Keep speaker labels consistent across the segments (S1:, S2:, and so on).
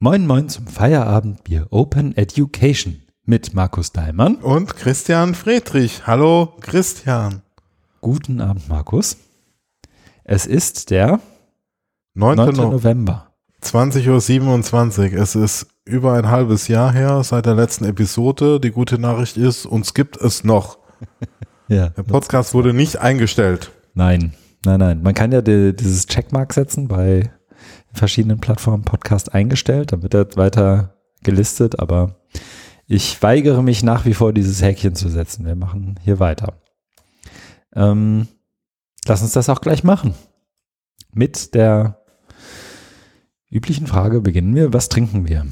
S1: Moin Moin zum Feierabendbier Open Education mit Markus Daimann.
S2: Und Christian Friedrich. Hallo Christian.
S1: Guten Abend, Markus. Es ist der
S2: 9.
S1: 9.
S2: No
S1: November.
S2: 20.27 Uhr. Es ist über ein halbes Jahr her seit der letzten Episode. Die gute Nachricht ist, uns gibt es noch.
S1: Ja.
S2: Der Podcast wurde nicht eingestellt.
S1: Nein, nein, nein. Man kann ja die, dieses Checkmark setzen bei verschiedenen Plattformen Podcast eingestellt, dann wird er weiter gelistet, aber ich weigere mich nach wie vor, dieses Häkchen zu setzen. Wir machen hier weiter. Ähm, lass uns das auch gleich machen. Mit der üblichen Frage beginnen wir. Was trinken wir?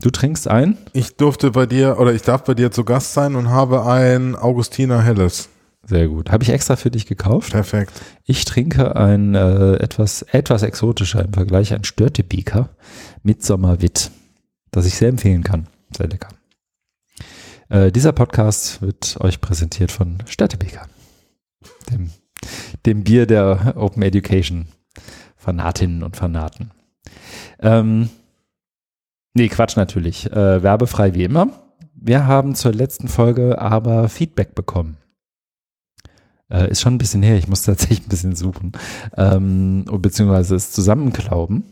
S1: Du trinkst ein?
S2: Ich durfte bei dir oder ich darf bei dir zu Gast sein und habe ein Augustiner Helles.
S1: Sehr gut. Habe ich extra für dich gekauft.
S2: Perfekt.
S1: Ich trinke ein äh, etwas, etwas exotischer im Vergleich, ein Störtebeker mit Sommerwitt, das ich sehr empfehlen kann. Sehr lecker. Äh, dieser Podcast wird euch präsentiert von Störtebeker, dem, dem Bier der Open Education Fanatinnen und Fanaten. Ähm, nee, Quatsch natürlich. Äh, werbefrei wie immer. Wir haben zur letzten Folge aber Feedback bekommen. Äh, ist schon ein bisschen her, ich muss tatsächlich ein bisschen suchen, ähm, beziehungsweise es zusammenklauben.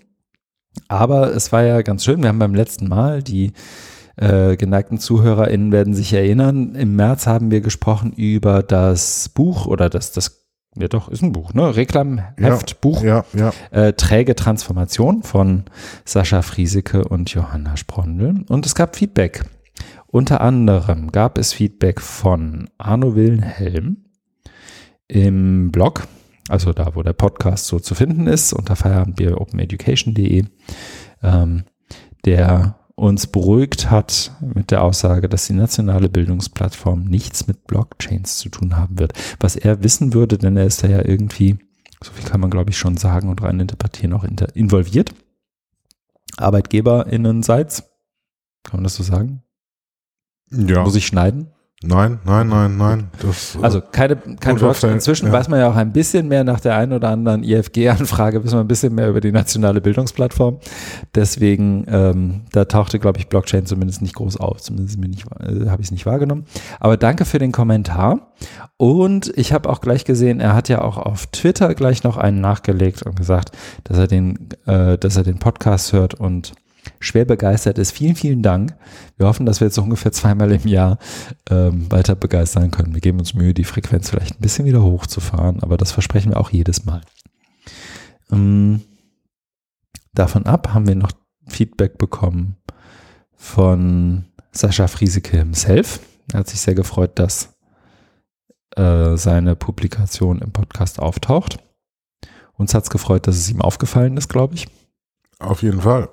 S1: Aber es war ja ganz schön, wir haben beim letzten Mal, die äh, geneigten ZuhörerInnen werden sich erinnern, im März haben wir gesprochen über das Buch oder das, das ja doch, ist ein Buch, ne? Reklamheft,
S2: ja,
S1: Buch,
S2: ja, ja.
S1: Äh, Träge Transformation von Sascha Frieseke und Johanna Sprondel. Und es gab Feedback. Unter anderem gab es Feedback von Arno Wilhelm, im Blog, also da, wo der Podcast so zu finden ist, unter feierabendbieropeneducation.de, ähm, der uns beruhigt hat mit der Aussage, dass die nationale Bildungsplattform nichts mit Blockchains zu tun haben wird. Was er wissen würde, denn er ist da ja irgendwie, so viel kann man glaube ich schon sagen und rein interpretieren, auch involviert. ArbeitgeberInnenseits, kann man das so sagen?
S2: Ja.
S1: Muss ich schneiden?
S2: Nein, nein, nein, nein. Das,
S1: also keine, keine Frage. Inzwischen ja. weiß man ja auch ein bisschen mehr nach der einen oder anderen IFG-Anfrage, wissen wir ein bisschen mehr über die nationale Bildungsplattform. Deswegen, ähm, da tauchte, glaube ich, Blockchain zumindest nicht groß auf. Zumindest äh, habe ich es nicht wahrgenommen. Aber danke für den Kommentar. Und ich habe auch gleich gesehen, er hat ja auch auf Twitter gleich noch einen nachgelegt und gesagt, dass er den, äh, dass er den Podcast hört und schwer begeistert ist. Vielen, vielen Dank. Wir hoffen, dass wir jetzt ungefähr zweimal im Jahr ähm, weiter begeistern können. Wir geben uns Mühe, die Frequenz vielleicht ein bisschen wieder hochzufahren, aber das versprechen wir auch jedes Mal. Ähm, davon ab haben wir noch Feedback bekommen von Sascha Frieseke himself. Er hat sich sehr gefreut, dass äh, seine Publikation im Podcast auftaucht. Uns hat es gefreut, dass es ihm aufgefallen ist, glaube ich.
S2: Auf jeden Fall.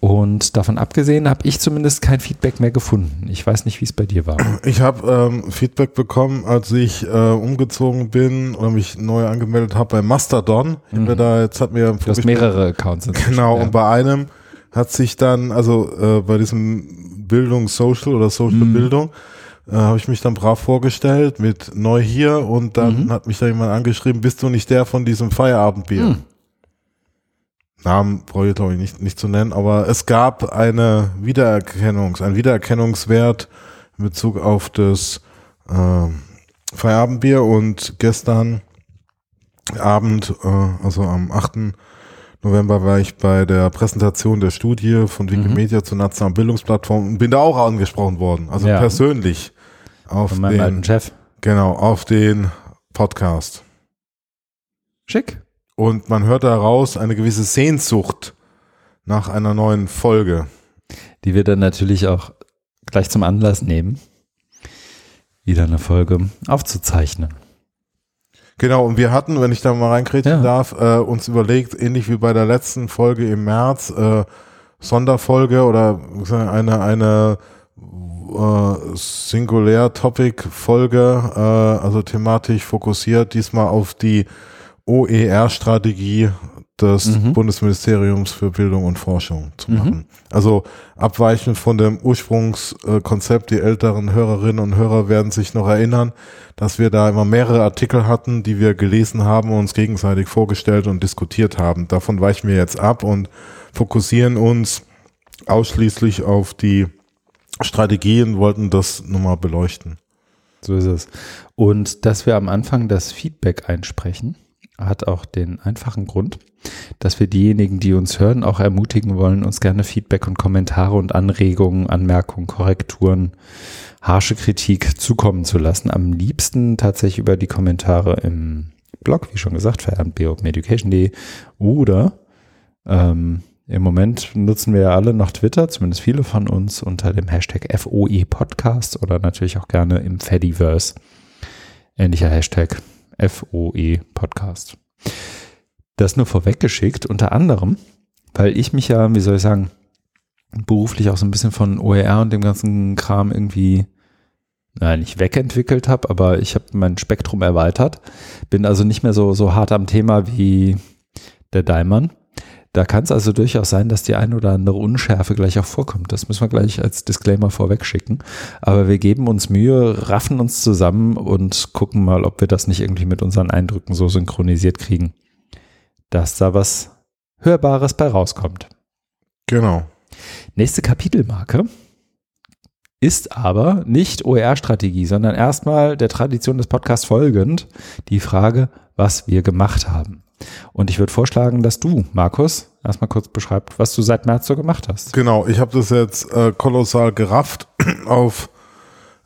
S1: Und davon abgesehen habe ich zumindest kein Feedback mehr gefunden. Ich weiß nicht, wie es bei dir war.
S2: Ich habe ähm, Feedback bekommen, als ich äh, umgezogen bin oder mich neu angemeldet habe bei Mastodon. Mhm. Da, jetzt hat mir
S1: du hast mehrere Accounts.
S2: Genau, ja. und bei einem hat sich dann, also äh, bei diesem Bildung Social oder Social mhm. Bildung, äh, habe ich mich dann brav vorgestellt mit neu hier und dann mhm. hat mich da jemand angeschrieben, bist du nicht der von diesem Feierabendbier? Mhm. Namen brauche ich glaube ich nicht, nicht zu nennen, aber es gab eine Wiedererkennungs, ein Wiedererkennungswert in Bezug auf das äh, Feierabendbier und gestern Abend, äh, also am 8. November war ich bei der Präsentation der Studie von Wikimedia mhm. zur nationalen Bildungsplattform und bin da auch angesprochen worden, also ja. persönlich auf
S1: von meinem
S2: den,
S1: alten Chef.
S2: Genau, auf den Podcast.
S1: Schick.
S2: Und man hört daraus eine gewisse Sehnsucht nach einer neuen Folge.
S1: Die wir dann natürlich auch gleich zum Anlass nehmen, wieder eine Folge aufzuzeichnen.
S2: Genau, und wir hatten, wenn ich da mal reinkriegen ja. darf, äh, uns überlegt, ähnlich wie bei der letzten Folge im März, äh, Sonderfolge oder eine, eine äh, Singulär-Topic-Folge, äh, also thematisch fokussiert, diesmal auf die OER-Strategie des mhm. Bundesministeriums für Bildung und Forschung zu mhm. machen. Mhm. Also abweichend von dem Ursprungskonzept, die älteren Hörerinnen und Hörer werden sich noch erinnern, dass wir da immer mehrere Artikel hatten, die wir gelesen haben und uns gegenseitig vorgestellt und diskutiert haben. Davon weichen wir jetzt ab und fokussieren uns ausschließlich auf die Strategien, wollten das nochmal beleuchten.
S1: So ist es. Und dass wir am Anfang das Feedback einsprechen, hat auch den einfachen Grund, dass wir diejenigen, die uns hören, auch ermutigen wollen, uns gerne Feedback und Kommentare und Anregungen, Anmerkungen, Korrekturen, harsche Kritik zukommen zu lassen. Am liebsten tatsächlich über die Kommentare im Blog, wie schon gesagt, verernteducation.de oder ähm, im Moment nutzen wir ja alle noch Twitter, zumindest viele von uns, unter dem Hashtag FOE Podcast oder natürlich auch gerne im Fediverse. Ähnlicher Hashtag FOE Podcast. Das nur vorweggeschickt, unter anderem, weil ich mich ja, wie soll ich sagen, beruflich auch so ein bisschen von OER und dem ganzen Kram irgendwie naja, nicht wegentwickelt habe, aber ich habe mein Spektrum erweitert. Bin also nicht mehr so, so hart am Thema wie der Daimann. Da kann es also durchaus sein, dass die ein oder andere Unschärfe gleich auch vorkommt. Das müssen wir gleich als Disclaimer vorweg schicken. Aber wir geben uns Mühe, raffen uns zusammen und gucken mal, ob wir das nicht irgendwie mit unseren Eindrücken so synchronisiert kriegen, dass da was Hörbares bei rauskommt.
S2: Genau.
S1: Nächste Kapitelmarke ist aber nicht OER-Strategie, sondern erstmal der Tradition des Podcasts folgend die Frage, was wir gemacht haben. Und ich würde vorschlagen, dass du, Markus, erstmal kurz beschreibst, was du seit März so gemacht hast.
S2: Genau, ich habe das jetzt äh, kolossal gerafft auf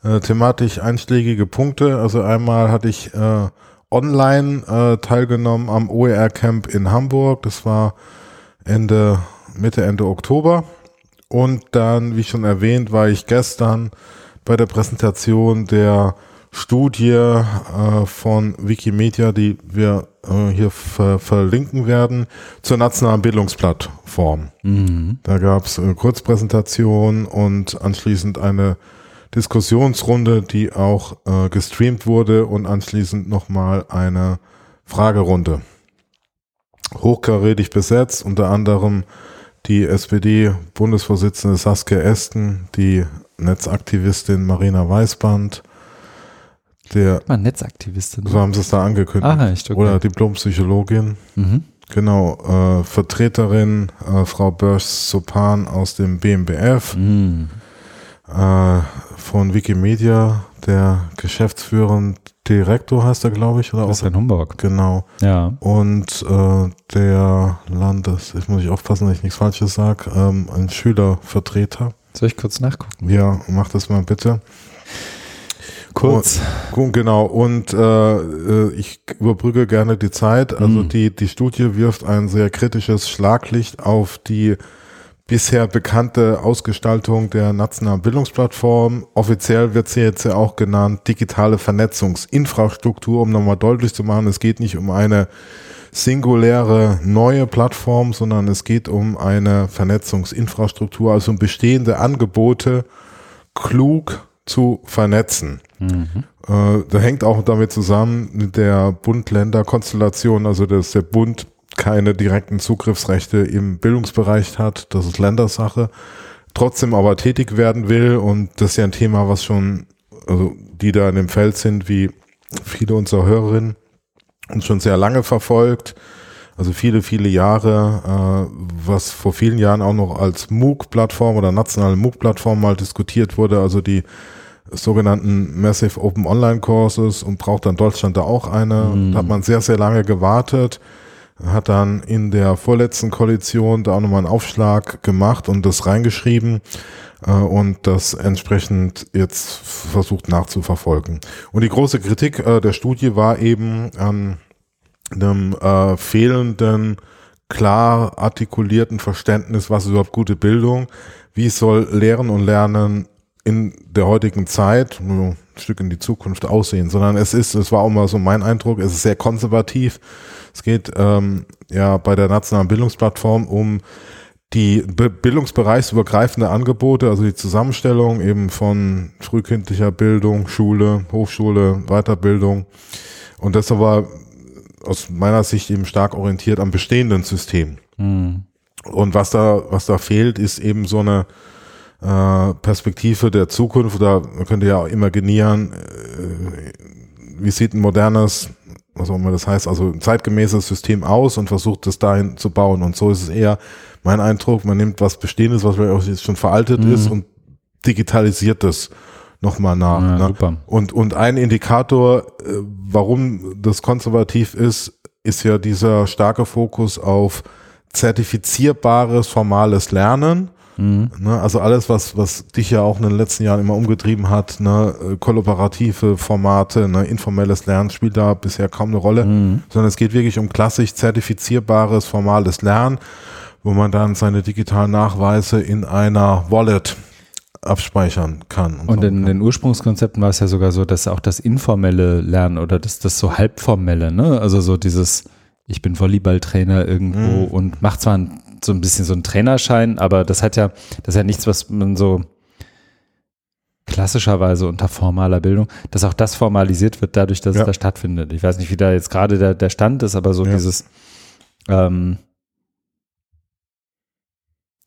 S2: äh, thematisch einschlägige Punkte. Also einmal hatte ich äh, online äh, teilgenommen am OER Camp in Hamburg. Das war Ende, Mitte, Ende Oktober. Und dann, wie schon erwähnt, war ich gestern bei der Präsentation der Studie äh, von Wikimedia, die wir äh, hier ver verlinken werden, zur nationalen Bildungsplattform. Mhm. Da gab es eine Kurzpräsentation und anschließend eine Diskussionsrunde, die auch äh, gestreamt wurde und anschließend nochmal eine Fragerunde. Hochkarätig besetzt, unter anderem die SPD-Bundesvorsitzende Saskia Esten, die Netzaktivistin Marina Weißband, der
S1: Mal Netzaktivistin.
S2: So haben sie es da angekündigt.
S1: Aha, echt,
S2: okay. Oder Diplompsychologin. Mhm. Genau, äh, Vertreterin äh, Frau Börs-Sopan aus dem BMBF. Mhm. Äh, von Wikimedia, der geschäftsführende Direktor heißt er, glaube ich.
S1: Oder ist in Homburg.
S2: Genau.
S1: Ja.
S2: Und äh, der Landes, ich muss ich aufpassen, dass ich nichts Falsches sage, ähm, ein Schülervertreter.
S1: Soll ich kurz nachgucken?
S2: Ja, mach das mal bitte.
S1: Kurz.
S2: Und, genau, und äh, äh, ich überbrücke gerne die Zeit. Also mhm. die, die Studie wirft ein sehr kritisches Schlaglicht auf die bisher bekannte Ausgestaltung der nationalen Bildungsplattform. Offiziell wird sie jetzt ja auch genannt digitale Vernetzungsinfrastruktur, um nochmal deutlich zu machen, es geht nicht um eine singuläre neue Plattform, sondern es geht um eine Vernetzungsinfrastruktur, also um bestehende Angebote klug zu vernetzen. Mhm. Äh, da hängt auch damit zusammen mit der Bund-Länder-Konstellation, also dass der Bund keine direkten Zugriffsrechte im Bildungsbereich hat, das ist Ländersache, trotzdem aber tätig werden will und das ist ja ein Thema, was schon, also die da in dem Feld sind, wie viele unserer Hörerinnen, uns schon sehr lange verfolgt, also viele, viele Jahre, äh, was vor vielen Jahren auch noch als MOOC-Plattform oder nationale MOOC-Plattform mal diskutiert wurde, also die sogenannten Massive Open Online Courses und braucht dann Deutschland da auch eine. Mhm. Da hat man sehr, sehr lange gewartet, hat dann in der vorletzten Koalition da auch nochmal einen Aufschlag gemacht und das reingeschrieben äh, und das entsprechend jetzt versucht nachzuverfolgen. Und die große Kritik äh, der Studie war eben an einem äh, fehlenden klar artikulierten Verständnis, was ist überhaupt gute Bildung, wie soll Lehren und Lernen in der heutigen Zeit, nur ein Stück in die Zukunft aussehen, sondern es ist, es war auch mal so mein Eindruck, es ist sehr konservativ. Es geht ähm, ja bei der nationalen Bildungsplattform um die bildungsbereichsübergreifende Angebote, also die Zusammenstellung eben von frühkindlicher Bildung, Schule, Hochschule, Weiterbildung. Und das aber aus meiner Sicht eben stark orientiert am bestehenden System. Mhm. Und was da, was da fehlt, ist eben so eine äh, Perspektive der Zukunft oder man könnte ja auch imaginieren, äh, wie sieht ein modernes was auch immer das heißt, also ein zeitgemäßes System aus und versucht es dahin zu bauen. Und so ist es eher mein Eindruck, man nimmt was Bestehendes, was vielleicht auch schon veraltet mhm. ist und digitalisiert das nochmal nach. Ja, ne? super. Und, und ein Indikator, äh, warum das konservativ ist, ist ja dieser starke Fokus auf zertifizierbares formales Lernen. Mhm. Ne, also alles, was, was dich ja auch in den letzten Jahren immer umgetrieben hat, ne, äh, kollaborative Formate, ne, informelles Lernen spielt da bisher kaum eine Rolle, mhm. sondern es geht wirklich um klassisch zertifizierbares formales Lernen, wo man dann seine digitalen Nachweise in einer Wallet abspeichern kann.
S1: Und, und so. in den Ursprungskonzepten war es ja sogar so, dass auch das informelle Lernen oder das, das so halbformelle, ne, also so dieses ich bin Volleyballtrainer irgendwo mhm. und macht zwar ein, so ein bisschen so einen Trainerschein, aber das hat ja, das ist ja nichts, was man so klassischerweise unter formaler Bildung, dass auch das formalisiert wird dadurch, dass ja. es da stattfindet. Ich weiß nicht, wie da jetzt gerade der, der Stand ist, aber so ja. dieses ähm,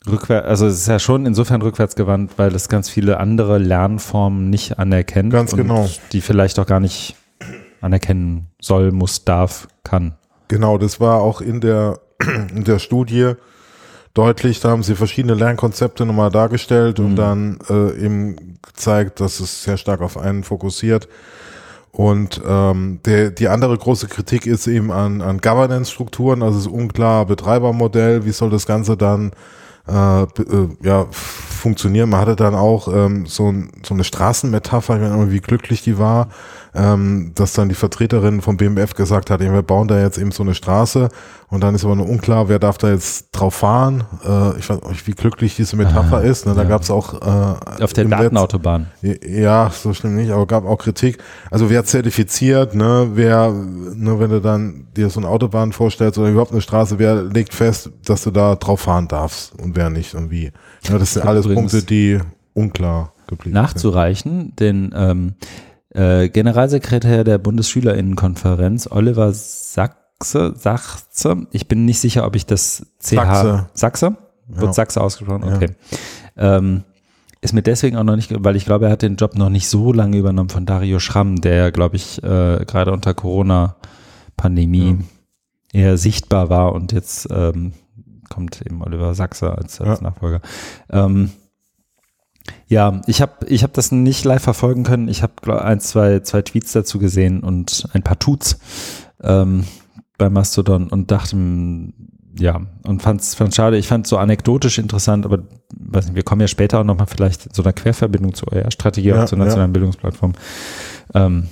S1: rückwärts, also es ist ja schon insofern rückwärtsgewandt, weil es ganz viele andere Lernformen nicht anerkennt.
S2: Ganz genau.
S1: Die vielleicht auch gar nicht anerkennen soll, muss, darf, kann.
S2: Genau, das war auch in der, in der Studie deutlich. Da haben sie verschiedene Lernkonzepte nochmal dargestellt mhm. und dann äh, eben gezeigt, dass es sehr stark auf einen fokussiert. Und ähm, der, die andere große Kritik ist eben an, an Governance-Strukturen, also es ist unklar Betreibermodell, wie soll das Ganze dann äh, äh, ja, funktionieren. Man hatte dann auch ähm, so, so eine Straßenmetapher, ich nicht, wie glücklich die war, ähm, dass dann die Vertreterin vom BMF gesagt hat, wir bauen da jetzt eben so eine Straße und dann ist aber nur unklar, wer darf da jetzt drauf fahren. Äh, ich weiß nicht, wie glücklich diese Metapher ah, ist. Ne? Da ja. gab es auch
S1: äh, auf der Datenautobahn.
S2: Ja, so stimmt nicht, aber gab auch Kritik. Also wer zertifiziert, ne, wer, ne, wenn du dann dir so eine Autobahn vorstellst oder überhaupt eine Straße, wer legt fest, dass du da drauf fahren darfst und wer nicht und wie. Ja, das sind alles Punkte, die unklar
S1: geblieben nachzureichen, sind. denn ähm, äh, Generalsekretär der Bundesschülerinnenkonferenz, Oliver Sachse, Sachse, ich bin nicht sicher, ob ich das CH, Sachse, Sachse? wird ja. Sachse ausgesprochen, okay. Ja. Ähm, ist mir deswegen auch noch nicht, weil ich glaube, er hat den Job noch nicht so lange übernommen von Dario Schramm, der, glaube ich, äh, gerade unter Corona-Pandemie ja. eher sichtbar war und jetzt ähm, kommt eben Oliver Sachse als, als Nachfolger. Ähm, ja, ich habe ich hab das nicht live verfolgen können. Ich habe ein, zwei, zwei Tweets dazu gesehen und ein paar Tuts ähm, bei Mastodon und dachte, ja, und fand's, fand's schade. Ich fand so anekdotisch interessant, aber weiß nicht, wir kommen ja später auch nochmal vielleicht in so einer Querverbindung zu eurer Strategie, ja, auch zur nationalen ja. Bildungsplattform. Ähm,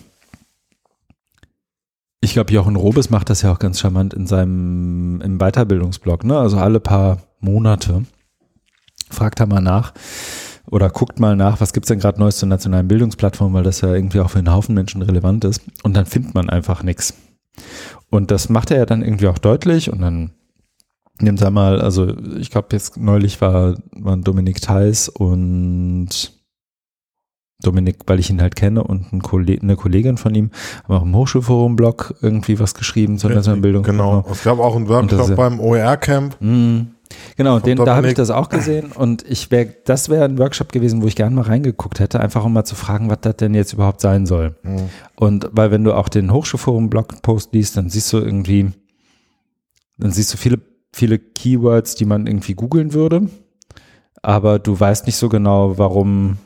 S1: ich glaube, Jochen Robes macht das ja auch ganz charmant in seinem im Weiterbildungsblog, ne? Also alle paar Monate fragt er mal nach, oder guckt mal nach, was gibt's denn gerade Neues zur nationalen Bildungsplattform, weil das ja irgendwie auch für einen Haufen Menschen relevant ist. Und dann findet man einfach nichts. Und das macht er ja dann irgendwie auch deutlich und dann nimmt er mal, also ich glaube jetzt neulich war, waren Dominik Theis und Dominik, weil ich ihn halt kenne und ein Kolleg, eine Kollegin von ihm, haben auch im Hochschulforum-Blog irgendwie was geschrieben zur nationalen Bildung.
S2: Genau, es gab auch einen Workshop beim OER-Camp.
S1: Mhm. Genau, den, da habe ich das auch gesehen und ich wäre, das wäre ein Workshop gewesen, wo ich gerne mal reingeguckt hätte, einfach um mal zu fragen, was das denn jetzt überhaupt sein soll. Mhm. Und weil wenn du auch den Hochschulforum-Blogpost liest, dann siehst du irgendwie, dann siehst du viele, viele Keywords, die man irgendwie googeln würde, aber du weißt nicht so genau, warum,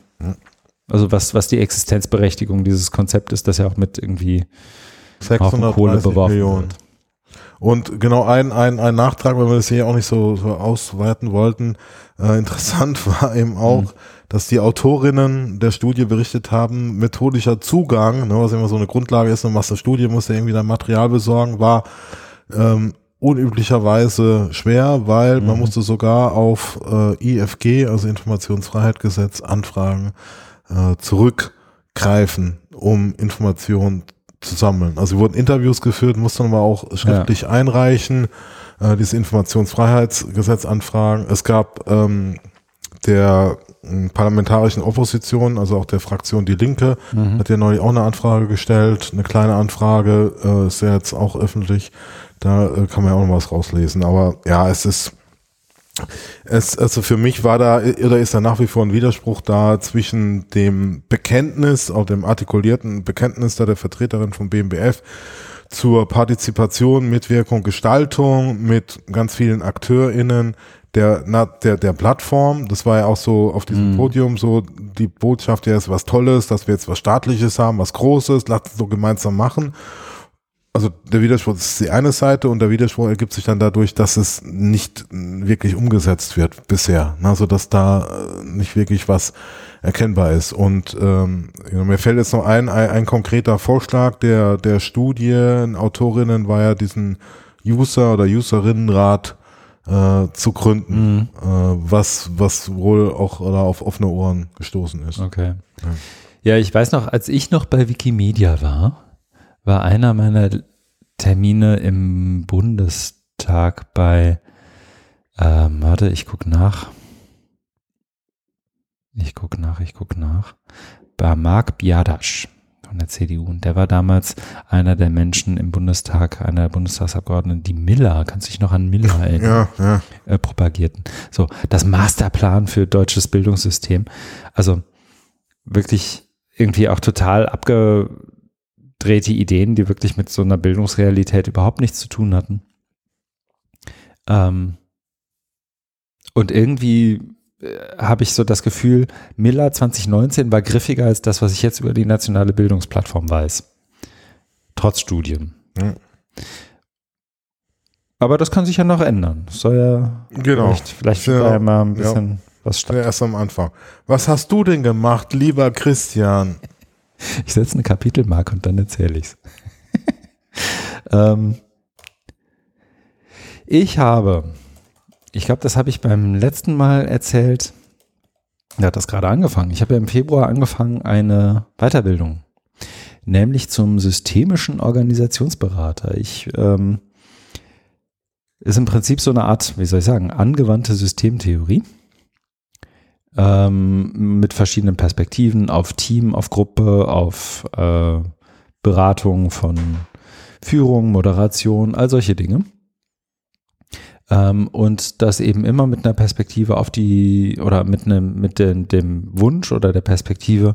S1: also was, was die Existenzberechtigung dieses Konzeptes, das ja auch mit irgendwie
S2: 630 Kohle beworfen Millionen. Wird. Und genau ein, ein, ein Nachtrag, weil wir das hier auch nicht so, so ausweiten wollten, äh, interessant war eben auch, mhm. dass die Autorinnen der Studie berichtet haben, methodischer Zugang, ne, was immer so eine Grundlage ist, und was der Studie muss ja irgendwie dann Material besorgen, war ähm, unüblicherweise schwer, weil mhm. man musste sogar auf äh, IFG, also Informationsfreiheitsgesetz, Anfragen äh, zurückgreifen, um Informationen zu sammeln. Also wurden Interviews geführt, musste man auch schriftlich ja. einreichen, äh, diese Informationsfreiheitsgesetz anfragen. Es gab ähm, der äh, parlamentarischen Opposition, also auch der Fraktion Die Linke, mhm. hat ja neulich auch eine Anfrage gestellt, eine kleine Anfrage, äh, ist ja jetzt auch öffentlich, da äh, kann man ja auch noch was rauslesen. Aber ja, es ist es, also für mich war da, oder ist da nach wie vor ein Widerspruch da zwischen dem Bekenntnis, auch dem artikulierten Bekenntnis da der Vertreterin vom BMBF zur Partizipation, Mitwirkung, Gestaltung mit ganz vielen AkteurInnen der, na, der, der Plattform. Das war ja auch so auf diesem mhm. Podium so die Botschaft, ja, ist was Tolles, dass wir jetzt was Staatliches haben, was Großes, lasst uns so gemeinsam machen also der Widerspruch ist die eine Seite und der Widerspruch ergibt sich dann dadurch, dass es nicht wirklich umgesetzt wird bisher, also dass da äh, nicht wirklich was erkennbar ist. Und ähm, mir fällt jetzt noch ein, ein, ein konkreter Vorschlag der der Studienautorinnen war ja diesen User oder Userinnenrat äh, zu gründen, mhm. äh, was was wohl auch oder auf offene Ohren gestoßen ist.
S1: Okay. Ja. ja, ich weiß noch, als ich noch bei Wikimedia war war einer meiner Termine im Bundestag bei, ähm, warte, ich gucke nach. Ich gucke nach, ich gucke nach. Bei Marc Biadasch von der CDU. Und der war damals einer der Menschen im Bundestag, einer der Bundestagsabgeordneten, die Miller, kannst du dich noch an Miller erinnern, ja, ja. Äh, propagierten. So, das Masterplan für deutsches Bildungssystem. Also wirklich irgendwie auch total abge abgedrehte Ideen, die wirklich mit so einer Bildungsrealität überhaupt nichts zu tun hatten. Ähm, und irgendwie äh, habe ich so das Gefühl, Miller 2019 war griffiger als das, was ich jetzt über die nationale Bildungsplattform weiß. Trotz Studien. Ja. Aber das kann sich ja noch ändern. soll ja
S2: genau.
S1: vielleicht, vielleicht ja, mal ein bisschen ja. was
S2: statt. Ja, erst am Anfang. Was hast du denn gemacht, lieber Christian?
S1: Ich setze eine Kapitelmarke und dann erzähle ich es. ähm, ich habe, ich glaube, das habe ich beim letzten Mal erzählt, er hat das gerade angefangen. Ich habe ja im Februar angefangen eine Weiterbildung, nämlich zum systemischen Organisationsberater. Ich ähm, ist im Prinzip so eine Art, wie soll ich sagen, angewandte Systemtheorie ähm, mit verschiedenen Perspektiven auf Team, auf Gruppe, auf äh, Beratung von Führung, Moderation, all solche Dinge. Ähm, und das eben immer mit einer Perspektive auf die oder mit einem, mit den, dem Wunsch oder der Perspektive,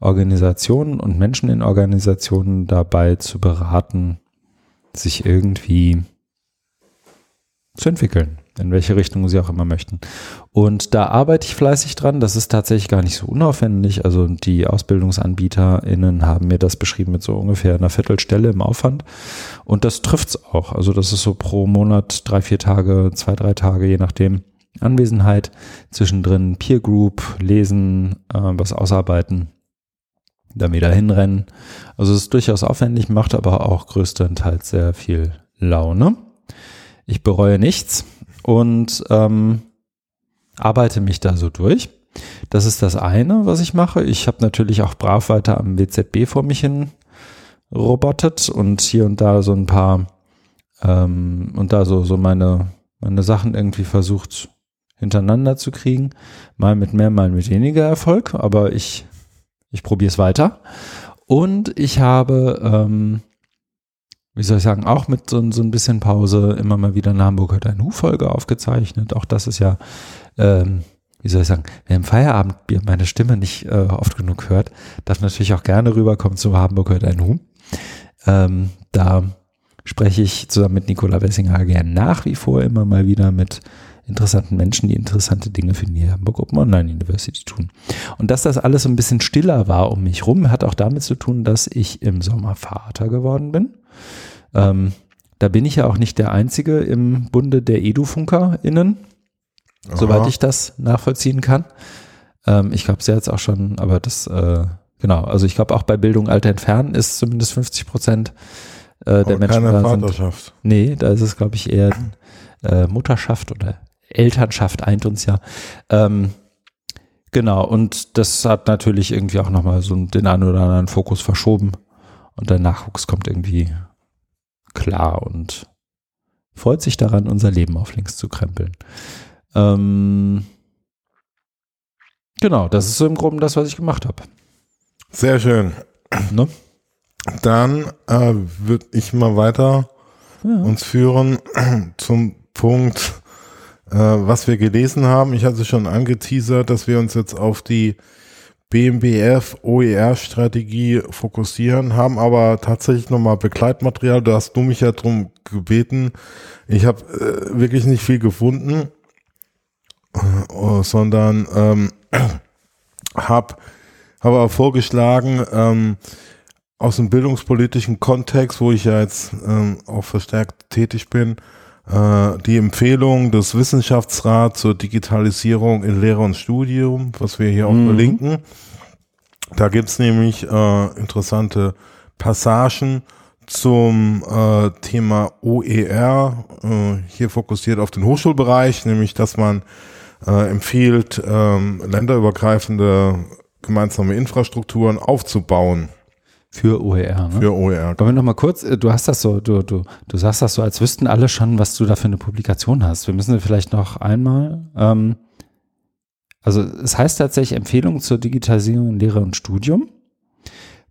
S1: Organisationen und Menschen in Organisationen dabei zu beraten, sich irgendwie zu entwickeln in welche Richtung sie auch immer möchten. Und da arbeite ich fleißig dran. Das ist tatsächlich gar nicht so unaufwendig. Also die AusbildungsanbieterInnen haben mir das beschrieben mit so ungefähr einer Viertelstelle im Aufwand. Und das trifft's auch. Also das ist so pro Monat drei, vier Tage, zwei, drei Tage, je nachdem. Anwesenheit, zwischendrin Peer Group, lesen, äh, was ausarbeiten, dann wieder hinrennen. Also es ist durchaus aufwendig, macht aber auch größtenteils sehr viel Laune. Ich bereue nichts und ähm, arbeite mich da so durch. Das ist das eine, was ich mache. Ich habe natürlich auch brav weiter am WZB vor mich hin robotet und hier und da so ein paar ähm, und da so, so meine, meine Sachen irgendwie versucht hintereinander zu kriegen. Mal mit mehr, mal mit weniger Erfolg, aber ich, ich probiere es weiter. Und ich habe ähm, wie soll ich sagen, auch mit so, so ein bisschen Pause immer mal wieder eine Hamburger Dein Hu-Folge aufgezeichnet. Auch das ist ja, ähm, wie soll ich sagen, wer im Feierabendbier meine Stimme nicht äh, oft genug hört, darf natürlich auch gerne rüberkommen zu Hamburger Dein Hu. Ähm, da spreche ich zusammen mit Nicola Wessinger gern nach wie vor immer mal wieder mit interessanten Menschen, die interessante Dinge für die Hamburg Open Online University tun. Und dass das alles so ein bisschen stiller war um mich rum, hat auch damit zu tun, dass ich im Sommer Vater geworden bin. Ähm, da bin ich ja auch nicht der Einzige im Bunde der EdufunkerInnen, Aha. soweit ich das nachvollziehen kann. Ähm, ich glaube, sie hat es auch schon, aber das, äh, genau, also ich glaube auch bei Bildung Alter entfernen ist zumindest 50 Prozent äh, der Menschen
S2: keine da Vaterschaft. Sind,
S1: nee, da ist es, glaube ich, eher äh, Mutterschaft oder Elternschaft eint uns ja. Ähm, genau, und das hat natürlich irgendwie auch nochmal so den einen oder anderen Fokus verschoben. Und der Nachwuchs kommt irgendwie klar und freut sich daran, unser Leben auf links zu krempeln. Ähm, genau, das ist so im Groben das, was ich gemacht habe.
S2: Sehr schön. Ne? Dann äh, würde ich mal weiter ja. uns führen zum Punkt, äh, was wir gelesen haben. Ich hatte schon angeteasert, dass wir uns jetzt auf die BMBF OER-Strategie fokussieren, haben aber tatsächlich nochmal Begleitmaterial. Da hast du mich ja drum gebeten. Ich habe äh, wirklich nicht viel gefunden, äh, sondern ähm, habe hab aber vorgeschlagen, ähm, aus dem bildungspolitischen Kontext, wo ich ja jetzt ähm, auch verstärkt tätig bin, die Empfehlung des Wissenschaftsrats zur Digitalisierung in Lehre und Studium, was wir hier auch mhm. verlinken. Da gibt's nämlich äh, interessante Passagen zum äh, Thema OER, äh, hier fokussiert auf den Hochschulbereich, nämlich dass man äh, empfiehlt, ähm, länderübergreifende gemeinsame Infrastrukturen aufzubauen.
S1: Für OER, ne?
S2: Für OER.
S1: Aber wir noch mal kurz, äh, du hast das so, du, du, du sagst das so, als wüssten alle schon, was du da für eine Publikation hast. Wir müssen vielleicht noch einmal, ähm, also es heißt tatsächlich Empfehlung zur Digitalisierung in Lehre und Studium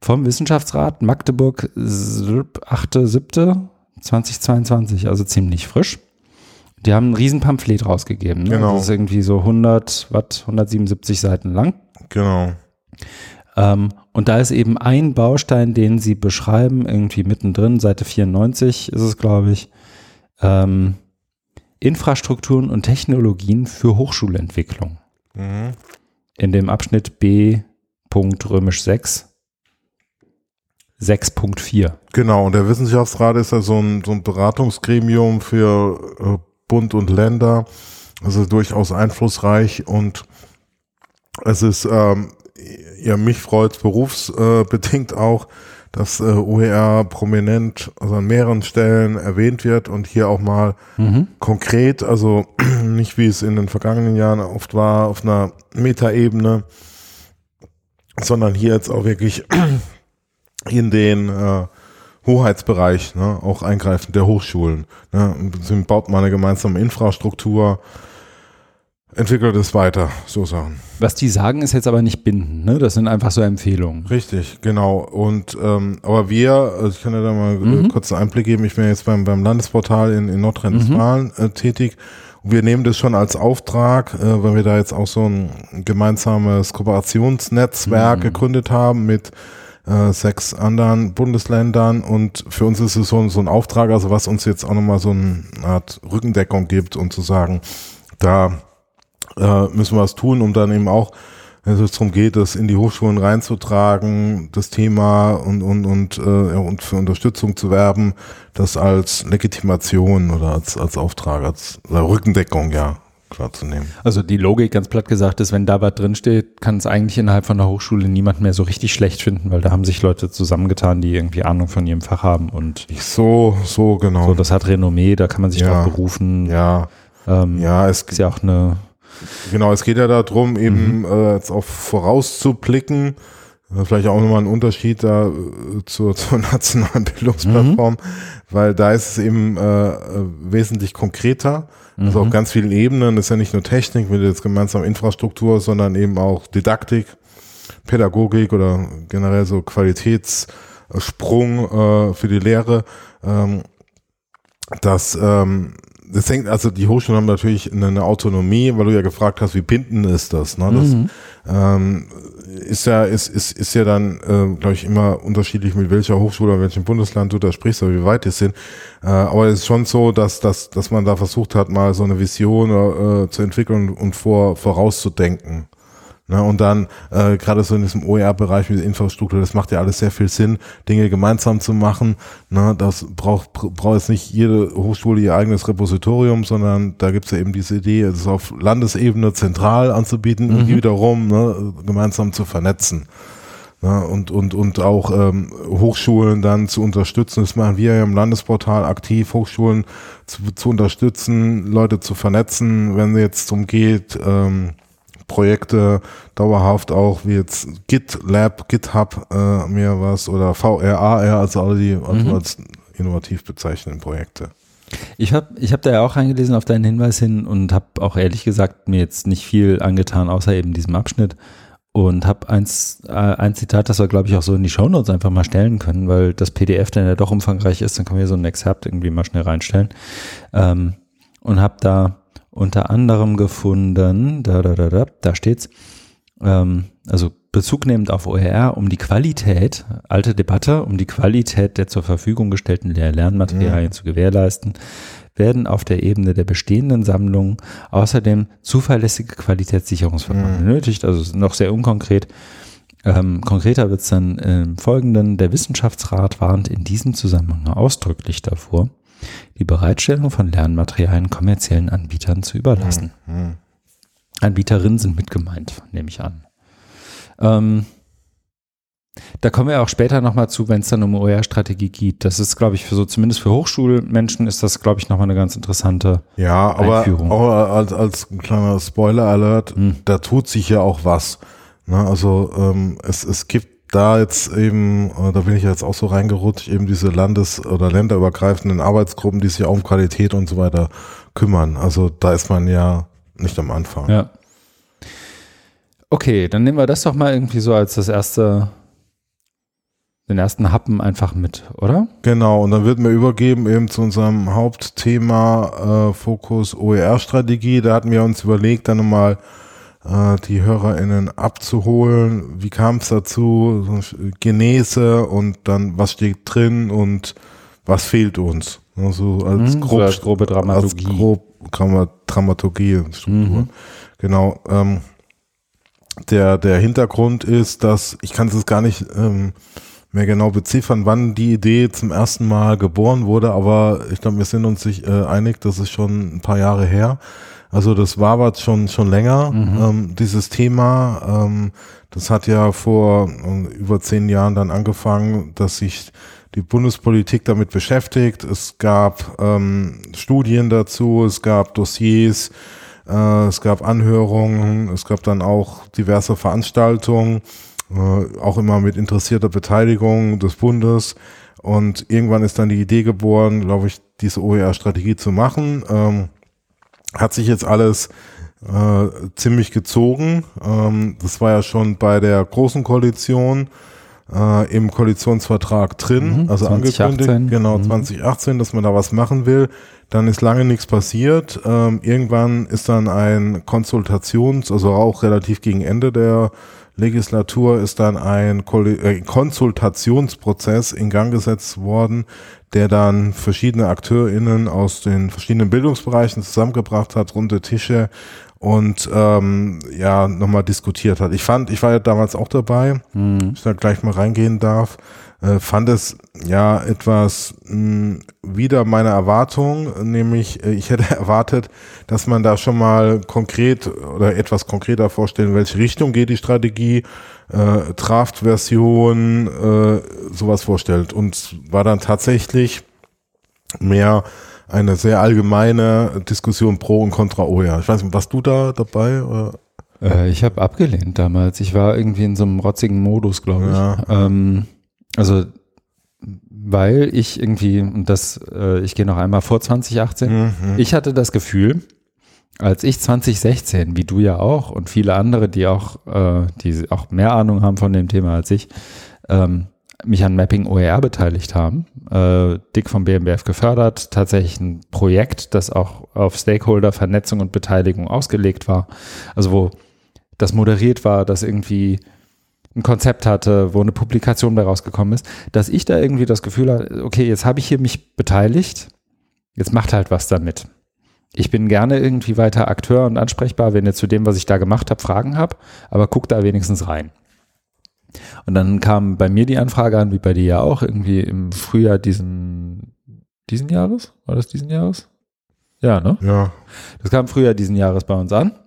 S1: vom Wissenschaftsrat Magdeburg 8.7.2022, also ziemlich frisch. Die haben ein riesen Pamphlet rausgegeben. Ne?
S2: Genau.
S1: Das ist irgendwie so 100, was, 177 Seiten lang.
S2: Genau.
S1: Ähm, und da ist eben ein Baustein, den sie beschreiben, irgendwie mittendrin, Seite 94 ist es, glaube ich, ähm, Infrastrukturen und Technologien für Hochschulentwicklung. Mhm. In dem Abschnitt B. Römisch 6. 6.4.
S2: Genau, und der Wissenschaftsrat ist ja so ein, so ein Beratungsgremium für äh, Bund und Länder, also durchaus einflussreich und es ist ähm, ja, mich freut berufsbedingt auch, dass äh, OER prominent, also an mehreren Stellen erwähnt wird und hier auch mal mhm. konkret, also nicht wie es in den vergangenen Jahren oft war, auf einer Metaebene, sondern hier jetzt auch wirklich in den äh, Hoheitsbereich, ne, auch eingreifend der Hochschulen. Ne, baut man eine gemeinsame Infrastruktur, entwickelt es weiter, so Sachen.
S1: Was die sagen, ist jetzt aber nicht bindend, ne? Das sind einfach so Empfehlungen.
S2: Richtig, genau. Und ähm, aber wir, also ich kann ja da mal äh, mhm. kurz einen Einblick geben, ich bin jetzt beim, beim Landesportal in, in Nordrhein-Westfalen mhm. äh, tätig. Und wir nehmen das schon als Auftrag, äh, weil wir da jetzt auch so ein gemeinsames Kooperationsnetzwerk mhm. gegründet haben mit äh, sechs anderen Bundesländern und für uns ist es so, so ein Auftrag, also was uns jetzt auch nochmal so eine Art Rückendeckung gibt und zu sagen, da äh, müssen wir was tun, um dann eben auch, wenn es darum geht, das in die Hochschulen reinzutragen, das Thema und, und, und, äh, und für Unterstützung zu werben, das als Legitimation oder als, als Auftrag, als Rückendeckung, ja, klar zu nehmen.
S1: Also die Logik, ganz platt gesagt, ist, wenn da was drinsteht, kann es eigentlich innerhalb von der Hochschule niemand mehr so richtig schlecht finden, weil da haben sich Leute zusammengetan, die irgendwie Ahnung von ihrem Fach haben und
S2: so, so genau. So,
S1: das hat Renommee, da kann man sich ja, drauf berufen.
S2: Ja.
S1: Ähm, ja, es ist ja auch eine
S2: Genau, es geht ja darum, eben mhm. äh, jetzt auch vorauszublicken. Vielleicht auch nochmal ein Unterschied da äh, zur, zur nationalen Bildungsplattform, mhm. weil da ist es eben äh, wesentlich konkreter. Mhm. Also auf ganz vielen Ebenen. Das ist ja nicht nur Technik mit jetzt gemeinsam Infrastruktur, sondern eben auch Didaktik, Pädagogik oder generell so Qualitätssprung äh, für die Lehre. Ähm, dass ähm, das hängt, also die Hochschulen haben natürlich eine Autonomie, weil du ja gefragt hast, wie bindend ist das? Ne? Das mhm. ähm, ist ja, ist, ist, ist ja dann, äh, glaube ich, immer unterschiedlich, mit welcher Hochschule oder welchem Bundesland du da sprichst oder wie weit die sind. Äh, aber es ist schon so, dass, dass, dass man da versucht hat, mal so eine Vision äh, zu entwickeln und vor, vorauszudenken. Ne, und dann äh, gerade so in diesem OER-Bereich mit der Infrastruktur, das macht ja alles sehr viel Sinn, Dinge gemeinsam zu machen. Ne, das braucht braucht jetzt nicht jede Hochschule ihr eigenes Repositorium, sondern da gibt's ja eben diese Idee, es auf Landesebene zentral anzubieten mhm. und die wiederum ne, gemeinsam zu vernetzen. Ne, und, und, und auch ähm, Hochschulen dann zu unterstützen. Das machen wir ja im Landesportal aktiv, Hochschulen zu, zu unterstützen, Leute zu vernetzen, wenn es jetzt darum geht, ähm, Projekte dauerhaft auch, wie jetzt GitLab, GitHub äh, mehr was oder VRAR, also alle die mhm. als innovativ bezeichneten Projekte.
S1: Ich habe ich hab da ja auch reingelesen auf deinen Hinweis hin und habe auch ehrlich gesagt mir jetzt nicht viel angetan, außer eben diesem Abschnitt. Und habe eins, äh, ein Zitat, das wir, glaube ich, auch so in die Shownotes einfach mal stellen können, weil das PDF dann ja doch umfangreich ist, dann können wir so ein Excerpt irgendwie mal schnell reinstellen. Ähm, und habe da unter anderem gefunden, da, da, da, da, da steht's, ähm, also Bezug nehmend auf OER, um die Qualität, alte Debatte, um die Qualität der zur Verfügung gestellten Lernmaterialien mhm. zu gewährleisten, werden auf der Ebene der bestehenden Sammlungen außerdem zuverlässige Qualitätssicherungsverfahren mhm. benötigt, also noch sehr unkonkret. Ähm, konkreter wird es dann im Folgenden. Der Wissenschaftsrat warnt in diesem Zusammenhang ausdrücklich davor, die Bereitstellung von Lernmaterialien kommerziellen Anbietern zu überlassen. Mhm. Anbieterinnen sind mit gemeint, nehme ich an. Ähm, da kommen wir auch später nochmal zu, wenn es dann um OER-Strategie geht. Das ist, glaube ich, für so, zumindest für Hochschulmenschen ist das, glaube ich, nochmal eine ganz interessante
S2: ja, aber, Einführung. aber als, als kleiner Spoiler-Alert, hm. da tut sich ja auch was. Ne? Also ähm, es, es gibt da jetzt eben, äh, da bin ich jetzt auch so reingerutscht, eben diese landes- oder länderübergreifenden Arbeitsgruppen, die sich auch um Qualität und so weiter kümmern. Also da ist man ja nicht am Anfang.
S1: Ja. Okay, dann nehmen wir das doch mal irgendwie so als das erste, den ersten Happen einfach mit, oder?
S2: Genau, und dann wird mir übergeben eben zu unserem Hauptthema äh, Fokus OER-Strategie. Da hatten wir uns überlegt, dann nochmal äh, die HörerInnen abzuholen. Wie kam es dazu? Genese und dann was steht drin und was fehlt uns? Also als, mhm, grob, so als grobe Dramaturgie. Als grob Dramaturgie. Mhm. Genau. Ähm, der, der Hintergrund ist, dass ich kann es gar nicht ähm, mehr genau beziffern, wann die Idee zum ersten Mal geboren wurde, aber ich glaube, wir sind uns sich äh, einig, das ist schon ein paar Jahre her. Also das war was schon schon länger, mhm. ähm, dieses Thema. Ähm, das hat ja vor äh, über zehn Jahren dann angefangen, dass sich die Bundespolitik damit beschäftigt. Es gab ähm, Studien dazu, es gab Dossiers, äh, es gab Anhörungen, es gab dann auch diverse Veranstaltungen, äh, auch immer mit interessierter Beteiligung des Bundes. Und irgendwann ist dann die Idee geboren, glaube ich, diese OER-Strategie zu machen. Ähm, hat sich jetzt alles äh, ziemlich gezogen. Ähm, das war ja schon bei der Großen Koalition äh, im Koalitionsvertrag drin, mhm, also 2018. angekündigt, genau mhm. 2018, dass man da was machen will. Dann ist lange nichts passiert. Ähm, irgendwann ist dann ein Konsultations, also auch relativ gegen Ende der Legislatur ist dann ein äh, Konsultationsprozess in Gang gesetzt worden, der dann verschiedene AkteurInnen aus den verschiedenen Bildungsbereichen zusammengebracht hat, runde Tische und ähm, ja nochmal diskutiert hat. Ich fand, ich war ja damals auch dabei, mhm. ich da gleich mal reingehen darf, äh, fand es ja etwas mh, hm, wieder meine Erwartung, nämlich äh, ich hätte erwartet, dass man da schon mal konkret oder etwas konkreter vorstellen, in welche Richtung geht die Strategie, äh, Draft-Version, äh, sowas vorstellt und war dann tatsächlich mehr eine sehr allgemeine Diskussion pro und contra OER. Ich weiß nicht, warst du da dabei? Oder?
S1: Äh, ich habe abgelehnt damals. Ich war irgendwie in so einem rotzigen Modus, glaube ich. Ja. Ähm, also weil ich irgendwie, und das, äh, ich gehe noch einmal vor 2018, mhm. ich hatte das Gefühl, als ich 2016, wie du ja auch und viele andere, die auch, äh, die auch mehr Ahnung haben von dem Thema als ich, ähm, mich an Mapping OER beteiligt haben, äh, dick vom BMBF gefördert, tatsächlich ein Projekt, das auch auf Stakeholder-Vernetzung und Beteiligung ausgelegt war, also wo das moderiert war, dass irgendwie ein Konzept hatte, wo eine Publikation bei rausgekommen ist, dass ich da irgendwie das Gefühl hatte, okay, jetzt habe ich hier mich beteiligt, jetzt macht halt was damit. Ich bin gerne irgendwie weiter Akteur und ansprechbar, wenn ihr zu dem, was ich da gemacht habe, Fragen habt, aber guck da wenigstens rein. Und dann kam bei mir die Anfrage an, wie bei dir ja auch, irgendwie im Frühjahr diesen, diesen Jahres? War das diesen Jahres? Ja, ne?
S2: Ja.
S1: Das kam im Frühjahr diesen Jahres bei uns an.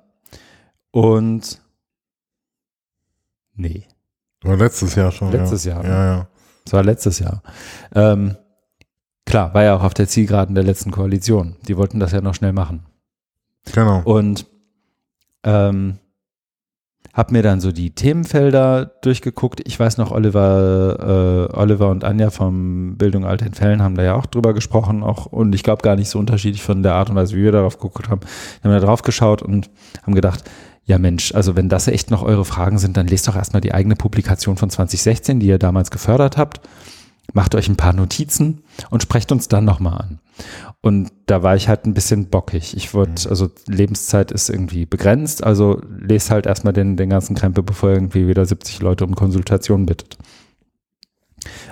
S1: Und nee.
S2: War letztes Jahr schon.
S1: Letztes ja. Jahr.
S2: Ne? Ja, ja.
S1: Das war letztes Jahr. Ähm, klar, war ja auch auf der Zielgeraden der letzten Koalition. Die wollten das ja noch schnell machen.
S2: Genau.
S1: Und ähm, habe mir dann so die Themenfelder durchgeguckt. Ich weiß noch, Oliver, äh, Oliver und Anja vom Bildung Alter in Fällen haben da ja auch drüber gesprochen, auch und ich glaube gar nicht so unterschiedlich von der Art und Weise, wie wir darauf geguckt haben. Wir haben da drauf geschaut und haben gedacht, ja Mensch, also wenn das echt noch eure Fragen sind, dann lest doch erstmal die eigene Publikation von 2016, die ihr damals gefördert habt. Macht euch ein paar Notizen und sprecht uns dann nochmal an. Und da war ich halt ein bisschen bockig. Ich wurde, mhm. also Lebenszeit ist irgendwie begrenzt, also lese halt erstmal den, den ganzen Krempel, bevor irgendwie wieder 70 Leute um Konsultation bittet.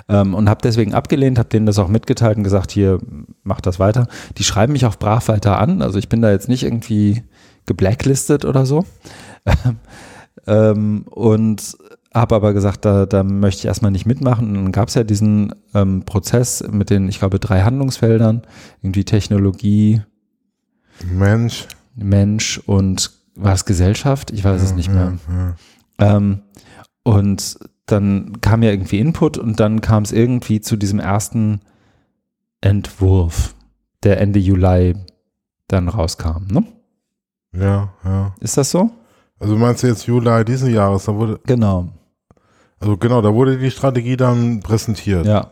S1: Ähm, und habe deswegen abgelehnt, habe denen das auch mitgeteilt und gesagt, hier, mach das weiter. Die schreiben mich auch brav weiter an, also ich bin da jetzt nicht irgendwie geblacklistet oder so. ähm, und habe aber gesagt, da, da möchte ich erstmal nicht mitmachen. Und dann gab es ja diesen ähm, Prozess mit den, ich glaube, drei Handlungsfeldern, irgendwie Technologie,
S2: Mensch,
S1: Mensch und war es Gesellschaft? Ich weiß ja, es nicht mehr. Ja, ja. Ähm, und dann kam ja irgendwie Input und dann kam es irgendwie zu diesem ersten Entwurf, der Ende Juli dann rauskam, ne?
S2: Ja, ja.
S1: Ist das so?
S2: Also meinst du jetzt Juli diesen Jahres? Da wurde
S1: genau.
S2: Also genau, da wurde die Strategie dann präsentiert.
S1: Ja.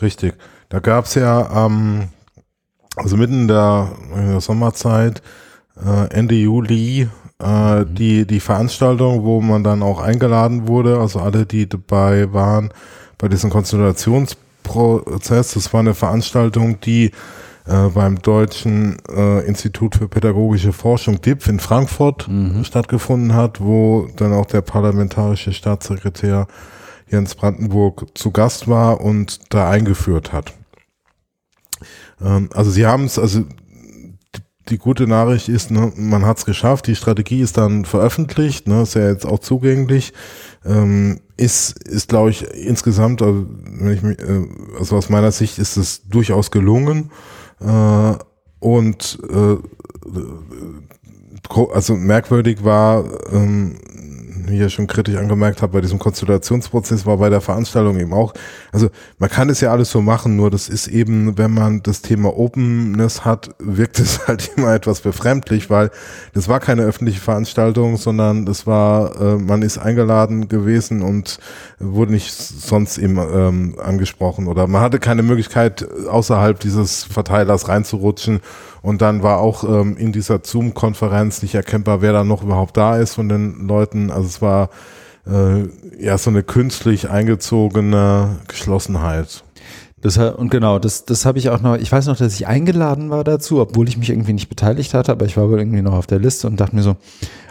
S2: Richtig. Da gab es ja, ähm, also mitten in der, in der Sommerzeit, äh, Ende Juli, äh, mhm. die, die Veranstaltung, wo man dann auch eingeladen wurde, also alle, die dabei waren bei diesem Konzentrationsprozess. Das war eine Veranstaltung, die äh, beim Deutschen äh, Institut für Pädagogische Forschung DIPF in Frankfurt mhm. stattgefunden hat, wo dann auch der parlamentarische Staatssekretär Jens Brandenburg zu Gast war und da eingeführt hat. Ähm, also sie haben es, also die gute Nachricht ist, ne, man hat es geschafft, die Strategie ist dann veröffentlicht, ne, ist ja jetzt auch zugänglich, ähm, ist, ist glaube ich insgesamt, also, wenn ich mich, äh, also aus meiner Sicht ist es durchaus gelungen äh, und äh, also merkwürdig war, ähm, ja schon kritisch angemerkt habe, bei diesem Konsultationsprozess war bei der Veranstaltung eben auch, also man kann es ja alles so machen, nur das ist eben, wenn man das Thema Openness hat, wirkt es halt immer etwas befremdlich, weil das war keine öffentliche Veranstaltung, sondern das war, äh, man ist eingeladen gewesen und wurde nicht sonst eben ähm, angesprochen oder man hatte keine Möglichkeit, außerhalb dieses Verteilers reinzurutschen und dann war auch ähm, in dieser Zoom-Konferenz nicht erkennbar, wer da noch überhaupt da ist von den Leuten. Also war äh, ja so eine künstlich eingezogene Geschlossenheit.
S1: Das, und genau, das, das habe ich auch noch, ich weiß noch, dass ich eingeladen war dazu, obwohl ich mich irgendwie nicht beteiligt hatte, aber ich war wohl irgendwie noch auf der Liste und dachte mir so,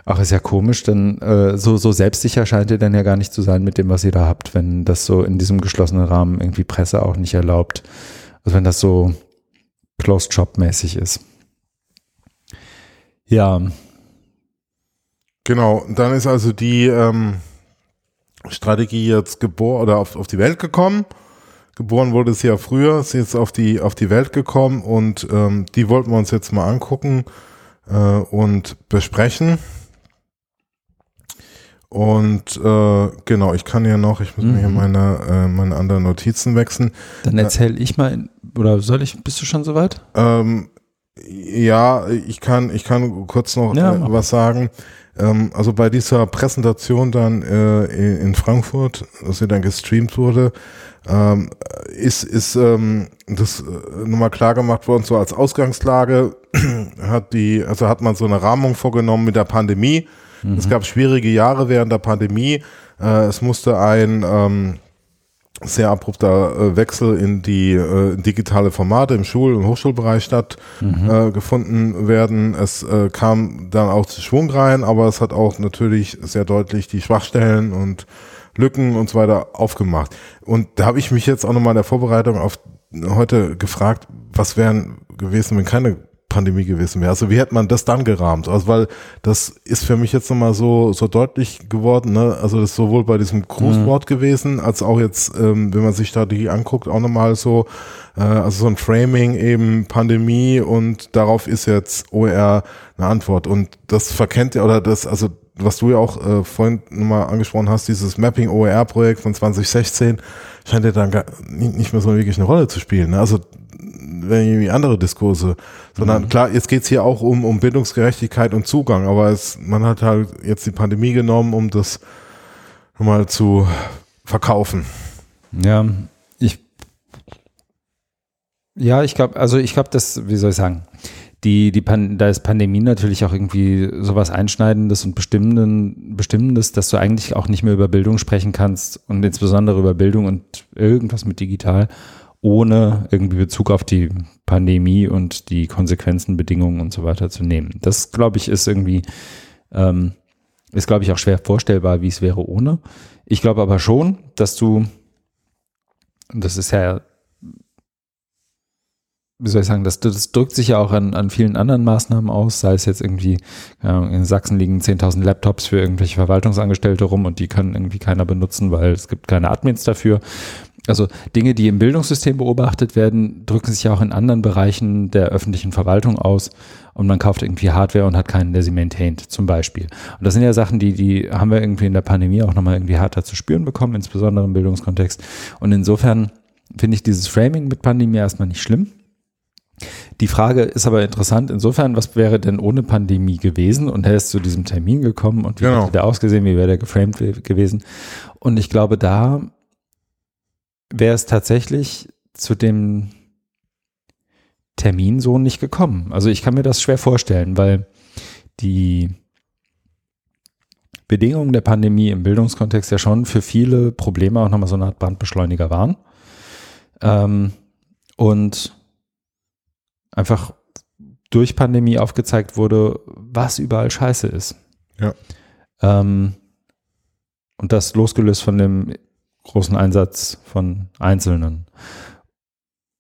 S1: ach, ist ja komisch, denn äh, so, so selbstsicher scheint ihr dann ja gar nicht zu sein mit dem, was ihr da habt, wenn das so in diesem geschlossenen Rahmen irgendwie Presse auch nicht erlaubt. Also wenn das so Closed Shop mäßig ist. Ja.
S2: Genau, dann ist also die ähm, Strategie jetzt geboren oder auf, auf die Welt gekommen. Geboren wurde es ja früher, ist jetzt auf die, auf die Welt gekommen und ähm, die wollten wir uns jetzt mal angucken äh, und besprechen. Und äh, genau, ich kann ja noch, ich muss mhm. mir hier mhm. meine, äh, meine anderen Notizen wechseln.
S1: Dann erzähl ich mal, oder soll ich, bist du schon soweit?
S2: Ähm, ja, ich kann, ich kann kurz noch ja, äh, was sagen. Ähm, also bei dieser Präsentation dann äh, in, in, Frankfurt, dass sie dann gestreamt wurde, ähm, ist, ist ähm, das äh, nochmal klar gemacht worden, so als Ausgangslage hat die, also hat man so eine Rahmung vorgenommen mit der Pandemie Mhm. Es gab schwierige Jahre während der Pandemie. Äh, es musste ein ähm, sehr abrupter äh, Wechsel in die äh, digitale Formate im Schul- und Hochschulbereich stattgefunden mhm. äh, werden. Es äh, kam dann auch zu Schwung rein, aber es hat auch natürlich sehr deutlich die Schwachstellen und Lücken und so weiter aufgemacht. Und da habe ich mich jetzt auch nochmal in der Vorbereitung auf heute gefragt, was wären gewesen, wenn keine Pandemie gewesen wäre. Also wie hätte man das dann gerahmt? Also weil das ist für mich jetzt nochmal so, so deutlich geworden. Ne? Also das ist sowohl bei diesem Grußwort mhm. gewesen, als auch jetzt, ähm, wenn man sich da die anguckt, auch nochmal so, äh, also so ein Framing eben Pandemie und darauf ist jetzt OER eine Antwort. Und das verkennt ja, oder das, also was du ja auch äh, vorhin nochmal angesprochen hast, dieses Mapping OER-Projekt von 2016, scheint ja dann gar nicht mehr so wirklich eine Rolle zu spielen. Ne? Also irgendwie andere Diskurse, sondern mhm. klar, jetzt geht's hier auch um, um Bildungsgerechtigkeit und Zugang, aber es, man hat halt jetzt die Pandemie genommen, um das mal zu verkaufen.
S1: Ja, ich ja, ich glaube, also ich glaube, das, wie soll ich sagen, die, die Pan da ist Pandemie natürlich auch irgendwie sowas Einschneidendes und Bestimmenden, Bestimmendes, dass du eigentlich auch nicht mehr über Bildung sprechen kannst und insbesondere über Bildung und irgendwas mit digital, ohne irgendwie Bezug auf die Pandemie und die Konsequenzen, Bedingungen und so weiter zu nehmen. Das, glaube ich, ist irgendwie, ähm, ist, glaube ich, auch schwer vorstellbar, wie es wäre ohne. Ich glaube aber schon, dass du, das ist ja wie soll ich sagen, das, das drückt sich ja auch an, an vielen anderen Maßnahmen aus, sei es jetzt irgendwie, ja, in Sachsen liegen 10.000 Laptops für irgendwelche Verwaltungsangestellte rum und die können irgendwie keiner benutzen, weil es gibt keine Admins dafür. Also Dinge, die im Bildungssystem beobachtet werden, drücken sich ja auch in anderen Bereichen der öffentlichen Verwaltung aus und man kauft irgendwie Hardware und hat keinen, der sie maintaint, zum Beispiel. Und das sind ja Sachen, die, die haben wir irgendwie in der Pandemie auch nochmal irgendwie härter zu spüren bekommen, insbesondere im Bildungskontext. Und insofern finde ich dieses Framing mit Pandemie erstmal nicht schlimm die Frage ist aber interessant insofern, was wäre denn ohne Pandemie gewesen und er ist zu diesem Termin gekommen und wie genau. hätte der ausgesehen, wie wäre der geframed gewesen? Und ich glaube, da wäre es tatsächlich zu dem Termin so nicht gekommen. Also ich kann mir das schwer vorstellen, weil die Bedingungen der Pandemie im Bildungskontext ja schon für viele Probleme auch nochmal so eine Art Brandbeschleuniger waren. Ähm, und einfach durch Pandemie aufgezeigt wurde, was überall scheiße ist.
S2: Ja.
S1: Ähm, und das losgelöst von dem großen Einsatz von Einzelnen.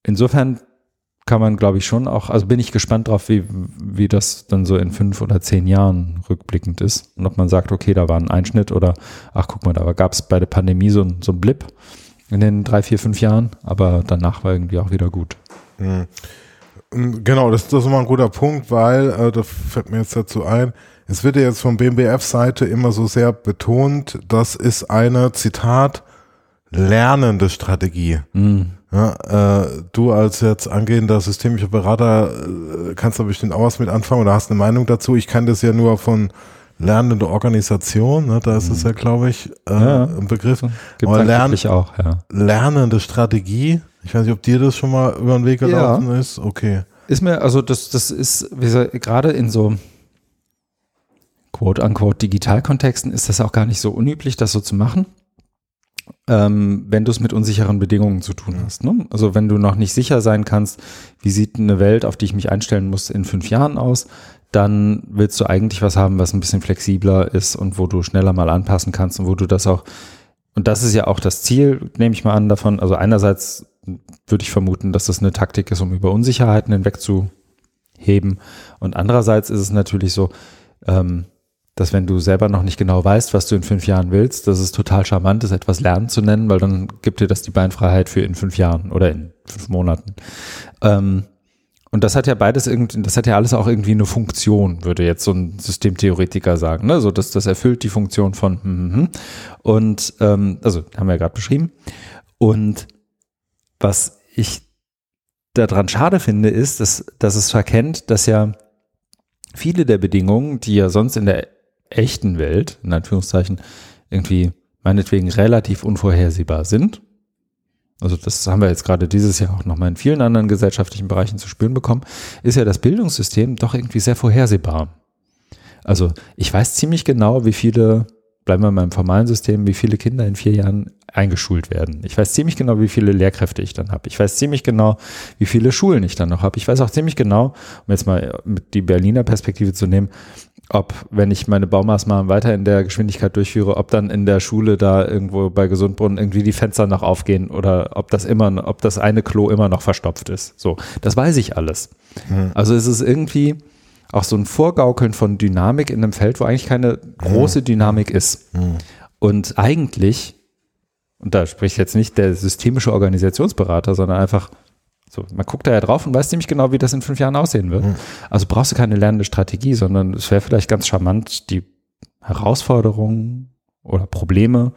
S1: Insofern kann man, glaube ich, schon auch, also bin ich gespannt drauf, wie, wie das dann so in fünf oder zehn Jahren rückblickend ist. Und ob man sagt, okay, da war ein Einschnitt oder, ach guck mal, da gab es bei der Pandemie so, so einen Blip in den drei, vier, fünf Jahren, aber danach war irgendwie auch wieder gut.
S2: Mhm. Genau, das, das ist immer ein guter Punkt, weil, äh, da fällt mir jetzt dazu ein, es wird ja jetzt von BMBF-Seite immer so sehr betont, das ist eine, Zitat, lernende Strategie. Mhm. Ja, äh, du als jetzt angehender systemischer Berater äh, kannst da bestimmt auch was mit anfangen oder hast eine Meinung dazu. Ich kann das ja nur von lernende Organisation, ne, da ist mhm. es ja, glaube ich, äh, ja, ein Begriff.
S1: Gibt es lern auch, ja.
S2: Lernende Strategie ich weiß nicht, ob dir das schon mal über den Weg gelaufen ja. ist. Okay.
S1: Ist mir, also das, das ist, wie gesagt, gerade in so quote-unquote Digitalkontexten ist das auch gar nicht so unüblich, das so zu machen. Ähm, wenn du es mit unsicheren Bedingungen zu tun hast. Ne? Also wenn du noch nicht sicher sein kannst, wie sieht eine Welt, auf die ich mich einstellen muss, in fünf Jahren aus, dann willst du eigentlich was haben, was ein bisschen flexibler ist und wo du schneller mal anpassen kannst und wo du das auch, und das ist ja auch das Ziel, nehme ich mal an, davon, also einerseits würde ich vermuten, dass das eine Taktik ist, um über Unsicherheiten hinwegzuheben. Und andererseits ist es natürlich so, ähm, dass wenn du selber noch nicht genau weißt, was du in fünf Jahren willst, dass es total charmant ist, etwas lernen zu nennen, weil dann gibt dir das die Beinfreiheit für in fünf Jahren oder in fünf Monaten. Ähm, und das hat ja beides irgendwie, das hat ja alles auch irgendwie eine Funktion, würde jetzt so ein Systemtheoretiker sagen. Ne? So, dass das erfüllt die Funktion von hm, hm, hm. und ähm, also haben wir ja gerade beschrieben. Und was ich daran schade finde, ist, dass, dass es verkennt, dass ja viele der Bedingungen, die ja sonst in der echten Welt, in Anführungszeichen, irgendwie meinetwegen relativ unvorhersehbar sind. Also das haben wir jetzt gerade dieses Jahr auch nochmal in vielen anderen gesellschaftlichen Bereichen zu spüren bekommen, ist ja das Bildungssystem doch irgendwie sehr vorhersehbar. Also ich weiß ziemlich genau, wie viele bleiben wir beim formalen System, wie viele Kinder in vier Jahren eingeschult werden. Ich weiß ziemlich genau, wie viele Lehrkräfte ich dann habe. Ich weiß ziemlich genau, wie viele Schulen ich dann noch habe. Ich weiß auch ziemlich genau, um jetzt mal die Berliner Perspektive zu nehmen, ob, wenn ich meine Baumaßnahmen weiter in der Geschwindigkeit durchführe, ob dann in der Schule da irgendwo bei Gesundbrunnen irgendwie die Fenster noch aufgehen oder ob das immer, ob das eine Klo immer noch verstopft ist. So, das weiß ich alles. Mhm. Also es ist irgendwie, auch so ein Vorgaukeln von Dynamik in einem Feld, wo eigentlich keine große Dynamik ist. Mhm. Und eigentlich, und da spricht jetzt nicht der systemische Organisationsberater, sondern einfach so, man guckt da ja drauf und weiß ziemlich genau, wie das in fünf Jahren aussehen wird. Mhm. Also brauchst du keine lernende Strategie, sondern es wäre vielleicht ganz charmant, die Herausforderungen oder Probleme,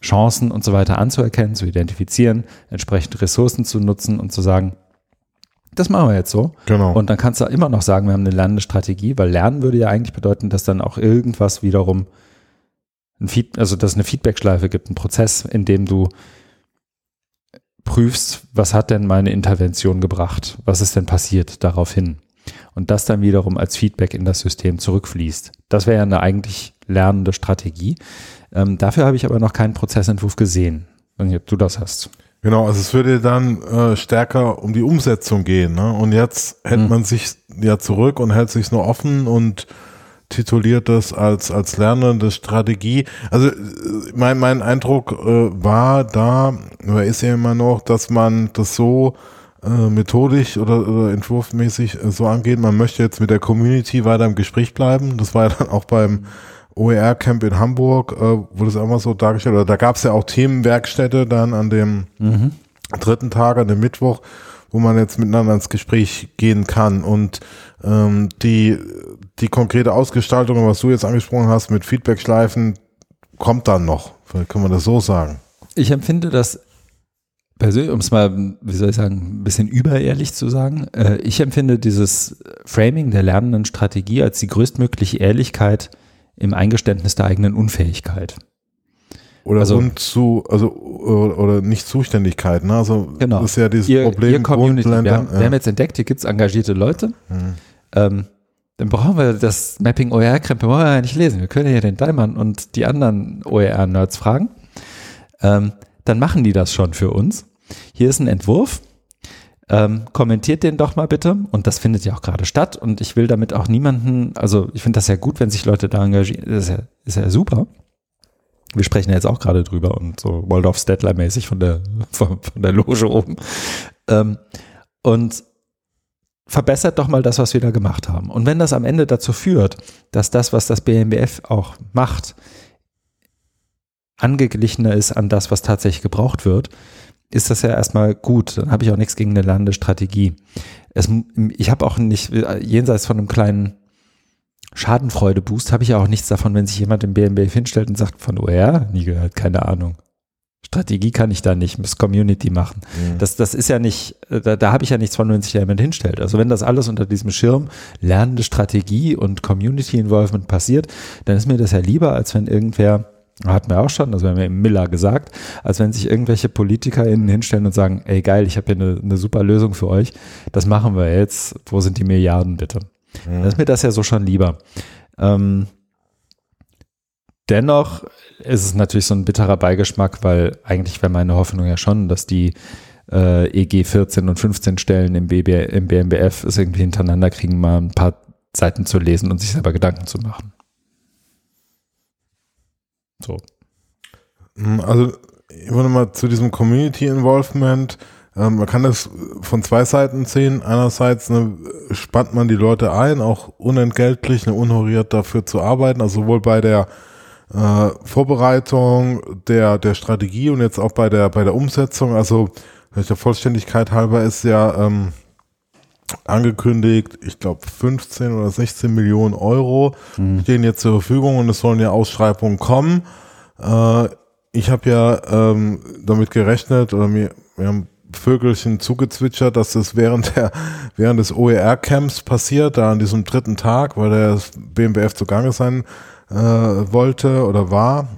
S1: Chancen und so weiter anzuerkennen, zu identifizieren, entsprechend Ressourcen zu nutzen und zu sagen, das machen wir jetzt so.
S2: Genau.
S1: Und dann kannst du immer noch sagen, wir haben eine Lernstrategie, weil Lernen würde ja eigentlich bedeuten, dass dann auch irgendwas wiederum ein Feed, also dass es eine Feedbackschleife gibt, ein Prozess, in dem du prüfst, was hat denn meine Intervention gebracht? Was ist denn passiert daraufhin? Und das dann wiederum als Feedback in das System zurückfließt. Das wäre ja eine eigentlich lernende Strategie. Ähm, dafür habe ich aber noch keinen Prozessentwurf gesehen. Wenn du das hast.
S2: Genau, also es würde dann äh, stärker um die Umsetzung gehen. Ne? Und jetzt hält mhm. man sich ja zurück und hält sich nur offen und tituliert das als, als lernende Strategie. Also mein, mein Eindruck äh, war da, oder ist ja immer noch, dass man das so äh, methodisch oder, oder entwurfmäßig äh, so angeht. Man möchte jetzt mit der Community weiter im Gespräch bleiben. Das war ja dann auch beim OER-Camp in Hamburg, äh, wurde es immer so dargestellt. Oder da gab es ja auch Themenwerkstätte dann an dem mhm. dritten Tag, an dem Mittwoch, wo man jetzt miteinander ins Gespräch gehen kann. Und ähm, die, die konkrete Ausgestaltung, was du jetzt angesprochen hast mit Feedback-Schleifen, kommt dann noch. Vielleicht kann man das so sagen.
S1: Ich empfinde das persönlich, um es mal, wie soll ich sagen, ein bisschen überehrlich zu sagen, äh, ich empfinde dieses Framing der lernenden Strategie als die größtmögliche Ehrlichkeit im Eingeständnis der eigenen Unfähigkeit.
S2: Oder also, zu, also oder nicht Zuständigkeit, ne? Also
S1: genau.
S2: das ist ja dieses
S1: ihr,
S2: Problem.
S1: Ihr Community. Wir haben, ja. wir haben, jetzt entdeckt, hier gibt es engagierte Leute. Mhm. Ähm, dann brauchen wir das Mapping OER-Krempel, wollen wir ja nicht lesen. Wir können ja den Daimann und die anderen OER-Nerds fragen. Ähm, dann machen die das schon für uns. Hier ist ein Entwurf. Ähm, kommentiert den doch mal bitte. Und das findet ja auch gerade statt. Und ich will damit auch niemanden, also ich finde das ja gut, wenn sich Leute da engagieren. Das ist ja, ist ja super. Wir sprechen jetzt auch gerade drüber und so Waldorf Stettler mäßig von der, von, von der Loge oben. Ähm, und verbessert doch mal das, was wir da gemacht haben. Und wenn das am Ende dazu führt, dass das, was das BMBF auch macht, angeglichener ist an das, was tatsächlich gebraucht wird, ist das ja erstmal gut. Dann habe ich auch nichts gegen eine Landestrategie. Es, ich habe auch nicht, jenseits von einem kleinen Schadenfreude-Boost, habe ich ja auch nichts davon, wenn sich jemand im BMBF hinstellt und sagt, von OR, nie gehört, keine Ahnung. Strategie kann ich da nicht, muss Community machen. Mhm. Das, das ist ja nicht, da, da habe ich ja nichts von, wenn sich da jemand hinstellt. Also wenn das alles unter diesem Schirm lernende Strategie und Community Involvement passiert, dann ist mir das ja lieber, als wenn irgendwer hat mir auch schon, das haben wir im Miller gesagt, als wenn sich irgendwelche PolitikerInnen hinstellen und sagen, ey geil, ich habe hier eine, eine super Lösung für euch, das machen wir jetzt, wo sind die Milliarden bitte? Mhm. Dann ist mir das ja so schon lieber. Ähm, dennoch ist es natürlich so ein bitterer Beigeschmack, weil eigentlich wäre meine Hoffnung ja schon, dass die äh, EG 14 und 15 Stellen im, BB, im BMBF es irgendwie hintereinander kriegen, mal ein paar Seiten zu lesen und sich selber Gedanken zu machen. So.
S2: Also, ich würde mal zu diesem Community Involvement. Ähm, man kann das von zwei Seiten sehen. Einerseits ne, spannt man die Leute ein, auch unentgeltlich, ne, unhoriert dafür zu arbeiten. Also sowohl bei der äh, Vorbereitung der, der Strategie und jetzt auch bei der, bei der Umsetzung. Also, der Vollständigkeit halber ist ja ähm, angekündigt, ich glaube 15 oder 16 Millionen Euro mhm. stehen jetzt zur Verfügung und es sollen ja Ausschreibungen kommen. Äh, ich habe ja ähm, damit gerechnet oder mir, wir haben Vögelchen zugezwitschert, dass das während der während des OER-Camps passiert, da an diesem dritten Tag, weil der BMBF zugange sein äh, wollte oder war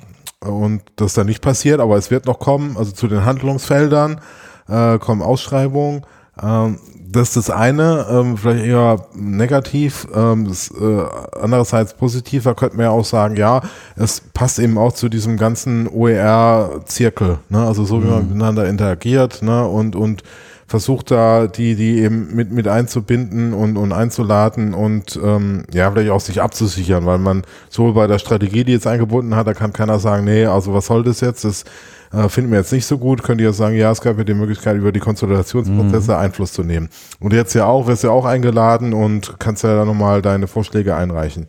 S2: und das dann nicht passiert, aber es wird noch kommen, also zu den Handlungsfeldern äh, kommen Ausschreibungen. Ähm, das ist das eine, ähm, vielleicht eher negativ. Ähm, das, äh, andererseits positiver könnte man ja auch sagen, ja, es passt eben auch zu diesem ganzen OER-Zirkel, ne? also so wie man mhm. miteinander interagiert ne? und, und versucht da die, die eben mit, mit einzubinden und, und einzuladen und ähm, ja, vielleicht auch sich abzusichern, weil man so bei der Strategie, die jetzt eingebunden hat, da kann keiner sagen, nee, also was soll das jetzt? Das äh, finden wir jetzt nicht so gut, könnt ihr sagen, ja, es gab ja die Möglichkeit, über die Konsolidationsprozesse mhm. Einfluss zu nehmen. Und jetzt ja auch, wirst ja auch eingeladen und kannst ja dann nochmal deine Vorschläge einreichen.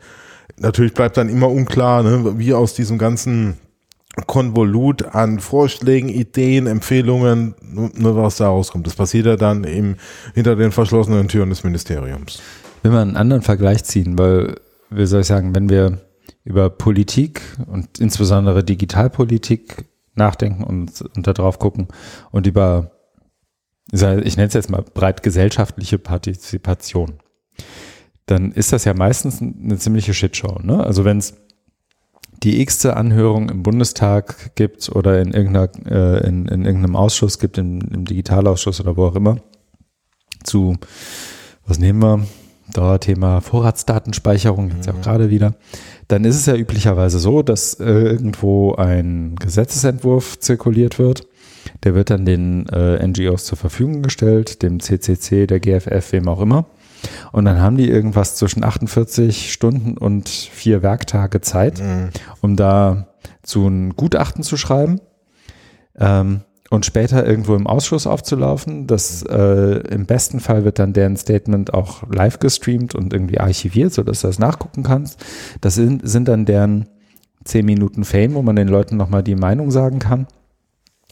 S2: Natürlich bleibt dann immer unklar, ne, wie aus diesem ganzen Konvolut an Vorschlägen, Ideen, Empfehlungen, nur was da rauskommt. Das passiert ja dann eben hinter den verschlossenen Türen des Ministeriums.
S1: Will man einen anderen Vergleich ziehen, weil, wie soll ich sagen, wenn wir über Politik und insbesondere Digitalpolitik nachdenken und, und da drauf gucken und über, ich nenne es jetzt mal breit gesellschaftliche Partizipation, dann ist das ja meistens eine ziemliche Shitshow. Ne? Also wenn es die x-te Anhörung im Bundestag gibt oder in, irgendeiner, äh, in, in irgendeinem Ausschuss gibt, im, im Digitalausschuss oder wo auch immer, zu, was nehmen wir, Dauerthema Vorratsdatenspeicherung, jetzt mhm. auch gerade wieder, dann ist es ja üblicherweise so, dass äh, irgendwo ein Gesetzesentwurf zirkuliert wird. Der wird dann den äh, NGOs zur Verfügung gestellt, dem CCC, der GFF, wem auch immer. Und dann haben die irgendwas zwischen 48 Stunden und vier Werktage Zeit, mhm. um da zu ein Gutachten zu schreiben. Ähm, und später irgendwo im Ausschuss aufzulaufen. Das äh, im besten Fall wird dann deren Statement auch live gestreamt und irgendwie archiviert, sodass du das nachgucken kannst. Das sind, sind dann deren zehn Minuten Fame, wo man den Leuten nochmal die Meinung sagen kann.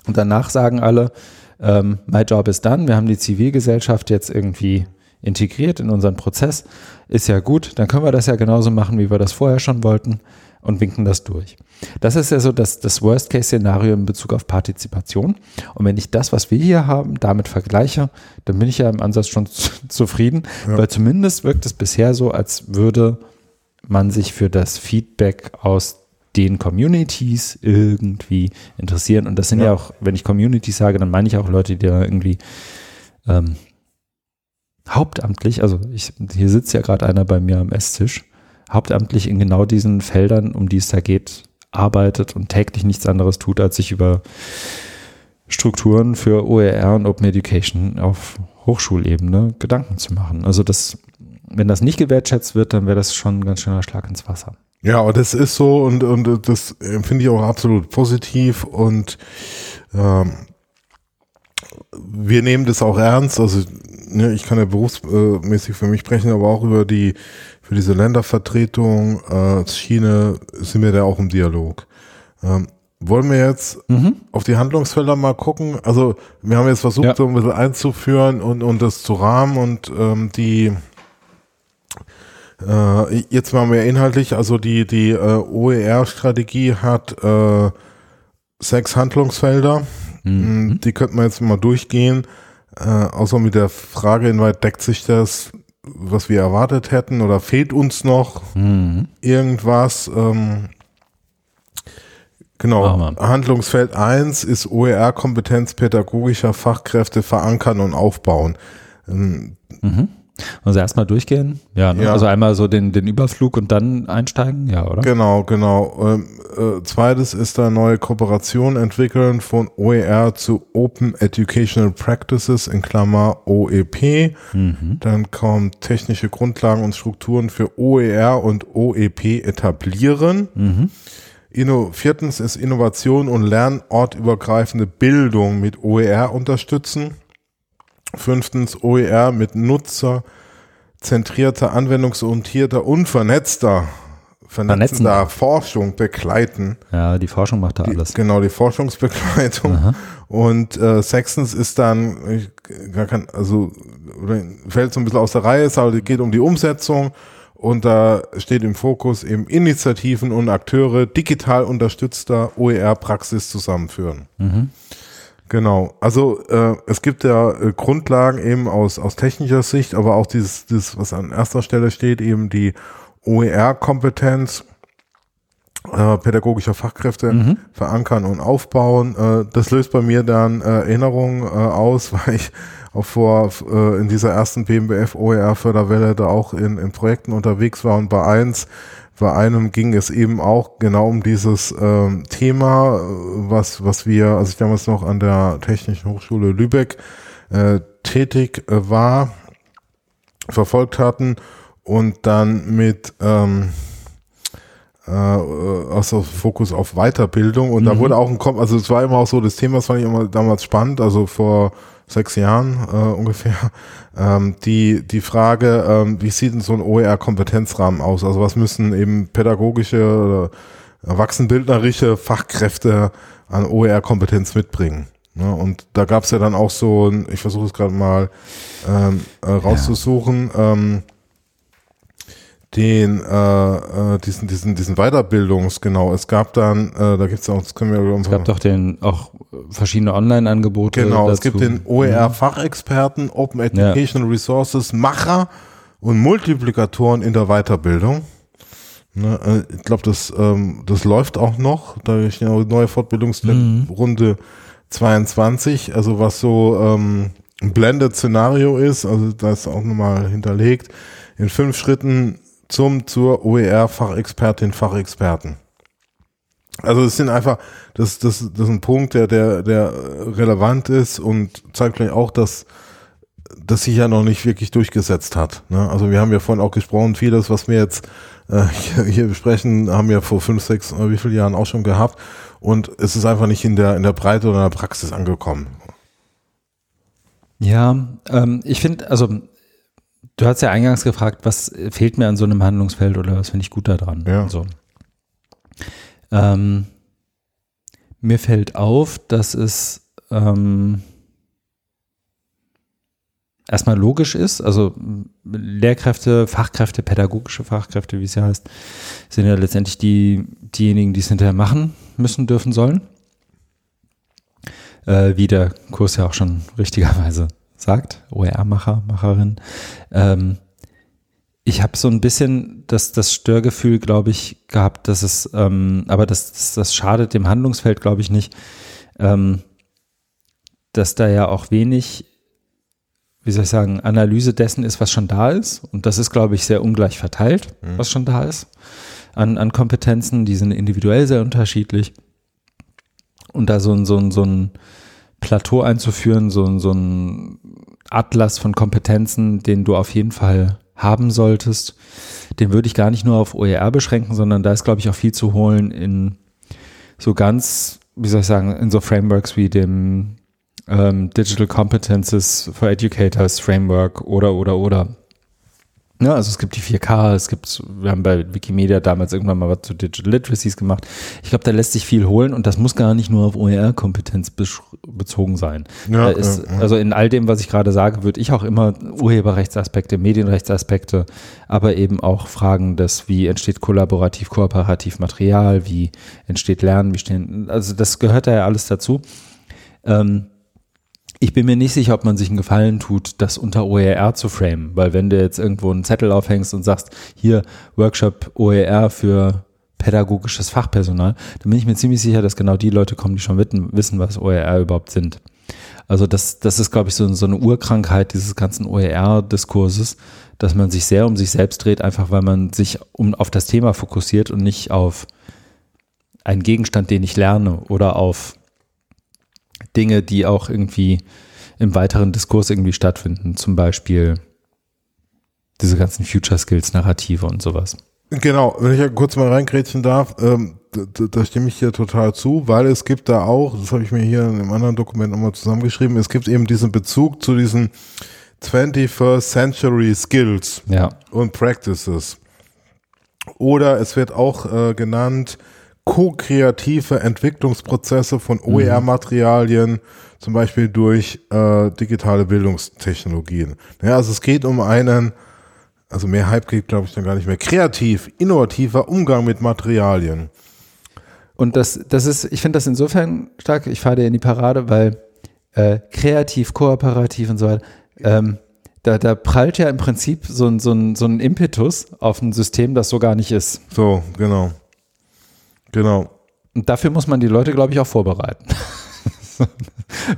S1: Und danach sagen alle, ähm, my job is done, wir haben die Zivilgesellschaft jetzt irgendwie integriert in unseren Prozess, ist ja gut, dann können wir das ja genauso machen, wie wir das vorher schon wollten und winken das durch. Das ist ja so das, das Worst-Case-Szenario in Bezug auf Partizipation. Und wenn ich das, was wir hier haben, damit vergleiche, dann bin ich ja im Ansatz schon zufrieden, ja. weil zumindest wirkt es bisher so, als würde man sich für das Feedback aus den Communities irgendwie interessieren. Und das sind ja, ja auch, wenn ich Communities sage, dann meine ich auch Leute, die da irgendwie ähm, hauptamtlich, also ich, hier sitzt ja gerade einer bei mir am Esstisch, hauptamtlich in genau diesen Feldern, um die es da geht, arbeitet und täglich nichts anderes tut, als sich über Strukturen für OER und Open Education auf Hochschulebene Gedanken zu machen. Also das, wenn das nicht gewertschätzt wird, dann wäre das schon ein ganz schöner Schlag ins Wasser.
S2: Ja, aber das ist so und, und das finde ich auch absolut positiv und ähm, wir nehmen das auch ernst. Also ne, ich kann ja berufsmäßig für mich sprechen, aber auch über die für diese Ländervertretung äh, China sind wir da auch im Dialog. Ähm, wollen wir jetzt mhm. auf die Handlungsfelder mal gucken? Also wir haben jetzt versucht, ja. so ein bisschen einzuführen und, und das zu rahmen und ähm, die äh, jetzt machen wir inhaltlich, also die, die äh, OER-Strategie hat äh, sechs Handlungsfelder. Mhm. Die könnten wir jetzt mal durchgehen. Äh, außer mit der Frage, inwieweit deckt sich das, was wir erwartet hätten, oder fehlt uns noch mhm. irgendwas? Ähm, genau. Handlungsfeld 1 ist OER-Kompetenz pädagogischer Fachkräfte verankern und aufbauen. Ähm,
S1: mhm. Also erstmal durchgehen, ja, ne? ja, Also einmal so den, den Überflug und dann einsteigen, ja, oder?
S2: Genau, genau. Ähm, äh, zweites ist da neue Kooperation entwickeln von OER zu Open Educational Practices in Klammer OEP. Mhm. Dann kommt technische Grundlagen und Strukturen für OER und OEP etablieren. Mhm. Inno, viertens ist Innovation und lernortübergreifende Bildung mit OER unterstützen. Fünftens OER mit nutzerzentrierter, anwendungsorientierter und vernetzter vernetzender Forschung begleiten.
S1: Ja, die Forschung macht da
S2: die,
S1: alles.
S2: Genau, die Forschungsbegleitung. Aha. Und äh, sechstens ist dann gar kein, also fällt so ein bisschen aus der Reihe, es geht um die Umsetzung und da steht im Fokus eben Initiativen und Akteure digital unterstützter OER-Praxis zusammenführen. Mhm. Genau, also äh, es gibt ja äh, Grundlagen eben aus, aus technischer Sicht, aber auch dieses, dieses, was an erster Stelle steht, eben die OER-Kompetenz äh, pädagogischer Fachkräfte mhm. verankern und aufbauen. Äh, das löst bei mir dann äh, Erinnerungen äh, aus, weil ich auch vor äh, in dieser ersten BMBF OER Förderwelle da auch in, in Projekten unterwegs war und bei eins bei einem ging es eben auch genau um dieses ähm, Thema, was, was wir, als ich damals noch an der Technischen Hochschule Lübeck äh, tätig äh, war, verfolgt hatten und dann mit ähm, äh, also Fokus auf Weiterbildung und mhm. da wurde auch ein, also es war immer auch so das Thema, das fand ich immer damals spannend, also vor sechs Jahren äh, ungefähr, ähm, die, die Frage, ähm, wie sieht denn so ein OER-Kompetenzrahmen aus? Also was müssen eben pädagogische oder erwachsenbildnerische Fachkräfte an OER-Kompetenz mitbringen? Ne? Und da gab es ja dann auch so, ein, ich versuche es gerade mal ähm, äh, rauszusuchen, ja. ähm, den äh, äh, diesen diesen diesen Weiterbildungs genau es gab dann äh, da gibt's auch das können wir
S1: es gab doch den auch verschiedene Online-Angebote
S2: genau dazu. es gibt den OER Fachexperten Open Educational ja. Resources Macher und Multiplikatoren in der Weiterbildung ne, äh, ich glaube das ähm, das läuft auch noch da ich eine neue Fortbildungsrunde mhm. 22 also was so ähm, ein blended Szenario ist also das ist auch nochmal hinterlegt in fünf Schritten zum zur OER Fachexpertin Fachexperten. Also es sind einfach, das, das, das ist ein Punkt, der, der, der relevant ist und zeigt vielleicht auch, dass das sich ja noch nicht wirklich durchgesetzt hat. Ne? Also wir haben ja vorhin auch gesprochen, vieles, was wir jetzt äh, hier, hier besprechen, haben wir vor fünf, sechs, äh, wie viele Jahren auch schon gehabt und es ist einfach nicht in der, in der Breite oder in der Praxis angekommen.
S1: Ja, ähm, ich finde, also du hast ja eingangs gefragt, was fehlt mir an so einem Handlungsfeld oder was finde ich gut daran?
S2: Ja.
S1: Also, ähm, mir fällt auf, dass es ähm, erstmal logisch ist. Also Lehrkräfte, Fachkräfte, pädagogische Fachkräfte, wie es ja heißt, sind ja letztendlich die, diejenigen, die es hinterher machen müssen, dürfen, sollen. Äh, wie der Kurs ja auch schon richtigerweise sagt, OER-Macher, Macherin. Ähm, ich habe so ein bisschen das, das Störgefühl, glaube ich, gehabt, dass es, ähm, aber das, das, das schadet dem Handlungsfeld, glaube ich, nicht, ähm, dass da ja auch wenig wie soll ich sagen, Analyse dessen ist, was schon da ist. Und das ist, glaube ich, sehr ungleich verteilt, mhm. was schon da ist an, an Kompetenzen. Die sind individuell sehr unterschiedlich. Und da so ein, so ein, so ein Plateau einzuführen, so ein, so ein Atlas von Kompetenzen, den du auf jeden Fall haben solltest, den würde ich gar nicht nur auf OER beschränken, sondern da ist, glaube ich, auch viel zu holen in so ganz, wie soll ich sagen, in so Frameworks wie dem ähm, Digital Competences for Educators Framework oder, oder, oder. Ja, also es gibt die 4K, es gibt, wir haben bei Wikimedia damals irgendwann mal was zu Digital Literacies gemacht. Ich glaube, da lässt sich viel holen und das muss gar nicht nur auf OER-Kompetenz bezogen sein.
S2: Ja,
S1: ist,
S2: ja, ja.
S1: Also in all dem, was ich gerade sage, würde ich auch immer Urheberrechtsaspekte, Medienrechtsaspekte, aber eben auch Fragen des, wie entsteht kollaborativ, kooperativ Material, wie entsteht Lernen, wie stehen, also das gehört da ja alles dazu. Ähm, ich bin mir nicht sicher, ob man sich einen Gefallen tut, das unter OER zu framen, weil wenn du jetzt irgendwo einen Zettel aufhängst und sagst, hier Workshop OER für pädagogisches Fachpersonal, dann bin ich mir ziemlich sicher, dass genau die Leute kommen, die schon wissen, was OER überhaupt sind. Also das, das ist, glaube ich, so, so eine Urkrankheit dieses ganzen OER-Diskurses, dass man sich sehr um sich selbst dreht, einfach weil man sich um, auf das Thema fokussiert und nicht auf einen Gegenstand, den ich lerne oder auf Dinge, die auch irgendwie im weiteren Diskurs irgendwie stattfinden. Zum Beispiel diese ganzen Future Skills Narrative und sowas.
S2: Genau, wenn ich ja kurz mal reingrätschen darf, ähm, da, da, stimme ich hier total zu, weil es gibt da auch, das habe ich mir hier in einem anderen Dokument nochmal zusammengeschrieben, es gibt eben diesen Bezug zu diesen 21st Century Skills
S1: ja.
S2: und Practices. Oder es wird auch äh, genannt ko-kreative Entwicklungsprozesse von OER-Materialien, mhm. zum Beispiel durch äh, digitale Bildungstechnologien. Ja, also es geht um einen, also mehr Hype geht, glaube ich, dann gar nicht mehr, kreativ, innovativer Umgang mit Materialien.
S1: Und das, das ist, ich finde das insofern stark, ich fahre dir in die Parade, weil äh, kreativ, kooperativ und so weiter, ähm, da, da prallt ja im Prinzip so ein, so, ein, so ein Impetus auf ein System, das so gar nicht ist.
S2: So, genau. Genau.
S1: Und dafür muss man die Leute, glaube ich, auch vorbereiten.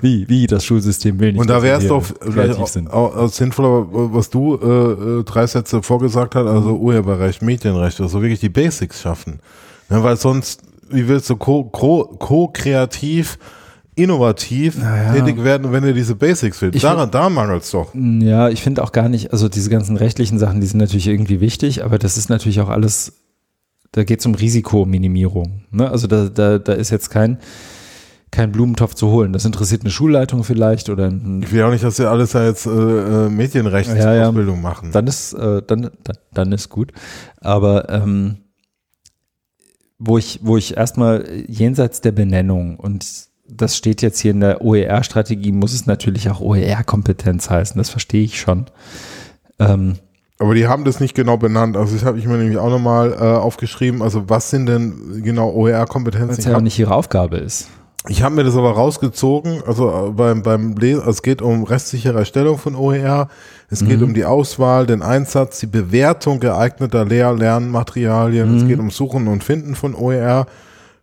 S1: wie, wie das Schulsystem will nicht.
S2: Und da wäre es doch vielleicht auch, auch, sinnvoller, was du äh, äh, drei Sätze vorgesagt hast, also mhm. Urheberrecht, Medienrecht, also wirklich die Basics schaffen. Ja, weil sonst, wie willst du ko-kreativ, ko, ko innovativ naja. tätig werden, wenn du diese Basics willst? Da, da mangelt es doch.
S1: Ja, ich finde auch gar nicht, also diese ganzen rechtlichen Sachen, die sind natürlich irgendwie wichtig, aber das ist natürlich auch alles da geht es um Risikominimierung. Ne? Also da, da, da ist jetzt kein, kein Blumentopf zu holen. Das interessiert eine Schulleitung vielleicht oder ein
S2: Ich will auch nicht, dass wir alles da jetzt äh, äh Medienrechtsausbildung ja, ja. machen.
S1: Dann ist, äh, dann, dann, dann ist gut. Aber ähm, wo ich, wo ich erstmal jenseits der Benennung und das steht jetzt hier in der OER-Strategie, muss es natürlich auch OER-Kompetenz heißen. Das verstehe ich schon. Ähm,
S2: aber die haben das nicht genau benannt. Also das habe ich mir nämlich auch nochmal äh, aufgeschrieben. Also was sind denn genau OER-Kompetenzen?
S1: Was ja auch nicht ihre Aufgabe ist.
S2: Ich habe mir das aber rausgezogen, also äh, beim, beim Lesen, also es geht um restsichere Erstellung von OER, es geht mhm. um die Auswahl, den Einsatz, die Bewertung geeigneter Lehr-, Lernmaterialien, mhm. es geht um Suchen und Finden von OER,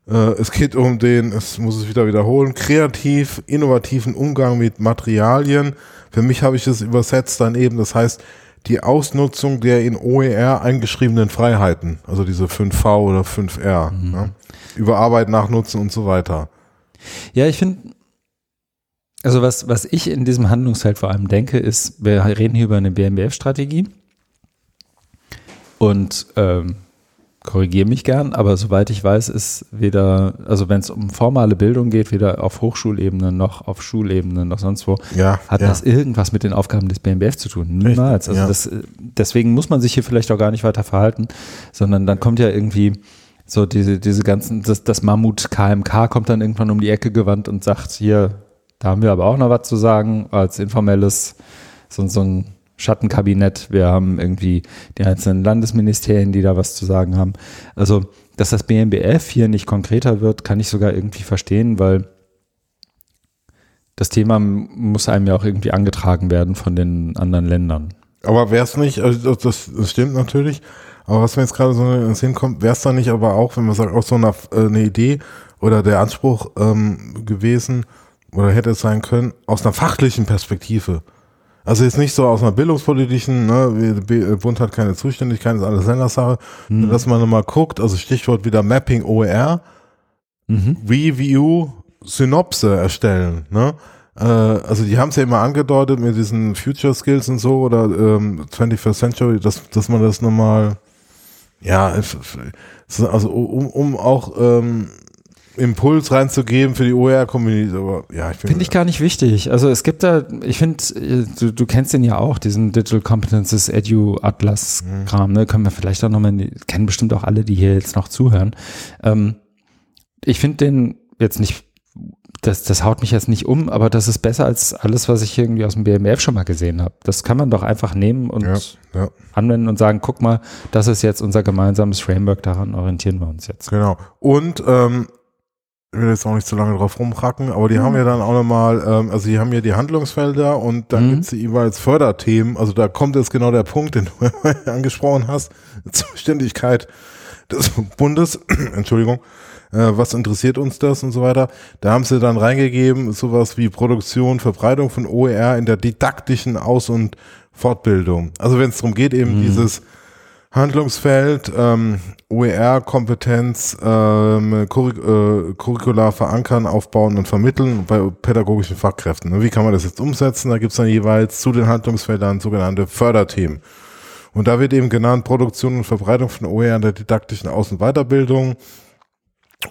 S2: äh, es geht um den, es muss es wieder wiederholen, kreativ, innovativen Umgang mit Materialien. Für mich habe ich das übersetzt dann eben, das heißt, die Ausnutzung der in OER eingeschriebenen Freiheiten, also diese 5V oder 5R, mhm. ne? Überarbeiten, Nachnutzen und so weiter.
S1: Ja, ich finde, also was, was ich in diesem Handlungsfeld vor allem denke, ist, wir reden hier über eine BMBF-Strategie und ähm, korrigiere mich gern, aber soweit ich weiß, ist weder, also wenn es um formale Bildung geht, weder auf Hochschulebene noch auf Schulebene noch sonst wo,
S2: ja,
S1: hat
S2: ja.
S1: das irgendwas mit den Aufgaben des BMBF zu tun. Niemals. Also ja. das, deswegen muss man sich hier vielleicht auch gar nicht weiter verhalten, sondern dann kommt ja irgendwie so diese, diese ganzen, das, das Mammut KMK kommt dann irgendwann um die Ecke gewandt und sagt, hier, da haben wir aber auch noch was zu sagen, als informelles, so, so ein Schattenkabinett. Wir haben irgendwie die einzelnen Landesministerien, die da was zu sagen haben. Also, dass das BMBF hier nicht konkreter wird, kann ich sogar irgendwie verstehen, weil das Thema muss einem ja auch irgendwie angetragen werden von den anderen Ländern.
S2: Aber wäre es nicht, also das, das stimmt natürlich, aber was mir jetzt gerade so ins Sinn kommt, wäre es da nicht aber auch, wenn man sagt, auch so eine, äh, eine Idee oder der Anspruch ähm, gewesen oder hätte es sein können, aus einer fachlichen Perspektive. Also jetzt nicht so aus einer bildungspolitischen, ne, Bund hat keine Zuständigkeit, ist alles Ländersache, mhm. dass man mal guckt, also Stichwort wieder Mapping OER, mhm. Review, Synopse erstellen, ne? Äh, also die haben es ja immer angedeutet mit diesen Future Skills und so oder ähm, 21st Century, dass, dass man das nochmal, ja, also um, um auch ähm, Impuls reinzugeben für die OER-Community. Aber ja,
S1: ich finde ich gar nicht wichtig. Also es gibt da, ich finde, du, du kennst den ja auch, diesen Digital Competences Edu Atlas Kram, ne? Können wir vielleicht auch nochmal, kennen bestimmt auch alle, die hier jetzt noch zuhören. Ähm, ich finde den jetzt nicht, das, das haut mich jetzt nicht um, aber das ist besser als alles, was ich irgendwie aus dem BMF schon mal gesehen habe. Das kann man doch einfach nehmen und ja, ja. anwenden und sagen, guck mal, das ist jetzt unser gemeinsames Framework, daran orientieren wir uns jetzt.
S2: Genau. Und ähm, ich will jetzt auch nicht zu lange drauf rumhacken, aber die mhm. haben ja dann auch nochmal, ähm, also die haben ja die Handlungsfelder und dann mhm. gibt es jeweils Förderthemen. Also da kommt jetzt genau der Punkt, den du angesprochen hast, Zuständigkeit des Bundes, Entschuldigung, äh, was interessiert uns das und so weiter. Da haben sie dann reingegeben, sowas wie Produktion, Verbreitung von OER in der didaktischen Aus- und Fortbildung. Also wenn es darum geht, eben mhm. dieses Handlungsfeld, ähm, OER-Kompetenz, ähm, Curric äh, curricular verankern, aufbauen und vermitteln bei pädagogischen Fachkräften. Wie kann man das jetzt umsetzen? Da gibt es dann jeweils zu den Handlungsfeldern sogenannte Förderthemen. Und da wird eben genannt Produktion und Verbreitung von OER in der didaktischen Aus- und Weiterbildung,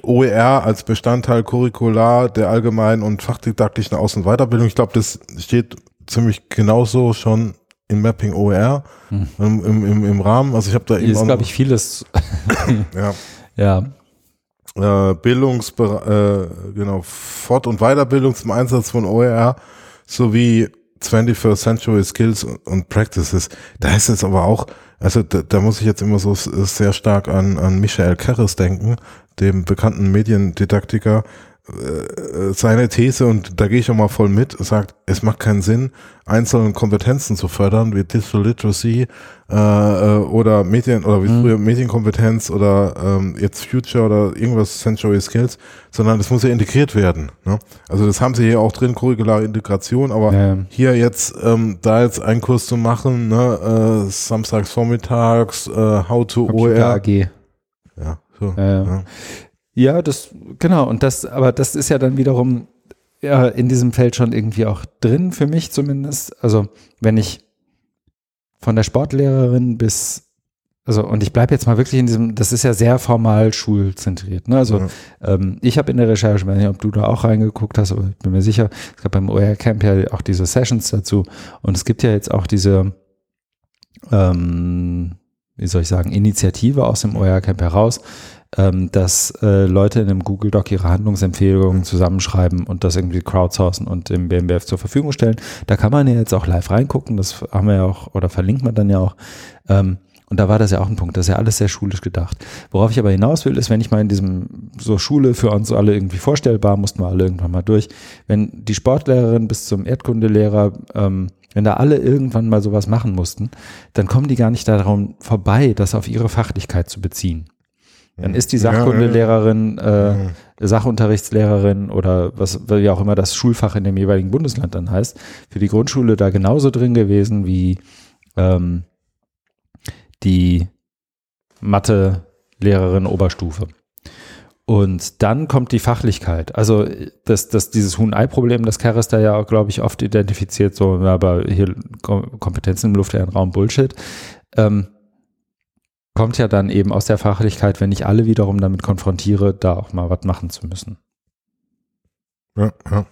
S2: OER als Bestandteil curricular der allgemeinen und fachdidaktischen Aus- und Weiterbildung. Ich glaube, das steht ziemlich genauso schon in Mapping OER hm. im, im, im, Rahmen. Also ich habe da
S1: eben. ist, glaube ich, vieles.
S2: ja. ja. Äh, Bildungs, äh, genau, Fort- und Weiterbildung zum Einsatz von OER sowie 21st Century Skills und Practices. Da ist es aber auch, also da, da muss ich jetzt immer so sehr stark an, an Michael Kerres denken, dem bekannten Mediendidaktiker, seine These, und da gehe ich auch mal voll mit, sagt, es macht keinen Sinn, einzelne Kompetenzen zu fördern, wie Digital Literacy äh, äh, oder Medien oder wie mhm. früher Medienkompetenz oder ähm, jetzt Future oder irgendwas Century Skills, sondern es muss ja integriert werden. Ne? Also das haben sie hier auch drin, curriculare Integration, aber ja. hier jetzt ähm, da jetzt einen Kurs zu machen, ne, äh, samstags vormittags, äh, How to OER. AG. Ja, so.
S1: ja. Ja, das, genau. Und das, aber das ist ja dann wiederum ja, in diesem Feld schon irgendwie auch drin, für mich zumindest. Also, wenn ich von der Sportlehrerin bis, also, und ich bleibe jetzt mal wirklich in diesem, das ist ja sehr formal schulzentriert. Ne? Also, ja. ähm, ich habe in der Recherche, weiß nicht, ob du da auch reingeguckt hast, aber ich bin mir sicher, es gab beim OER Camp ja auch diese Sessions dazu. Und es gibt ja jetzt auch diese, ähm, wie soll ich sagen, Initiative aus dem OER Camp heraus, ähm, dass äh, Leute in einem Google Doc ihre Handlungsempfehlungen zusammenschreiben und das irgendwie crowdsourcen und im BMBF zur Verfügung stellen. Da kann man ja jetzt auch live reingucken, das haben wir ja auch, oder verlinkt man dann ja auch. Ähm, und da war das ja auch ein Punkt, das ist ja alles sehr schulisch gedacht. Worauf ich aber hinaus will, ist, wenn ich mal in diesem so Schule für uns alle irgendwie vorstellbar, mussten wir alle irgendwann mal durch, wenn die Sportlehrerin bis zum Erdkundelehrer ähm, wenn da alle irgendwann mal sowas machen mussten, dann kommen die gar nicht darum vorbei, das auf ihre Fachlichkeit zu beziehen. Dann ist die Sachkundelehrerin, äh, Sachunterrichtslehrerin oder was, wie auch immer das Schulfach in dem jeweiligen Bundesland dann heißt, für die Grundschule da genauso drin gewesen wie ähm, die Mathe-Lehrerin Oberstufe. Und dann kommt die Fachlichkeit. Also das, das, dieses Huhn-Ei-Problem, das Keres da ja auch, glaube ich, oft identifiziert, so, aber hier Kompetenzen im luftleeren Raum Bullshit, ähm, kommt ja dann eben aus der Fachlichkeit, wenn ich alle wiederum damit konfrontiere, da auch mal was machen zu müssen.
S2: Ja, ja.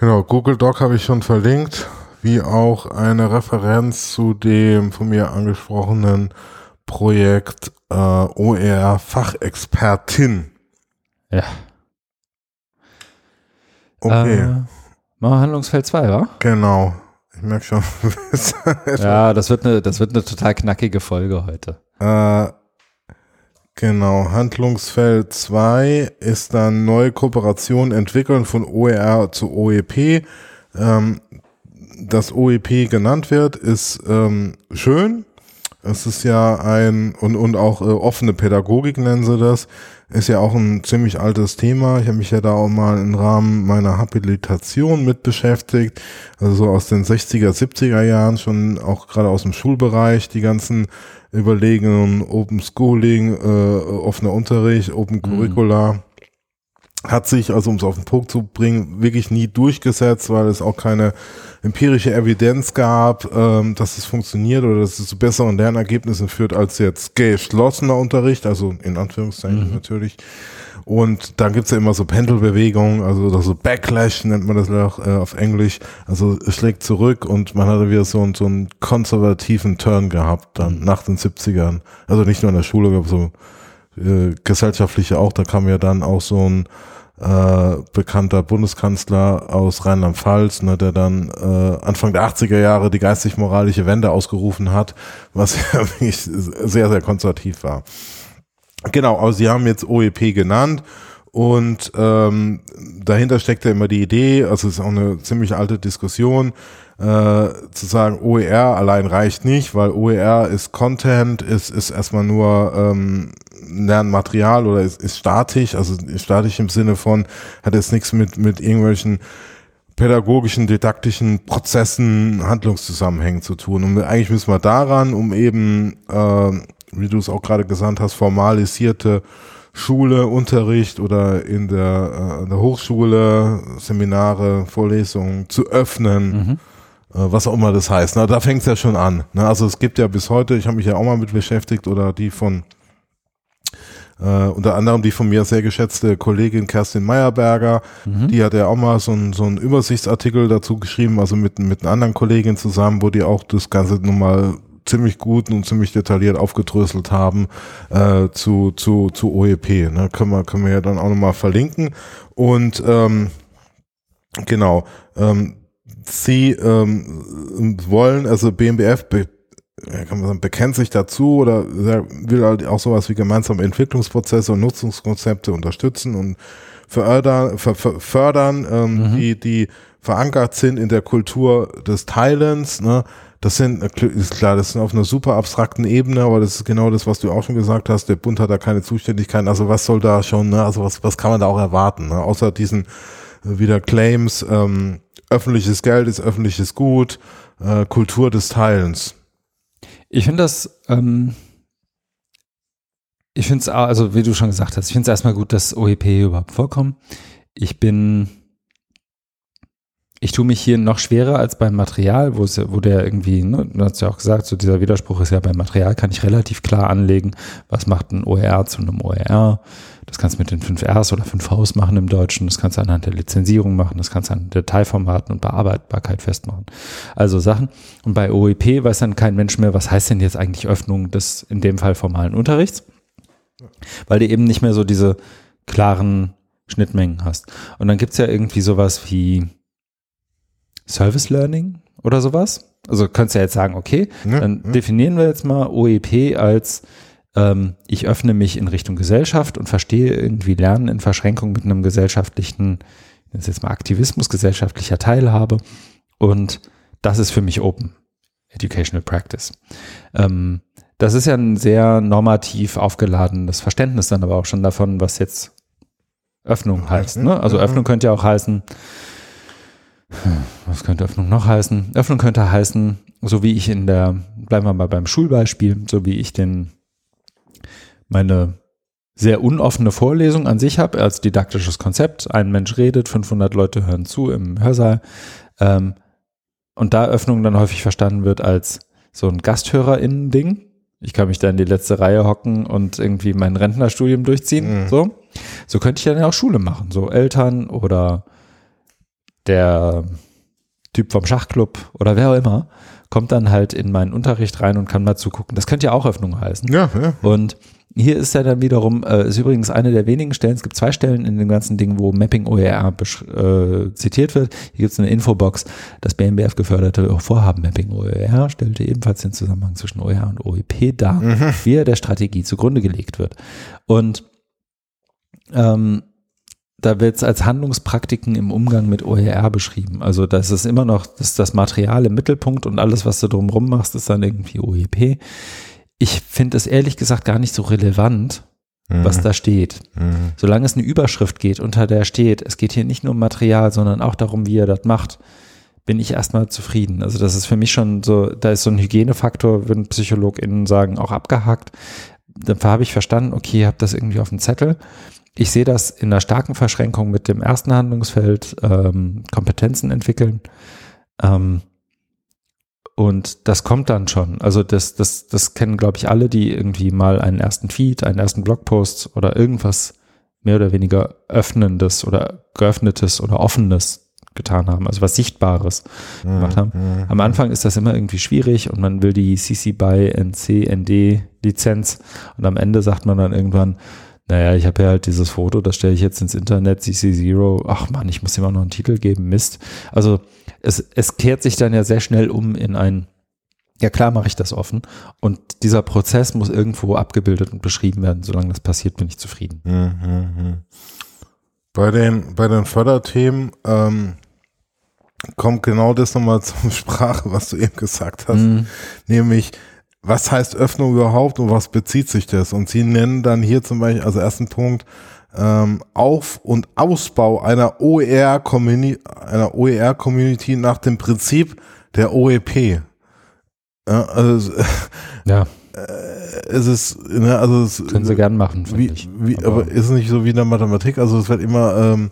S2: Genau, Google Doc habe ich schon verlinkt, wie auch eine Referenz zu dem von mir angesprochenen Projekt äh, OER Fachexpertin.
S1: Ja.
S2: Okay. Äh,
S1: machen wir Handlungsfeld 2, wa?
S2: Genau. Ich merke schon.
S1: ja, das wird, eine, das wird eine total knackige Folge heute.
S2: Äh, genau. Handlungsfeld 2 ist dann neue Kooperation entwickeln von OER zu OEP. Ähm, dass OEP genannt wird, ist ähm, schön. Es ist ja ein, und, und auch äh, offene Pädagogik nennen sie das, ist ja auch ein ziemlich altes Thema. Ich habe mich ja da auch mal im Rahmen meiner Habilitation mit beschäftigt. Also so aus den 60er, 70er Jahren, schon auch gerade aus dem Schulbereich, die ganzen Überlegungen, Open Schooling, äh, offener Unterricht, Open mhm. Curricula. Mhm hat sich, also um es auf den Punkt zu bringen, wirklich nie durchgesetzt, weil es auch keine empirische Evidenz gab, ähm, dass es funktioniert oder dass es zu besseren Lernergebnissen führt als jetzt geschlossener Unterricht, also in Anführungszeichen mhm. natürlich. Und dann gibt's ja immer so Pendelbewegungen, also oder so Backlash nennt man das auch äh, auf Englisch. Also es schlägt zurück und man hatte wieder so, so einen konservativen Turn gehabt dann mhm. nach den 70ern. Also nicht nur in der Schule, aber so äh, gesellschaftliche auch. Da kam ja dann auch so ein äh, bekannter Bundeskanzler aus Rheinland-Pfalz, ne, der dann äh, Anfang der 80er Jahre die geistig-moralische Wende ausgerufen hat, was ja wirklich sehr, sehr konservativ war. Genau, also sie haben jetzt OEP genannt und ähm, dahinter steckt ja immer die Idee, also es ist auch eine ziemlich alte Diskussion, äh, zu sagen, OER allein reicht nicht, weil OER ist Content, ist, ist erstmal nur ähm, Lernmaterial oder ist, ist statisch, also statisch im Sinne von, hat jetzt nichts mit, mit irgendwelchen pädagogischen, didaktischen Prozessen, Handlungszusammenhängen zu tun. Und eigentlich müssen wir daran, um eben, äh, wie du es auch gerade gesagt hast, formalisierte Schule, Unterricht oder in der, äh, der Hochschule, Seminare, Vorlesungen zu öffnen. Mhm. Äh, was auch immer das heißt. Na, da fängt es ja schon an. Ne? Also es gibt ja bis heute, ich habe mich ja auch mal mit beschäftigt, oder die von äh, unter anderem die von mir sehr geschätzte Kollegin Kerstin Meyerberger, mhm. die hat ja auch mal so einen so einen Übersichtsartikel dazu geschrieben, also mit, mit einer anderen Kollegin zusammen, wo die auch das Ganze nochmal ziemlich gut und ziemlich detailliert aufgedröselt haben äh, zu, zu, zu OEP. Ne? Können, wir, können wir ja dann auch nochmal verlinken. Und ähm, genau, ähm, sie ähm, wollen, also BMBF be kann man sagen, bekennt sich dazu oder will halt auch sowas wie gemeinsame Entwicklungsprozesse und Nutzungskonzepte unterstützen und fördern, fördern ähm, mhm. die, die verankert sind in der Kultur des Teilens. Ne? Das sind, ist klar, das sind auf einer super abstrakten Ebene, aber das ist genau das, was du auch schon gesagt hast. Der Bund hat da keine Zuständigkeiten. Also was soll da schon, ne? also was, was kann man da auch erwarten? Ne? Außer diesen äh, wieder Claims, ähm, öffentliches Geld ist öffentliches Gut, äh, Kultur des Teilens.
S1: Ich finde das, ähm, ich finde es, also wie du schon gesagt hast, ich finde es erstmal gut, dass OEP überhaupt vorkommen. Ich bin, ich tue mich hier noch schwerer als beim Material, wo es, wo der irgendwie, ne, du hast ja auch gesagt, so dieser Widerspruch ist ja beim Material, kann ich relativ klar anlegen, was macht ein OER zu einem OER. Das kannst du mit den 5Rs oder 5Vs machen im Deutschen. Das kannst du anhand der Lizenzierung machen. Das kannst du an Dateiformaten und Bearbeitbarkeit festmachen. Also Sachen. Und bei OEP weiß dann kein Mensch mehr, was heißt denn jetzt eigentlich Öffnung des, in dem Fall formalen Unterrichts? Weil du eben nicht mehr so diese klaren Schnittmengen hast. Und dann gibt's ja irgendwie sowas wie Service Learning oder sowas. Also könntest du ja jetzt sagen, okay, dann definieren wir jetzt mal OEP als ähm, ich öffne mich in Richtung Gesellschaft und verstehe irgendwie Lernen in Verschränkung mit einem gesellschaftlichen, das ist jetzt mal Aktivismus, gesellschaftlicher Teilhabe. Und das ist für mich Open Educational Practice. Ähm, das ist ja ein sehr normativ aufgeladenes Verständnis dann aber auch schon davon, was jetzt Öffnung heißt. Ne? Also Öffnung könnte ja auch heißen, Was könnte Öffnung noch heißen? Öffnung könnte heißen, so wie ich in der, bleiben wir mal beim Schulbeispiel, so wie ich den, meine sehr unoffene Vorlesung an sich habe, als didaktisches Konzept. Ein Mensch redet, 500 Leute hören zu im Hörsaal. Ähm, und da Öffnung dann häufig verstanden wird als so ein GasthörerInnen-Ding. Ich kann mich da in die letzte Reihe hocken und irgendwie mein Rentnerstudium durchziehen. Mhm. So. so könnte ich dann ja auch Schule machen. So Eltern oder der Typ vom Schachclub oder wer auch immer kommt dann halt in meinen Unterricht rein und kann mal zugucken. Das könnte ja auch Öffnung heißen.
S2: Ja, ja.
S1: Und hier ist ja dann wiederum, äh, ist übrigens eine der wenigen Stellen, es gibt zwei Stellen in dem ganzen Ding, wo Mapping OER äh, zitiert wird. Hier gibt es eine Infobox, das BMBF geförderte Vorhaben Mapping OER stellte ebenfalls den Zusammenhang zwischen OER und OEP dar, mhm. wie er der Strategie zugrunde gelegt wird. Und ähm, da wird es als Handlungspraktiken im Umgang mit OER beschrieben. Also das ist immer noch das, das Material im Mittelpunkt und alles, was du drumherum machst, ist dann irgendwie OEP. Ich finde es ehrlich gesagt gar nicht so relevant, mhm. was da steht. Mhm. Solange es eine Überschrift geht, unter der steht, es geht hier nicht nur um Material, sondern auch darum, wie er das macht, bin ich erstmal zufrieden. Also das ist für mich schon so, da ist so ein Hygienefaktor, würden PsychologInnen sagen, auch abgehakt. Dann habe ich verstanden, okay, ihr habt das irgendwie auf dem Zettel ich sehe das in einer starken Verschränkung mit dem ersten Handlungsfeld, ähm, Kompetenzen entwickeln. Ähm, und das kommt dann schon. Also das, das, das kennen, glaube ich, alle, die irgendwie mal einen ersten Feed, einen ersten Blogpost oder irgendwas mehr oder weniger Öffnendes oder Geöffnetes oder Offenes getan haben, also was Sichtbares mhm, gemacht haben. Mhm. Am Anfang ist das immer irgendwie schwierig und man will die CC BY NC ND Lizenz und am Ende sagt man dann irgendwann, naja, ich habe ja halt dieses Foto, das stelle ich jetzt ins Internet, CC0, ach man, ich muss ihm auch noch einen Titel geben, Mist. Also es, es kehrt sich dann ja sehr schnell um in ein, ja klar mache ich das offen und dieser Prozess muss irgendwo abgebildet und beschrieben werden. Solange das passiert, bin ich zufrieden. Mhm.
S2: Bei den, bei den Förderthemen ähm, kommt genau das nochmal zur Sprache, was du eben gesagt hast, mhm. nämlich was heißt Öffnung überhaupt und was bezieht sich das? Und sie nennen dann hier zum Beispiel, also ersten Punkt, ähm, Auf- und Ausbau einer OER-Community einer OER-Community nach dem Prinzip der OEP. Ja, also,
S1: ja.
S2: Äh, es ist, ne, also es,
S1: können sie gern machen,
S2: wie, wie, aber, aber ist nicht so wie in der Mathematik, also es wird immer ähm,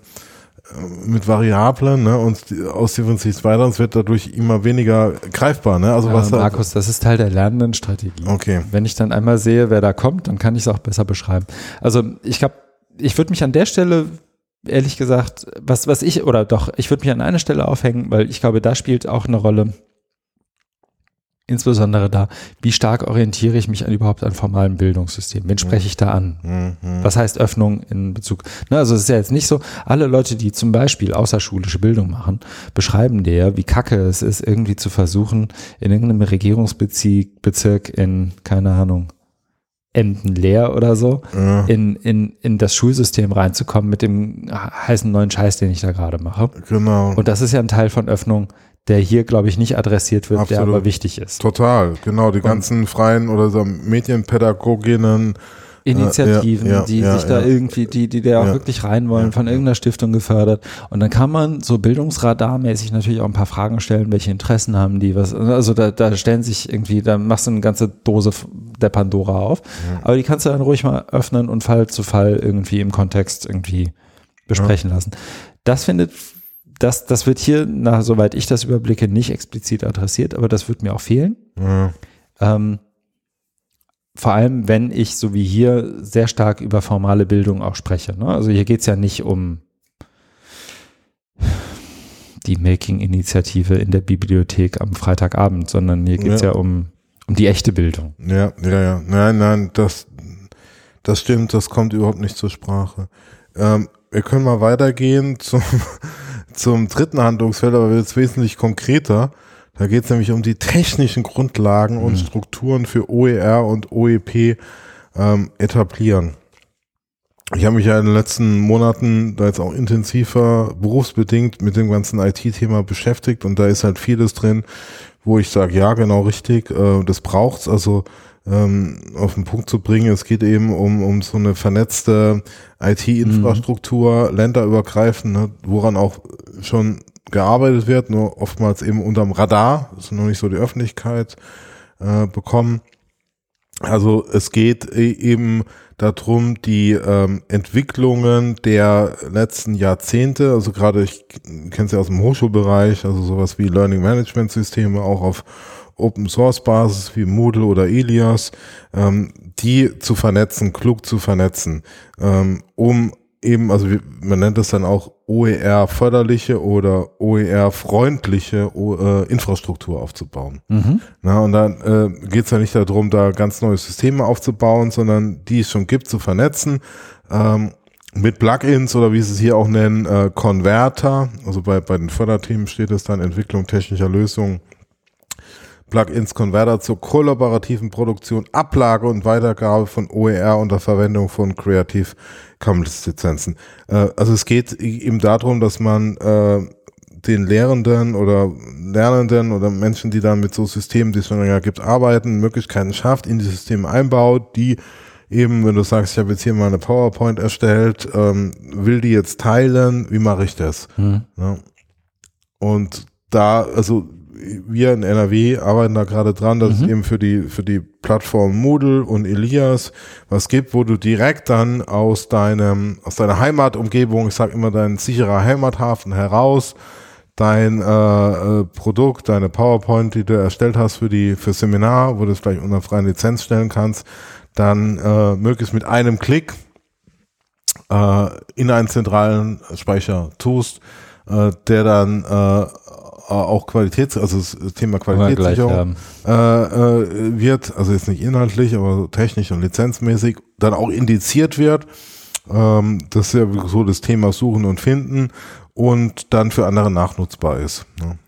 S2: mit Variablen ne, und sich weiter und es wird dadurch immer weniger greifbar. Ne? Also
S1: ja, was Markus, das ist Teil der lernenden Strategie.
S2: Okay.
S1: Wenn ich dann einmal sehe, wer da kommt, dann kann ich es auch besser beschreiben. Also ich glaube, ich würde mich an der Stelle ehrlich gesagt, was, was ich, oder doch, ich würde mich an einer Stelle aufhängen, weil ich glaube, da spielt auch eine Rolle, insbesondere da, wie stark orientiere ich mich an überhaupt an formalen Bildungssystemen? Wen spreche ich da an? Mhm. Was heißt Öffnung in Bezug? Ne, also es ist ja jetzt nicht so, alle Leute, die zum Beispiel außerschulische Bildung machen, beschreiben dir, wie kacke es ist, irgendwie zu versuchen, in irgendeinem Regierungsbezirk in, keine Ahnung, Emden leer oder so, ja. in, in, in das Schulsystem reinzukommen mit dem heißen neuen Scheiß, den ich da gerade mache.
S2: Genau.
S1: Und das ist ja ein Teil von Öffnung, der hier, glaube ich, nicht adressiert wird, Absolut. der aber wichtig ist.
S2: Total, genau. Die und ganzen freien oder so Medienpädagoginnen,
S1: äh, Initiativen, ja, ja, die ja, sich da irgendwie, die, die da auch wirklich rein wollen, von irgendeiner Stiftung gefördert. Und dann kann man so bildungsradarmäßig natürlich auch ein paar Fragen stellen, welche Interessen haben die, was, also da, da stellen sich irgendwie, da machst du eine ganze Dose der Pandora auf. Aber die kannst du dann ruhig mal öffnen und Fall zu Fall irgendwie im Kontext irgendwie besprechen lassen. Das findet das, das wird hier, nach, soweit ich das überblicke, nicht explizit adressiert, aber das wird mir auch fehlen. Mhm. Ähm, vor allem, wenn ich, so wie hier, sehr stark über formale Bildung auch spreche. Ne? Also hier geht es ja nicht um die Making-Initiative in der Bibliothek am Freitagabend, sondern hier geht es ja. ja, um, um die echte Bildung.
S2: Ja, ja, ja. Nein, nein, das, das stimmt, das kommt überhaupt nicht zur Sprache. Ähm, wir können mal weitergehen zum zum dritten Handlungsfeld, aber wird es wesentlich konkreter. Da geht es nämlich um die technischen Grundlagen mhm. und Strukturen für OER und OEP ähm, etablieren. Ich habe mich ja in den letzten Monaten da jetzt auch intensiver berufsbedingt mit dem ganzen IT-Thema beschäftigt und da ist halt vieles drin, wo ich sage, ja, genau richtig, äh, das braucht's. Also ähm, auf den Punkt zu bringen. Es geht eben um, um so eine vernetzte IT-Infrastruktur, mhm. länderübergreifend, ne, woran auch schon gearbeitet wird, nur oftmals eben unterm Radar, ist noch nicht so die Öffentlichkeit äh, bekommen. Also es geht e-, eben darum, die ähm, Entwicklungen der letzten Jahrzehnte, also gerade ich kenne es ja aus dem Hochschulbereich, also sowas wie Learning Management Systeme auch auf Open Source Basis wie Moodle oder Elias, ähm, die zu vernetzen, klug zu vernetzen, ähm, um eben, also man nennt das dann auch OER-förderliche oder OER-freundliche äh, Infrastruktur aufzubauen. Mhm. Na, und dann äh, geht es ja nicht darum, da ganz neue Systeme aufzubauen, sondern die es schon gibt, zu vernetzen. Ähm, mit Plugins oder wie sie es hier auch nennen, äh, Converter, also bei, bei den Förderthemen steht es dann Entwicklung technischer Lösungen Plugins Converter zur kollaborativen Produktion, Ablage und Weitergabe von OER unter Verwendung von Creative Commons Lizenzen. Äh, also es geht eben darum, dass man äh, den Lehrenden oder Lernenden oder Menschen, die dann mit so Systemen, die es schon länger gibt, arbeiten, Möglichkeiten schafft, in die Systeme einbaut, die eben, wenn du sagst, ich habe jetzt hier mal eine PowerPoint erstellt, ähm, will die jetzt teilen, wie mache ich das? Mhm. Ja. Und da, also wir in NRW arbeiten da gerade dran, dass mhm. es eben für die, für die Plattform Moodle und Elias was gibt, wo du direkt dann aus deinem, aus deiner Heimatumgebung, ich sag immer dein sicherer Heimathafen heraus, dein äh, äh, Produkt, deine PowerPoint, die du erstellt hast für die, für Seminar, wo du es vielleicht unter freien Lizenz stellen kannst, dann äh, möglichst mit einem Klick äh, in einen zentralen Speicher tust, äh, der dann äh, äh, auch Qualitäts, also das Thema Qualitätssicherung äh, äh, wird, also jetzt nicht inhaltlich, aber technisch und lizenzmäßig, dann auch indiziert wird. Ähm, das ist ja so das Thema Suchen und Finden und dann für andere nachnutzbar ist. Ne?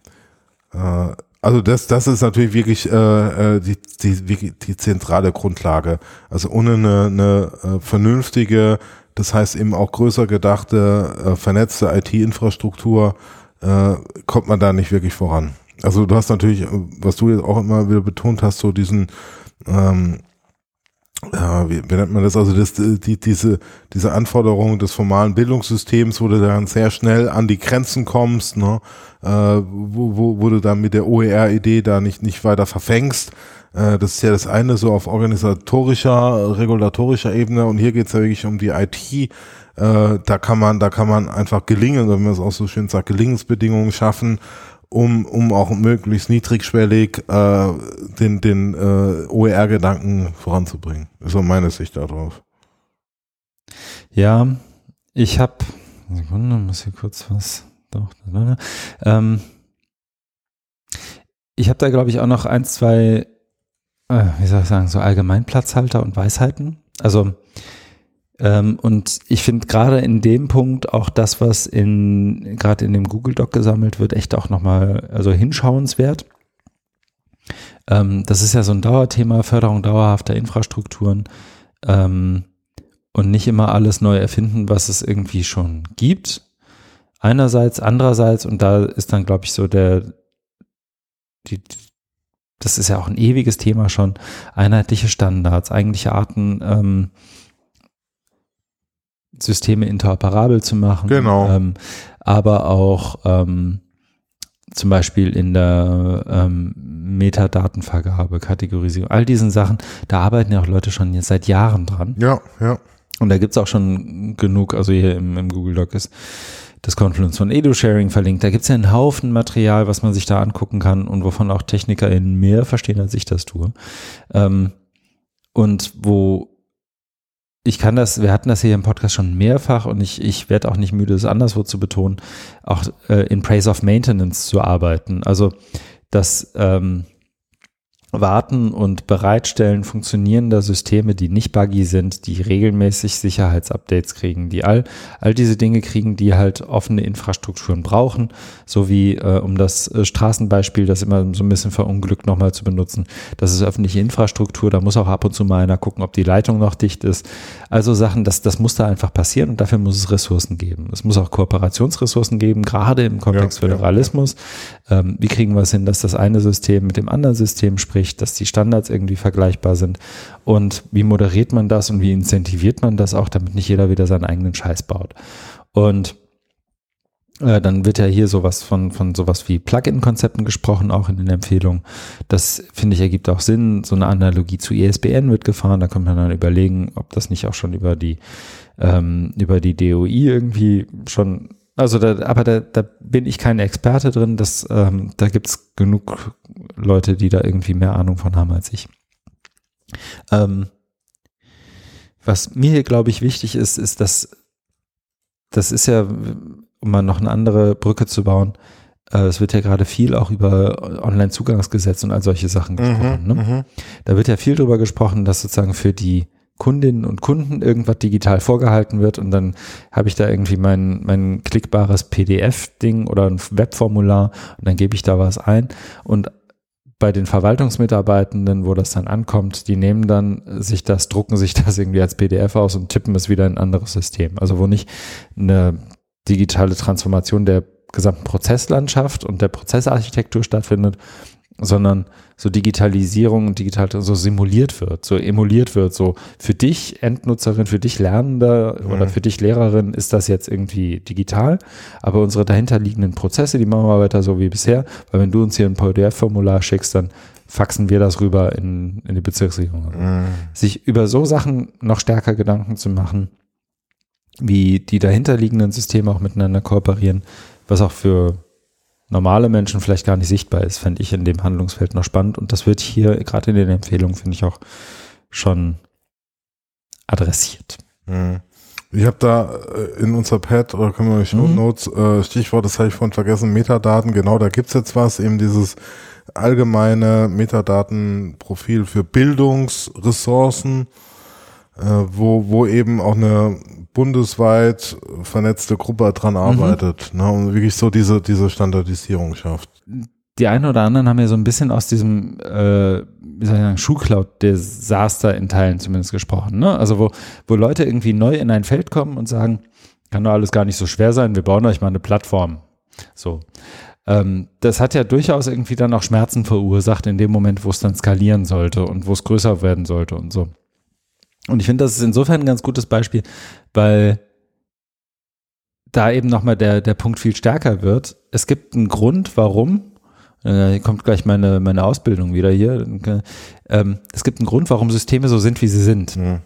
S2: Äh, also das, das ist natürlich wirklich äh, äh die, die, die zentrale Grundlage. Also ohne eine, eine äh, vernünftige, das heißt eben auch größer gedachte, äh, vernetzte IT-Infrastruktur, äh, kommt man da nicht wirklich voran. Also du hast natürlich, was du jetzt auch immer wieder betont hast, so diesen, ähm, ja, wie, wie nennt man das, also das, die, diese, diese Anforderungen des formalen Bildungssystems, wo du dann sehr schnell an die Grenzen kommst, ne, äh, wo, wo, wo du dann mit der OER-Idee da nicht, nicht weiter verfängst. Äh, das ist ja das eine so auf organisatorischer, regulatorischer Ebene und hier geht's ja wirklich um die IT, äh, da kann man, da kann man einfach gelingen, wenn man es auch so schön sagt, Gelingensbedingungen schaffen, um, um auch möglichst niedrigschwellig äh, den, den äh, OER-Gedanken voranzubringen. ist so meine Sicht darauf.
S1: Ja, ich habe, Sekunde, muss hier kurz was. Doch, ähm, ich habe da, glaube ich, auch noch ein, zwei, äh, wie soll ich sagen, so Allgemeinplatzhalter und Weisheiten. Also ähm, und ich finde gerade in dem Punkt auch das, was in gerade in dem Google Doc gesammelt wird, echt auch nochmal also hinschauenswert. Ähm, das ist ja so ein Dauerthema, Förderung dauerhafter Infrastrukturen ähm, und nicht immer alles neu erfinden, was es irgendwie schon gibt. Einerseits, andererseits, und da ist dann, glaube ich, so der, die, das ist ja auch ein ewiges Thema schon, einheitliche Standards, eigentliche Arten, ähm, Systeme interoperabel zu machen.
S2: Genau.
S1: Ähm, aber auch ähm, zum Beispiel in der ähm, Metadatenvergabe, Kategorisierung, all diesen Sachen, da arbeiten ja auch Leute schon jetzt seit Jahren dran.
S2: Ja, ja.
S1: Und da gibt's auch schon genug, also hier im, im Google Doc ist das Confluence von EduSharing verlinkt. Da gibt's ja einen Haufen Material, was man sich da angucken kann und wovon auch TechnikerInnen mehr verstehen, als ich das tue. Ähm, und wo ich kann das, wir hatten das hier im Podcast schon mehrfach und ich, ich werde auch nicht müde, es anderswo zu betonen, auch äh, in Praise of Maintenance zu arbeiten. Also, dass ähm, Warten und Bereitstellen funktionierender Systeme, die nicht buggy sind, die regelmäßig Sicherheitsupdates kriegen, die all, all diese Dinge kriegen, die halt offene Infrastrukturen brauchen, so wie äh, um das äh, Straßenbeispiel, das immer so ein bisschen verunglückt nochmal zu benutzen. Das ist öffentliche Infrastruktur, da muss auch ab und zu mal einer gucken, ob die Leitung noch dicht ist. Also Sachen, das, das muss da einfach passieren und dafür muss es Ressourcen geben. Es muss auch Kooperationsressourcen geben, gerade im Kontext ja, Föderalismus. Ja, ja. Ähm, wie kriegen wir es hin, dass das eine System mit dem anderen System spricht? Spricht, dass die Standards irgendwie vergleichbar sind und wie moderiert man das und wie incentiviert man das auch, damit nicht jeder wieder seinen eigenen Scheiß baut. Und Äh, dann wird ja hier sowas von, von sowas wie Plugin-Konzepten gesprochen, auch in den Empfehlungen. Das finde ich ergibt auch Sinn. So eine Analogie zu ISBN e wird gefahren. Da kann man dann überlegen, ob das nicht auch schon über die, ähm, über die DOI irgendwie schon, also da, aber da, da bin ich kein Experte drin. Das, ähm, da gibt's genug Leute, die da irgendwie mehr Ahnung von haben als ich. Ähm, was mir hier, glaube ich, wichtig ist, ist, dass das ist ja um mal noch eine andere Brücke zu bauen, äh, es wird ja gerade viel auch über Online-Zugangsgesetz und all solche Sachen mhm, gesprochen. Mhm, ne? Da wird ja viel drüber gesprochen, dass sozusagen für die Kundinnen und Kunden irgendwas digital vorgehalten wird und dann habe ich da irgendwie mein, mein klickbares PDF-Ding oder ein Webformular und dann gebe ich da was ein und bei den Verwaltungsmitarbeitenden, wo das dann ankommt, die nehmen dann sich das, drucken sich das irgendwie als PDF aus und tippen es wieder in ein anderes System. Also wo nicht eine digitale Transformation der gesamten Prozesslandschaft und der Prozessarchitektur stattfindet, sondern so Digitalisierung und digital so simuliert wird, so emuliert wird, so für dich Endnutzerin, für dich Lernender mhm. oder für dich Lehrerin ist das jetzt irgendwie digital, aber unsere dahinterliegenden Prozesse, die machen wir weiter so wie bisher, weil wenn du uns hier ein PDF-Formular schickst, dann faxen wir das rüber in, in die Bezirksregierung. Mhm. Sich über so Sachen noch stärker Gedanken zu machen, wie die dahinterliegenden Systeme auch miteinander kooperieren, was auch für normale Menschen vielleicht gar nicht sichtbar ist, fände ich in dem Handlungsfeld noch spannend. Und das wird hier gerade in den Empfehlungen, finde ich, auch schon adressiert.
S2: Mhm. Ich habe da äh, in unser Pad oder können wir Show mhm. Notes, äh, Stichwort, das habe ich vorhin vergessen, Metadaten, genau, da gibt's jetzt was, eben dieses allgemeine Metadatenprofil für Bildungsressourcen, wo, wo eben auch eine bundesweit vernetzte Gruppe dran mhm. arbeitet mhm. ne, und wirklich so diese, diese Standardisierung schafft.
S1: Die einen oder anderen haben ja so ein bisschen aus diesem, äh, wie soll ich sagen, Schuhcloud-Desaster in Teilen zumindest gesprochen. Ne? Also wo, wo Leute irgendwie neu in ein Feld kommen und sagen, kann doch alles gar nicht so schwer sein, wir bauen euch mal eine Plattform. So. Ähm, das hat ja durchaus irgendwie dann auch Schmerzen verursacht in dem Moment, wo es dann skalieren sollte und wo es größer werden sollte und so. Und ich finde, das ist insofern ein ganz gutes Beispiel, weil da eben nochmal der, der Punkt viel stärker wird. Es gibt einen Grund, warum, äh, hier kommt gleich meine, meine Ausbildung wieder hier, ähm, es gibt einen Grund, warum Systeme so sind, wie sie sind. Ja.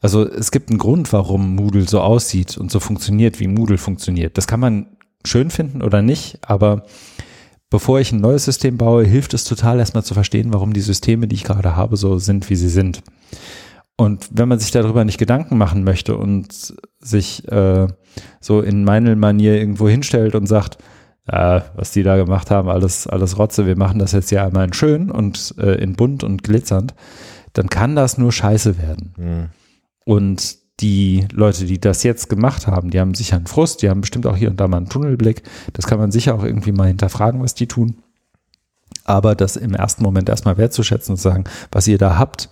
S1: Also es gibt einen Grund, warum Moodle so aussieht und so funktioniert, wie Moodle funktioniert. Das kann man schön finden oder nicht, aber bevor ich ein neues System baue, hilft es total erstmal zu verstehen, warum die Systeme, die ich gerade habe, so sind, wie sie sind. Und wenn man sich darüber nicht Gedanken machen möchte und sich äh, so in meiner Manier irgendwo hinstellt und sagt, äh, was die da gemacht haben, alles, alles Rotze, wir machen das jetzt ja einmal in schön und äh, in bunt und glitzernd, dann kann das nur scheiße werden. Mhm. Und die Leute, die das jetzt gemacht haben, die haben sicher einen Frust, die haben bestimmt auch hier und da mal einen Tunnelblick. Das kann man sicher auch irgendwie mal hinterfragen, was die tun. Aber das im ersten Moment erstmal wertzuschätzen und zu sagen, was ihr da habt,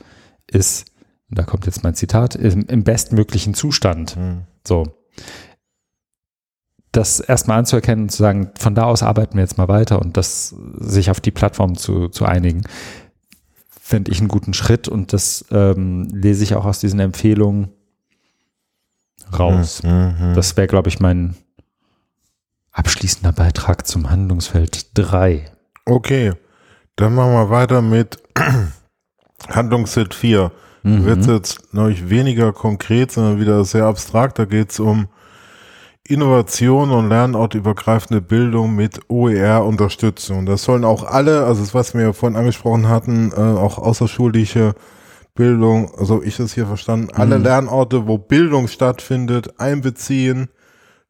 S1: ist da kommt jetzt mein Zitat, im, im bestmöglichen Zustand. Mhm. So. Das erstmal anzuerkennen und zu sagen, von da aus arbeiten wir jetzt mal weiter und das sich auf die Plattform zu, zu einigen, fände ich einen guten Schritt und das ähm, lese ich auch aus diesen Empfehlungen raus. Mhm. Das wäre, glaube ich, mein abschließender Beitrag zum Handlungsfeld 3.
S2: Okay, dann machen wir weiter mit Handlungsfeld 4. Mhm. Wird jetzt, glaube ich, weniger konkret, sondern wieder sehr abstrakt. Da geht es um Innovation und lernortübergreifende Bildung mit OER-Unterstützung. Das sollen auch alle, also das, was wir vorhin angesprochen hatten, äh, auch außerschulische Bildung, also ich das hier verstanden, mhm. alle Lernorte, wo Bildung stattfindet, einbeziehen,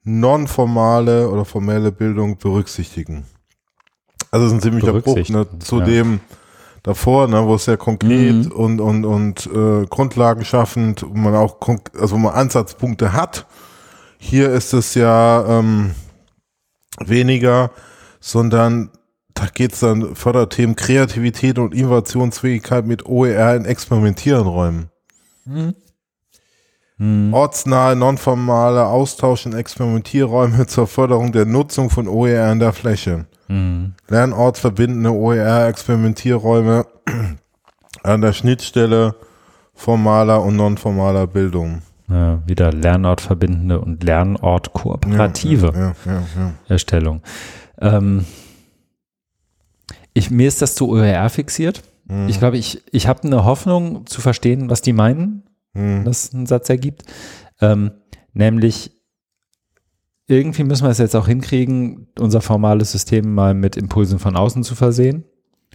S2: nonformale oder formelle Bildung berücksichtigen. Also es ist ein ziemlicher Bruch ne, zu ja. dem, davor, ne, wo es sehr konkret mhm. und und und äh, Grundlagen schaffend, wo man auch also wo man Ansatzpunkte hat. Hier ist es ja ähm, weniger, sondern da geht's dann Förderthemen Kreativität und Innovationsfähigkeit mit OER in experimentierenden Räumen. Mhm. Mhm. Ortsnahe, nonformale Austausch in Experimentierräume zur Förderung der Nutzung von OER in der Fläche. Mhm. Lernortsverbindende OER-Experimentierräume an der Schnittstelle formaler und nonformaler Bildung.
S1: Ja, wieder Lernort verbindende und Lernort kooperative ja, ja, Erstellung. Ähm, ich, mir ist das zu OER fixiert. Mhm. Ich glaube, ich, ich habe eine Hoffnung zu verstehen, was die meinen, mhm. dass ein Satz ergibt. Ähm, nämlich, irgendwie müssen wir es jetzt auch hinkriegen, unser formales System mal mit Impulsen von außen zu versehen.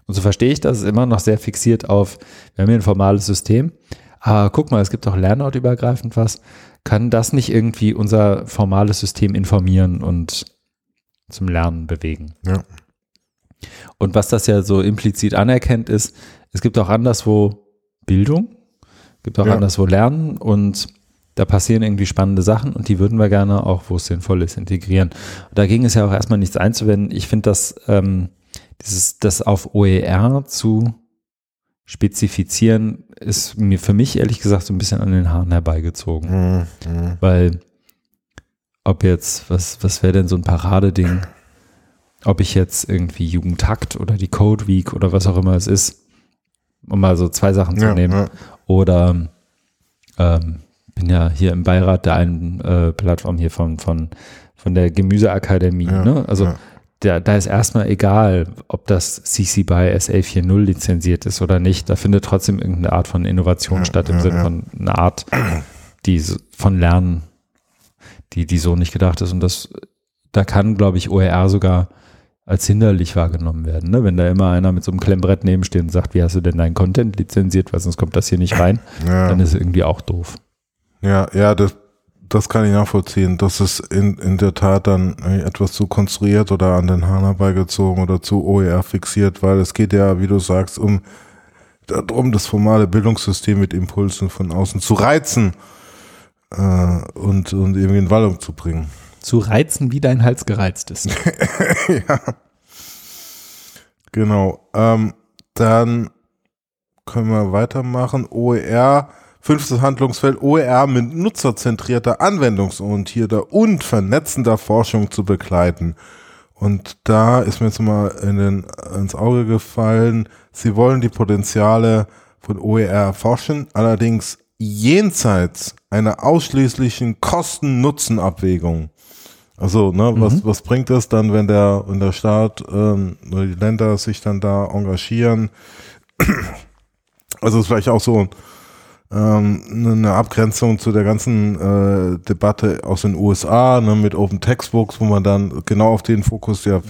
S1: Und so verstehe ich das, ist immer noch sehr fixiert auf, wir haben hier ein formales System, aber guck mal, es gibt auch lernortübergreifend was. Kann das nicht irgendwie unser formales System informieren und zum Lernen bewegen?
S2: Ja.
S1: Und was das ja so implizit anerkennt, ist, es gibt auch anderswo Bildung, gibt auch ja. anderswo Lernen und da passieren irgendwie spannende Sachen und die würden wir gerne auch, wo es sinnvoll ist, integrieren. Und da ging es ja auch erstmal nichts einzuwenden. Ich finde das, ähm, dieses, das auf OER zu spezifizieren, ist mir für mich ehrlich gesagt so ein bisschen an den Haaren herbeigezogen. Mhm. mhm. Weil, ob jetzt, was, was wäre denn so ein Paradeding? Ob ich jetzt irgendwie Jugendtakt oder die Code Week oder was auch immer es ist, um mal so zwei Sachen zu ja, nehmen. Ja. Oder ähm, bin ja hier im Beirat der einen äh, Plattform hier von, von, von der Gemüseakademie. Ja, ne? Also da, da ist erstmal egal, ob das CC BY SA 4.0 lizenziert ist oder nicht. Da findet trotzdem irgendeine Art von Innovation ja, statt im ja, Sinne ja. von einer Art, die von Lernen, die, die so nicht gedacht ist. Und das, da kann, glaube ich, OER sogar als hinderlich wahrgenommen werden. Ne? Wenn da immer einer mit so einem Klemmbrett nebensteht und sagt, wie hast du denn deinen Content lizenziert, weil sonst kommt das hier nicht rein, dann ist es irgendwie auch doof.
S2: Ja, ja, das, das kann ich nachvollziehen. Das ist in, in der Tat dann etwas zu konstruiert oder an den Hahn herbeigezogen oder zu OER fixiert, weil es geht ja, wie du sagst, um darum, das formale Bildungssystem mit Impulsen von außen zu reizen äh, und, und irgendwie in Wallung zu bringen.
S1: Zu reizen, wie dein Hals gereizt ist. ja.
S2: Genau. Ähm, dann können wir weitermachen. OER Fünftes Handlungsfeld OER mit nutzerzentrierter, anwendungsorientierter und vernetzender Forschung zu begleiten. Und da ist mir jetzt mal in den, ins Auge gefallen, sie wollen die Potenziale von OER erforschen, allerdings jenseits einer ausschließlichen Kosten-Nutzen-Abwägung. Also, ne, mhm. was, was bringt es dann, wenn der, wenn der Staat ähm, oder die Länder sich dann da engagieren? Also ist vielleicht auch so ähm, eine Abgrenzung zu der ganzen äh, Debatte aus den USA ne, mit Open Textbooks, wo man dann genau auf den Fokus ja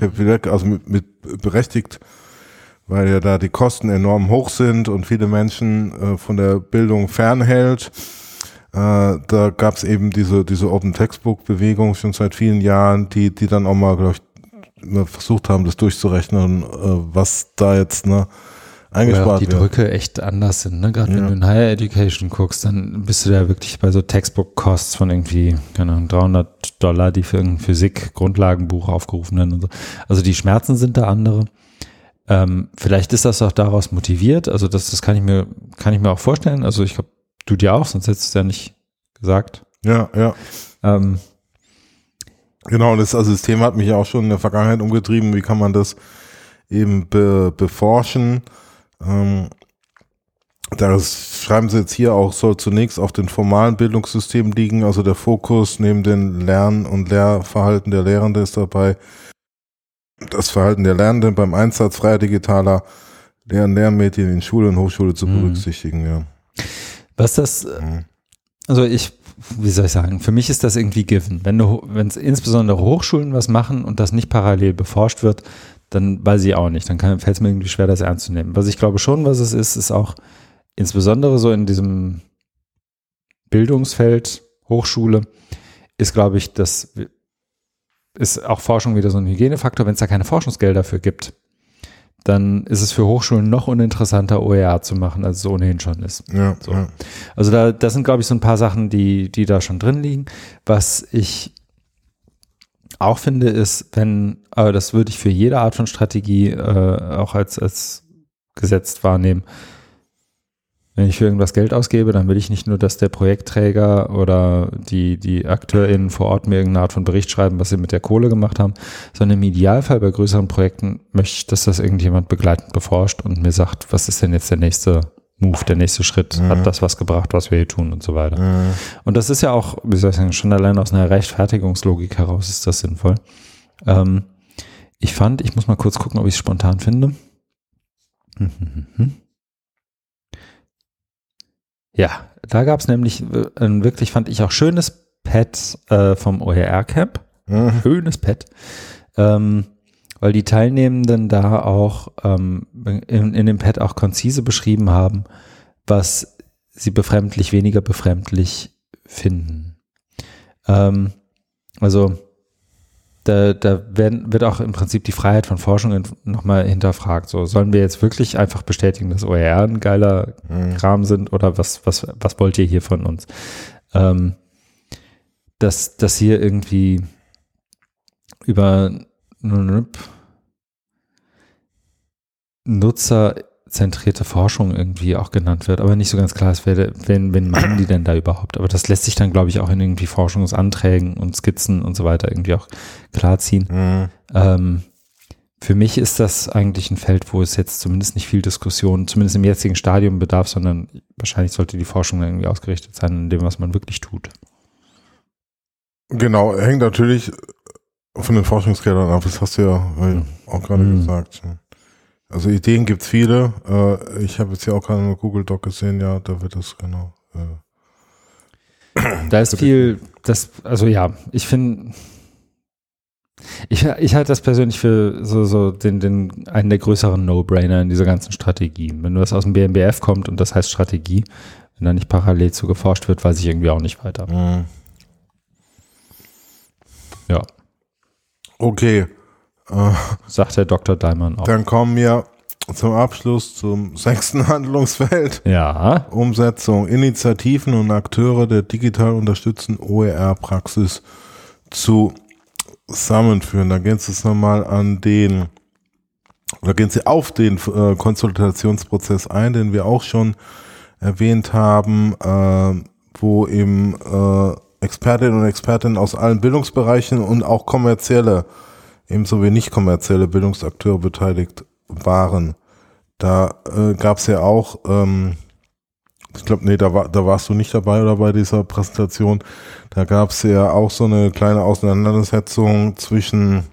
S2: also mit, mit berechtigt, weil ja da die Kosten enorm hoch sind und viele Menschen äh, von der Bildung fernhält. Äh, da gab es eben diese diese Open Textbook Bewegung schon seit vielen Jahren, die die dann auch mal glaube ich versucht haben, das durchzurechnen, äh, was da jetzt ne
S1: eingespart die wird. Drücke echt anders sind. Ne? Gerade ja. wenn du in Higher Education guckst, dann bist du da wirklich bei so Textbook-Costs von irgendwie, keine Ahnung, 300 Dollar, die für irgendein Physik-Grundlagenbuch aufgerufen werden und so. Also die Schmerzen sind da andere. Ähm, vielleicht ist das auch daraus motiviert. Also das, das kann ich mir, kann ich mir auch vorstellen. Also ich glaube, du dir auch, sonst hättest du es ja nicht gesagt.
S2: Ja, ja. Ähm, genau, das, also das Thema hat mich auch schon in der Vergangenheit umgetrieben. Wie kann man das eben be, beforschen? Ähm, das schreiben sie jetzt hier auch, soll zunächst auf den formalen Bildungssystemen liegen, also der Fokus neben den Lern- und Lehrverhalten der Lehrenden ist dabei, das Verhalten der Lernenden beim Einsatz freier digitaler Lehr- und Lernmedien in Schule und Hochschule zu mhm. berücksichtigen, ja.
S1: Was das, mhm. also ich, wie soll ich sagen, für mich ist das irgendwie given. Wenn du, wenn es insbesondere Hochschulen was machen und das nicht parallel beforscht wird, dann weiß ich auch nicht. Dann fällt es mir irgendwie schwer, das ernst zu nehmen. Was ich glaube schon, was es ist, ist auch insbesondere so in diesem Bildungsfeld Hochschule ist, glaube ich, das ist auch Forschung wieder so ein Hygienefaktor. Wenn es da keine Forschungsgelder dafür gibt, dann ist es für Hochschulen noch uninteressanter, OER zu machen, als es ohnehin schon ist.
S2: Ja,
S1: so.
S2: ja.
S1: Also da, das sind, glaube ich, so ein paar Sachen, die, die da schon drin liegen. Was ich auch finde, ist, wenn, aber das würde ich für jede Art von Strategie äh, auch als, als gesetzt wahrnehmen. Wenn ich für irgendwas Geld ausgebe, dann will ich nicht nur, dass der Projektträger oder die, die AkteurInnen vor Ort mir irgendeine Art von Bericht schreiben, was sie mit der Kohle gemacht haben, sondern im Idealfall bei größeren Projekten möchte ich, dass das irgendjemand begleitend beforscht und mir sagt, was ist denn jetzt der nächste Move, der nächste Schritt, mhm. hat das was gebracht, was wir hier tun und so weiter. Mhm. Und das ist ja auch, wie soll ich sagen, schon allein aus einer Rechtfertigungslogik heraus ist das sinnvoll. Ähm, ich fand, ich muss mal kurz gucken, ob ich es spontan finde. Ja, da gab es nämlich ein wirklich, fand ich auch schönes Pad äh, vom OER Camp. Mhm. Schönes Pad. Ähm, weil die Teilnehmenden da auch ähm, in, in dem Pad auch konzise beschrieben haben, was sie befremdlich, weniger befremdlich finden. Ähm, also da, da werden, wird auch im Prinzip die Freiheit von Forschung nochmal hinterfragt. So, sollen wir jetzt wirklich einfach bestätigen, dass OER ein geiler mhm. Kram sind oder was, was, was wollt ihr hier von uns? Ähm, dass, dass hier irgendwie über nutzerzentrierte Forschung irgendwie auch genannt wird, aber nicht so ganz klar ist, wer, wen, wen meinen die denn da überhaupt? Aber das lässt sich dann, glaube ich, auch in irgendwie Forschungsanträgen und Skizzen und so weiter irgendwie auch klarziehen. Mhm. Ähm, für mich ist das eigentlich ein Feld, wo es jetzt zumindest nicht viel Diskussion, zumindest im jetzigen Stadium bedarf, sondern wahrscheinlich sollte die Forschung irgendwie ausgerichtet sein in dem, was man wirklich tut.
S2: Genau, hängt natürlich von den Forschungsgeldern ab, das hast du ja mhm. auch gerade mhm. gesagt. Also Ideen gibt's viele. Äh, ich habe jetzt ja auch gerade mal Google Doc gesehen, ja, da wird das genau.
S1: Äh, da ist viel, das, also ja, ich finde, ich, ich halte das persönlich für so, so den, den, einen der größeren No-Brainer in dieser ganzen Strategie. Wenn das aus dem BMBF kommt und das heißt Strategie, wenn da nicht parallel zu geforscht wird, weiß ich irgendwie auch nicht weiter. Mhm. Ja.
S2: Okay.
S1: Äh, Sagt der Dr. Daimann
S2: auch. Dann kommen wir zum Abschluss zum sechsten Handlungsfeld.
S1: Ja.
S2: Umsetzung, Initiativen und Akteure der digital unterstützten OER-Praxis zusammenführen. Da gehen Sie jetzt nochmal an den, oder gehen Sie auf den äh, Konsultationsprozess ein, den wir auch schon erwähnt haben, äh, wo im äh, Expertinnen und Expertinnen aus allen Bildungsbereichen und auch kommerzielle, ebenso wie nicht kommerzielle Bildungsakteure beteiligt waren. Da äh, gab es ja auch, ähm, ich glaube, nee, da, war, da warst du nicht dabei oder bei dieser Präsentation. Da gab es ja auch so eine kleine Auseinandersetzung zwischen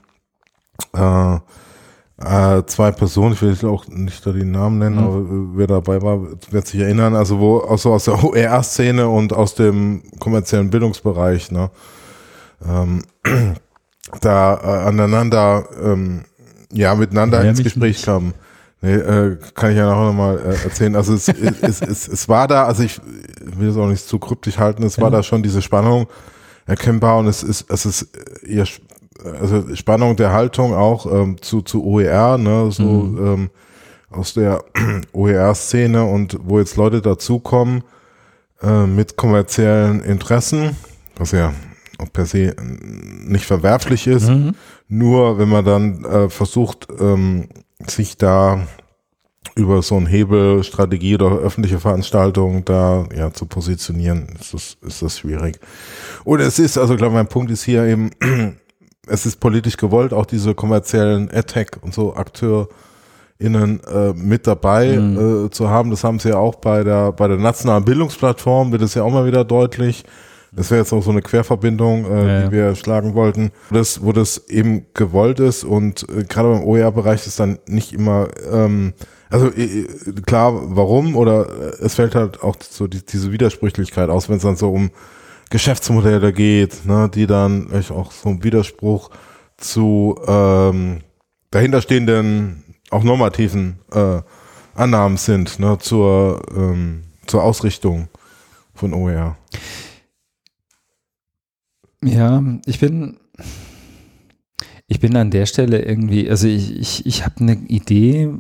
S2: äh, äh, zwei Personen, ich will auch nicht da die Namen nennen, mhm. aber wer dabei war, wird sich erinnern, also wo auch so aus der OER-Szene und aus dem kommerziellen Bildungsbereich, ne, ähm, da äh, aneinander, ähm, ja, miteinander ja, ins Gespräch kamen. Nee, äh, kann ich ja nachher nochmal äh, erzählen. Also es, es, es, es war da, also ich will es auch nicht zu kryptisch halten, es ja. war da schon diese Spannung erkennbar und es ist, es ist eher also Spannung der Haltung auch ähm, zu, zu OER, ne, so mhm. ähm, aus der OER-Szene und wo jetzt Leute dazukommen äh, mit kommerziellen Interessen, was ja auch per se nicht verwerflich ist, mhm. nur wenn man dann äh, versucht, ähm, sich da über so ein Hebelstrategie oder öffentliche Veranstaltung da ja zu positionieren, ist das, ist das schwierig. Und es ist, also glaube mein Punkt ist hier eben, es ist politisch gewollt, auch diese kommerziellen Attack und so AkteurInnen äh, mit dabei mhm. äh, zu haben. Das haben sie ja auch bei der, bei der nationalen Bildungsplattform, wird es ja auch mal wieder deutlich. Das wäre jetzt auch so eine Querverbindung, äh, ja, die wir schlagen wollten, wo das, wo das eben gewollt ist und äh, gerade beim OER-Bereich ist dann nicht immer, ähm, also äh, klar, warum oder äh, es fällt halt auch so die, diese Widersprüchlichkeit aus, wenn es dann so um Geschäftsmodelle geht, ne, die dann auch so ein Widerspruch zu ähm, dahinterstehenden, auch normativen äh, Annahmen sind, ne, zur, ähm, zur Ausrichtung von OER.
S1: Ja, ich bin, ich bin an der Stelle irgendwie, also ich, ich, ich habe eine Idee,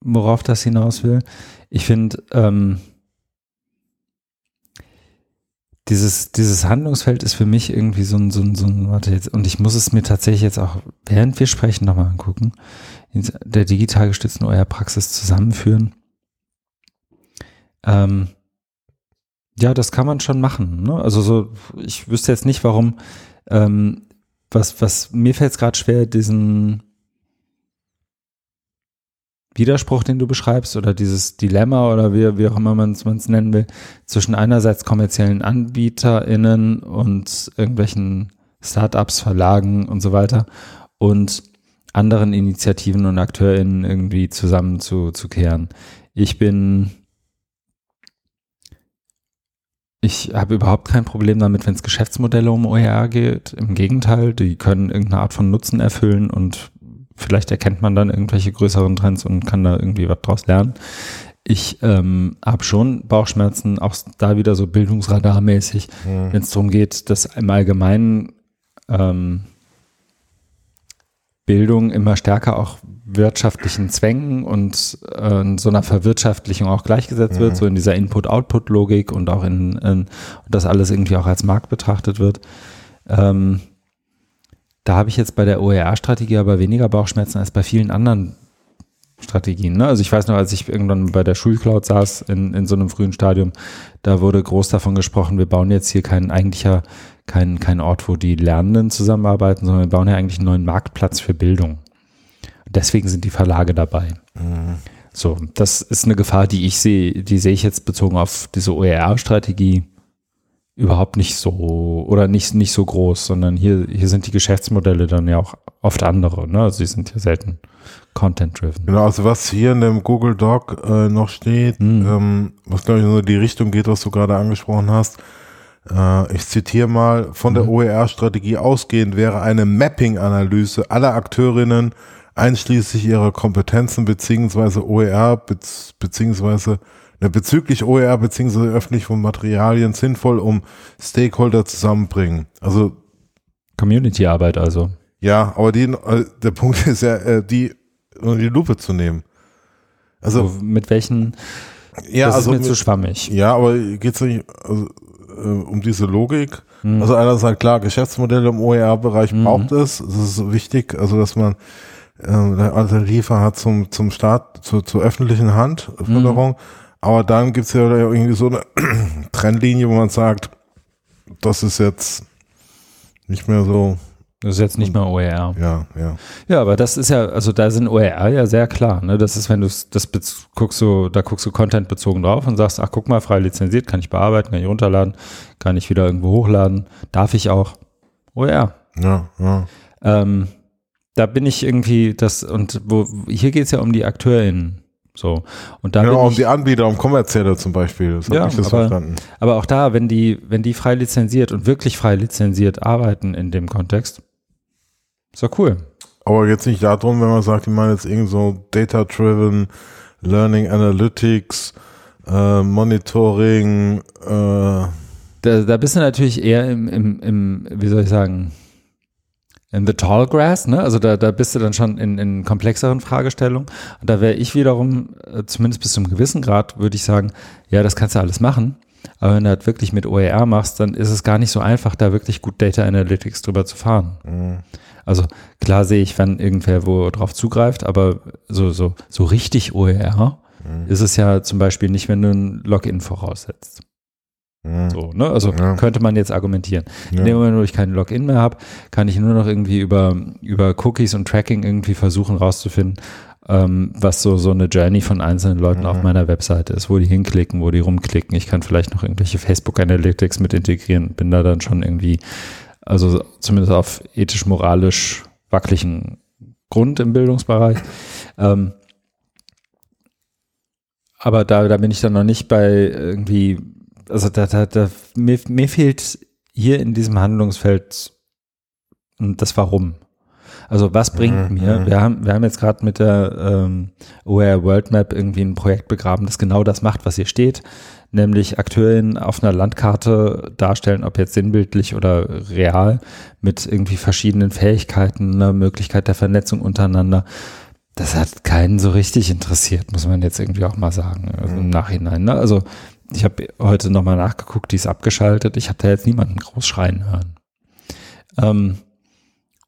S1: worauf das hinaus will. Ich finde, ähm, dieses, dieses Handlungsfeld ist für mich irgendwie so ein, so ein, so ein, warte jetzt, und ich muss es mir tatsächlich jetzt auch, während wir sprechen, nochmal angucken, der digital gestützten OER-Praxis zusammenführen. Ähm, ja, das kann man schon machen. Ne? Also so, ich wüsste jetzt nicht, warum, ähm, was, was, mir fällt es gerade schwer, diesen, Widerspruch, den du beschreibst, oder dieses Dilemma oder wie, wie auch immer man es nennen will, zwischen einerseits kommerziellen AnbieterInnen und irgendwelchen Startups, Verlagen und so weiter und anderen Initiativen und AkteurInnen irgendwie zusammen zu, zu kehren. Ich bin, ich habe überhaupt kein Problem damit, wenn es Geschäftsmodelle um OER geht. Im Gegenteil, die können irgendeine Art von Nutzen erfüllen und vielleicht erkennt man dann irgendwelche größeren Trends und kann da irgendwie was draus lernen. Ich ähm, habe schon Bauchschmerzen, auch da wieder so bildungsradarmäßig, mhm. wenn es darum geht, dass im Allgemeinen ähm, Bildung immer stärker auch wirtschaftlichen Zwängen und äh, so einer Verwirtschaftlichung auch gleichgesetzt mhm. wird, so in dieser Input-Output-Logik und auch in, in das alles irgendwie auch als Markt betrachtet wird. Ähm, da habe ich jetzt bei der OER-Strategie aber weniger Bauchschmerzen als bei vielen anderen Strategien. Ne? Also ich weiß noch, als ich irgendwann bei der Schulcloud saß in, in so einem frühen Stadium, da wurde groß davon gesprochen, wir bauen jetzt hier keinen eigentlicher, keinen kein Ort, wo die Lernenden zusammenarbeiten, sondern wir bauen ja eigentlich einen neuen Marktplatz für Bildung. Deswegen sind die Verlage dabei. Mhm. So, das ist eine Gefahr, die ich sehe, die sehe ich jetzt bezogen auf diese OER-Strategie überhaupt nicht so oder nicht, nicht so groß, sondern hier, hier sind die Geschäftsmodelle dann ja auch oft andere. Ne? Also sie sind ja selten content-driven.
S2: Genau, also was hier in dem Google Doc äh, noch steht, mhm. ähm, was glaube ich nur die Richtung geht, was du gerade angesprochen hast, äh, ich zitiere mal, von der OER-Strategie ausgehend wäre eine Mapping-Analyse aller Akteurinnen einschließlich ihrer Kompetenzen beziehungsweise OER beziehungsweise bezüglich OER bzw. öffentlich von Materialien sinnvoll, um Stakeholder zusammenbringen. Also
S1: Community-Arbeit also.
S2: Ja, aber die, äh, der Punkt ist ja, äh, die unter die Lupe zu nehmen.
S1: Also so, mit welchen?
S2: Ja, das also
S1: ist mir mit, zu schwammig.
S2: Ja, aber geht es nicht also, äh, um diese Logik? Mhm. Also einer sagt klar, Geschäftsmodelle im OER-Bereich mhm. braucht es. Es ist wichtig, also dass man äh, eine Alternative hat zum zum Staat, zu, zur öffentlichen Handförderung. Mhm. Aber dann gibt es ja irgendwie so eine Trennlinie, wo man sagt, das ist jetzt nicht mehr so.
S1: Das ist jetzt nicht mehr OER.
S2: Ja, ja.
S1: Ja, aber das ist ja, also da sind OER ja sehr klar. Ne? Das ist, wenn du das guckst, du, da guckst du Content bezogen drauf und sagst, ach guck mal, frei lizenziert, kann ich bearbeiten, kann ich runterladen, kann ich wieder irgendwo hochladen, darf ich auch. OER.
S2: Ja, ja.
S1: Ähm, da bin ich irgendwie, das, und wo, hier geht es ja um die AkteurInnen. So. Und da
S2: genau, um die Anbieter, um kommerzielle zum Beispiel.
S1: Das ja, ich das aber, verstanden. aber auch da, wenn die, wenn die frei lizenziert und wirklich frei lizenziert arbeiten in dem Kontext, ist doch cool.
S2: Aber jetzt nicht darum, wenn man sagt, ich meine jetzt irgend so Data-Driven, Learning Analytics, äh, Monitoring, äh
S1: da, da bist du natürlich eher im, im, im, wie soll ich sagen, in the tall grass, ne? Also da, da bist du dann schon in, in komplexeren Fragestellungen. Und da wäre ich wiederum, äh, zumindest bis zu einem gewissen Grad, würde ich sagen, ja, das kannst du alles machen. Aber wenn du halt wirklich mit OER machst, dann ist es gar nicht so einfach, da wirklich gut Data Analytics drüber zu fahren. Mhm. Also klar sehe ich, wenn irgendwer wo drauf zugreift, aber so, so, so richtig OER mhm. ist es ja zum Beispiel nicht, wenn du ein Login voraussetzt. Mhm. So, ne? Also ja. könnte man jetzt argumentieren. Ja. In dem Moment, wo ich keinen Login mehr habe, kann ich nur noch irgendwie über, über Cookies und Tracking irgendwie versuchen rauszufinden, ähm, was so, so eine Journey von einzelnen Leuten mhm. auf meiner Webseite ist, wo die hinklicken, wo die rumklicken. Ich kann vielleicht noch irgendwelche Facebook Analytics mit integrieren, bin da dann schon irgendwie, also zumindest auf ethisch-moralisch wackeligen Grund im Bildungsbereich. Ähm, aber da, da bin ich dann noch nicht bei irgendwie also da, da, da, mir, mir fehlt hier in diesem Handlungsfeld das Warum. Also was bringt mhm. mir? Mhm. Wir haben, wir haben jetzt gerade mit der ähm, OER World Map irgendwie ein Projekt begraben, das genau das macht, was hier steht, nämlich Akteurinnen auf einer Landkarte darstellen, ob jetzt sinnbildlich oder real, mit irgendwie verschiedenen Fähigkeiten, einer Möglichkeit der Vernetzung untereinander. Das hat keinen so richtig interessiert, muss man jetzt irgendwie auch mal sagen, also im Nachhinein. Ne? Also ich habe heute nochmal nachgeguckt, die ist abgeschaltet. Ich habe da jetzt niemanden groß schreien hören. Ähm,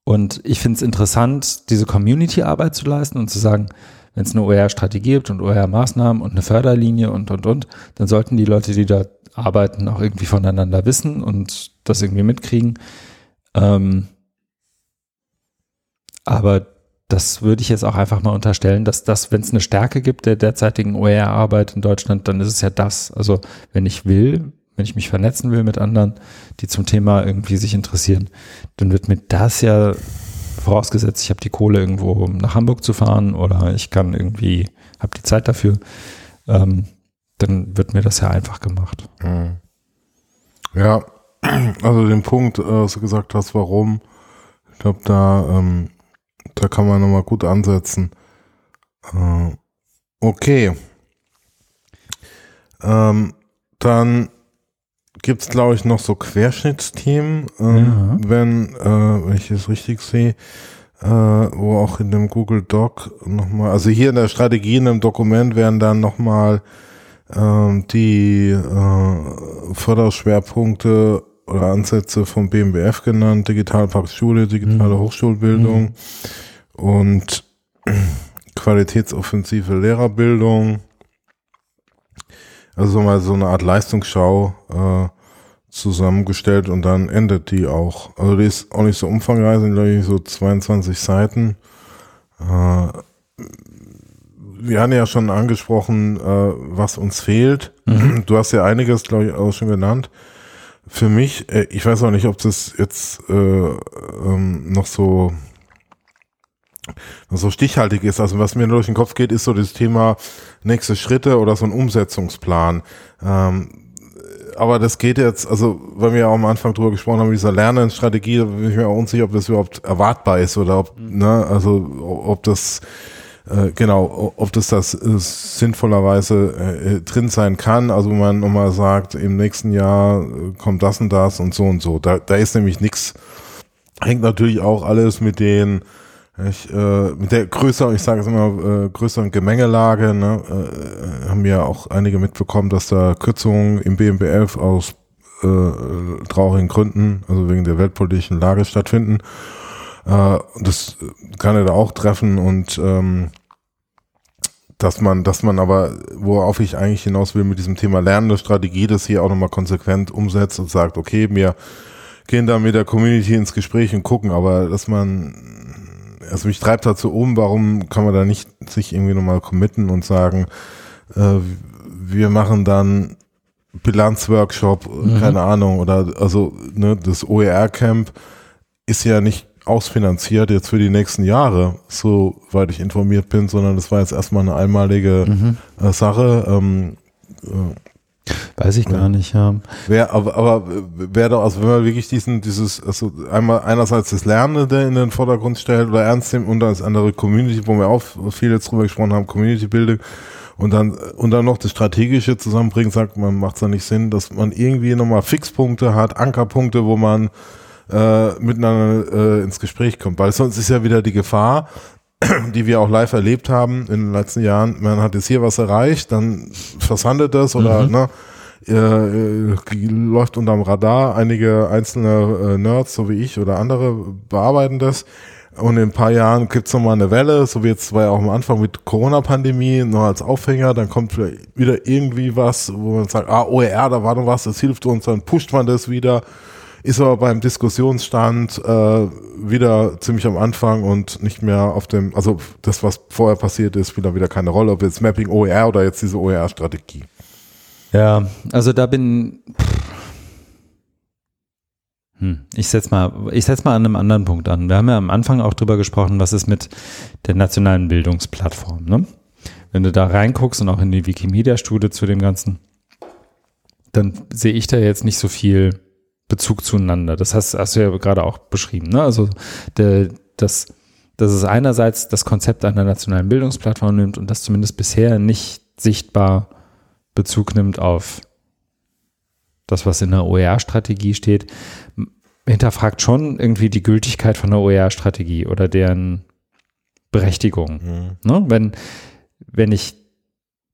S1: und ich finde es interessant, diese Community-Arbeit zu leisten und zu sagen, wenn es eine OER-Strategie gibt und OER-Maßnahmen und eine Förderlinie und, und, und, dann sollten die Leute, die da arbeiten, auch irgendwie voneinander wissen und das irgendwie mitkriegen. Ähm, aber das würde ich jetzt auch einfach mal unterstellen, dass das, wenn es eine Stärke gibt der derzeitigen OER-Arbeit in Deutschland, dann ist es ja das. Also wenn ich will, wenn ich mich vernetzen will mit anderen, die zum Thema irgendwie sich interessieren, dann wird mir das ja vorausgesetzt, ich habe die Kohle irgendwo nach Hamburg zu fahren oder ich kann irgendwie, habe die Zeit dafür, ähm, dann wird mir das ja einfach gemacht.
S2: Mhm. Ja, also den Punkt, äh, was du gesagt hast, warum, ich glaube, da, ähm, da kann man nochmal gut ansetzen. Äh, okay. Ähm, dann gibt es, glaube ich, noch so Querschnittsthemen, ähm, ja. wenn, äh, wenn ich es richtig sehe, äh, wo auch in dem Google Doc nochmal, also hier in der Strategie in dem Dokument werden dann nochmal ähm, die äh, Förderschwerpunkte oder Ansätze vom BMBF genannt, Digitalpakt Schule, digitale mhm. Hochschulbildung mhm. und qualitätsoffensive Lehrerbildung. Also mal so eine Art Leistungsschau äh, zusammengestellt und dann endet die auch. Also die ist auch nicht so umfangreich, sind glaube ich so 22 Seiten. Äh, wir haben ja schon angesprochen, äh, was uns fehlt. Mhm. Du hast ja einiges, glaube ich, auch schon genannt. Für mich, äh, ich weiß auch nicht, ob das jetzt äh, ähm, noch so noch so stichhaltig ist. Also was mir durch den Kopf geht, ist so das Thema nächste Schritte oder so ein Umsetzungsplan. Ähm, aber das geht jetzt, also weil wir ja auch am Anfang drüber gesprochen haben, dieser Lernenstrategie, da bin ich mir auch unsicher, ob das überhaupt erwartbar ist oder ob, mhm. ne, also ob das äh, genau, ob das das äh, sinnvollerweise äh, drin sein kann, also wo man nochmal sagt, im nächsten Jahr äh, kommt das und das und so und so. Da, da ist nämlich nichts, hängt natürlich auch alles mit den ich, äh, mit der größeren, ich sage es immer, äh, größeren Gemengelage, ne, äh, haben ja auch einige mitbekommen, dass da Kürzungen im BMBF aus äh, traurigen Gründen, also wegen der weltpolitischen Lage stattfinden. Äh, das kann er da auch treffen und ähm, dass man, dass man aber, worauf ich eigentlich hinaus will mit diesem Thema lernende Strategie, das hier auch nochmal konsequent umsetzt und sagt, okay, wir gehen da mit der Community ins Gespräch und gucken, aber dass man, also mich treibt dazu um, warum kann man da nicht sich irgendwie nochmal committen und sagen, äh, wir machen dann Bilanzworkshop, mhm. keine Ahnung, oder also ne, das OER-Camp ist ja nicht ausfinanziert jetzt für die nächsten Jahre, soweit ich informiert bin, sondern das war jetzt erstmal eine einmalige mhm. äh, Sache. Ähm,
S1: äh, Weiß ich gar nicht, ja.
S2: Wer, aber, aber wer doch, also wenn man wirklich diesen, dieses, also einmal einerseits das Lernende in den Vordergrund stellt oder ernst nimmt und das andere Community, wo wir auch viel jetzt drüber gesprochen haben, Community-Bildung und dann, und dann noch das Strategische zusammenbringen, sagt man, macht es ja nicht Sinn, dass man irgendwie nochmal Fixpunkte hat, Ankerpunkte, wo man äh, miteinander äh, ins Gespräch kommt. Weil sonst ist ja wieder die Gefahr, die wir auch live erlebt haben in den letzten Jahren, man hat jetzt hier was erreicht, dann versandet das oder mhm. ne, äh, läuft unterm Radar. Einige einzelne äh, Nerds, so wie ich oder andere, bearbeiten das. Und in ein paar Jahren gibt's es nochmal eine Welle, so wie jetzt war ja auch am Anfang mit Corona-Pandemie, noch als Aufhänger, dann kommt wieder irgendwie was, wo man sagt, ah, OER, da war noch was, das hilft uns, dann pusht man das wieder ist aber beim Diskussionsstand äh, wieder ziemlich am Anfang und nicht mehr auf dem, also das, was vorher passiert ist, spielt da wieder keine Rolle, ob jetzt Mapping OER oder jetzt diese OER-Strategie.
S1: Ja, also da bin hm, ich setze mal, ich setz mal an einem anderen Punkt an. Wir haben ja am Anfang auch drüber gesprochen, was ist mit der nationalen Bildungsplattform. Ne? Wenn du da reinguckst und auch in die Wikimedia-Studie zu dem Ganzen, dann sehe ich da jetzt nicht so viel Bezug zueinander. Das hast, hast du ja gerade auch beschrieben. Ne? Also der, das, dass es einerseits das Konzept einer nationalen Bildungsplattform nimmt und das zumindest bisher nicht sichtbar Bezug nimmt auf das, was in der OER-Strategie steht, hinterfragt schon irgendwie die Gültigkeit von der OER-Strategie oder deren Berechtigung. Mhm. Ne? Wenn, wenn ich,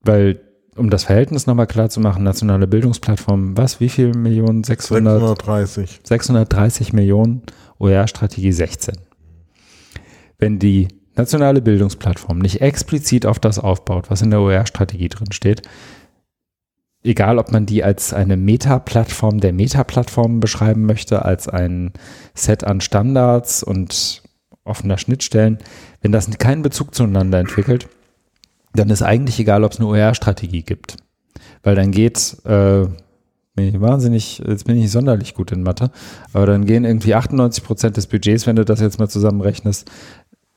S1: weil um das Verhältnis nochmal klar zu machen, nationale Bildungsplattform, was, wie viel Millionen? 600, 630. 630 Millionen, OER-Strategie 16. Wenn die nationale Bildungsplattform nicht explizit auf das aufbaut, was in der OER-Strategie drin steht, egal ob man die als eine Meta-Plattform der Meta-Plattformen beschreiben möchte, als ein Set an Standards und offener Schnittstellen, wenn das keinen Bezug zueinander entwickelt, dann ist eigentlich egal, ob es eine OER-Strategie gibt. Weil dann geht, äh, wahnsinnig, jetzt bin ich nicht sonderlich gut in Mathe, aber dann gehen irgendwie 98 Prozent des Budgets, wenn du das jetzt mal zusammenrechnest,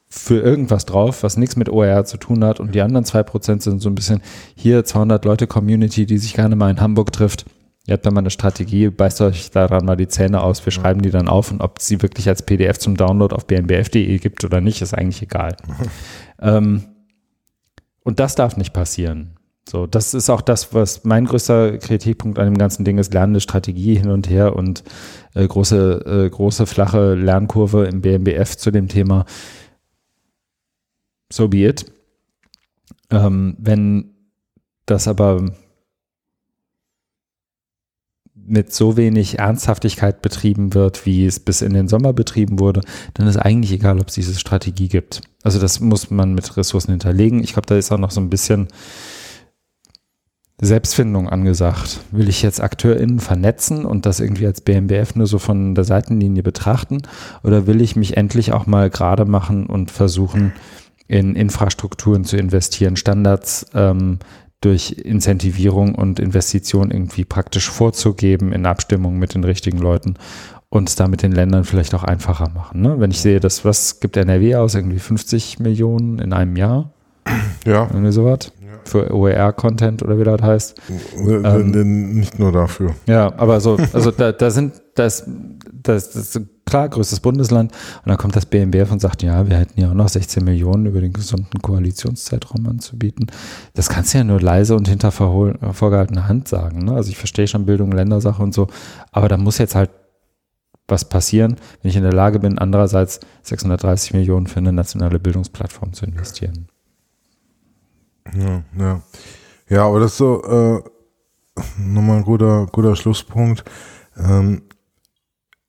S1: für irgendwas drauf, was nichts mit OER zu tun hat und die anderen zwei Prozent sind so ein bisschen hier 200 Leute Community, die sich gerne mal in Hamburg trifft. Ihr habt da mal eine Strategie, beißt euch daran mal die Zähne aus, wir schreiben die dann auf und ob es sie wirklich als PDF zum Download auf bnbf.de gibt oder nicht, ist eigentlich egal. ähm, und das darf nicht passieren. So, das ist auch das, was mein größter Kritikpunkt an dem ganzen Ding ist, lernende Strategie hin und her und äh, große, äh, große, flache Lernkurve im BMBF zu dem Thema. So be it. Ähm, wenn das aber mit so wenig Ernsthaftigkeit betrieben wird, wie es bis in den Sommer betrieben wurde, dann ist eigentlich egal, ob es diese Strategie gibt. Also das muss man mit Ressourcen hinterlegen. Ich glaube, da ist auch noch so ein bisschen Selbstfindung angesagt. Will ich jetzt AkteurInnen vernetzen und das irgendwie als BMBF nur so von der Seitenlinie betrachten? Oder will ich mich endlich auch mal gerade machen und versuchen, in Infrastrukturen zu investieren, Standards ähm, durch Incentivierung und Investition irgendwie praktisch vorzugeben in Abstimmung mit den richtigen Leuten und es damit den Ländern vielleicht auch einfacher machen. Ne? Wenn ich sehe, dass was gibt NRW aus, irgendwie 50 Millionen in einem Jahr?
S2: Ja.
S1: Irgendwie sowas für OER-Content oder wie das heißt.
S2: Ähm, nicht nur dafür.
S1: Ja, aber so, also da, da sind, das, das, das klar, größtes Bundesland. Und dann kommt das BMBF und sagt, ja, wir hätten ja auch noch 16 Millionen über den gesunden Koalitionszeitraum anzubieten. Das kannst du ja nur leise und hinter vorgehaltener Hand sagen. Ne? Also ich verstehe schon Bildung, Ländersache und so, aber da muss jetzt halt was passieren, wenn ich in der Lage bin, andererseits 630 Millionen für eine nationale Bildungsplattform zu investieren.
S2: Ja, ja. Ja, aber das ist so äh, nochmal ein guter, guter Schlusspunkt. Ähm,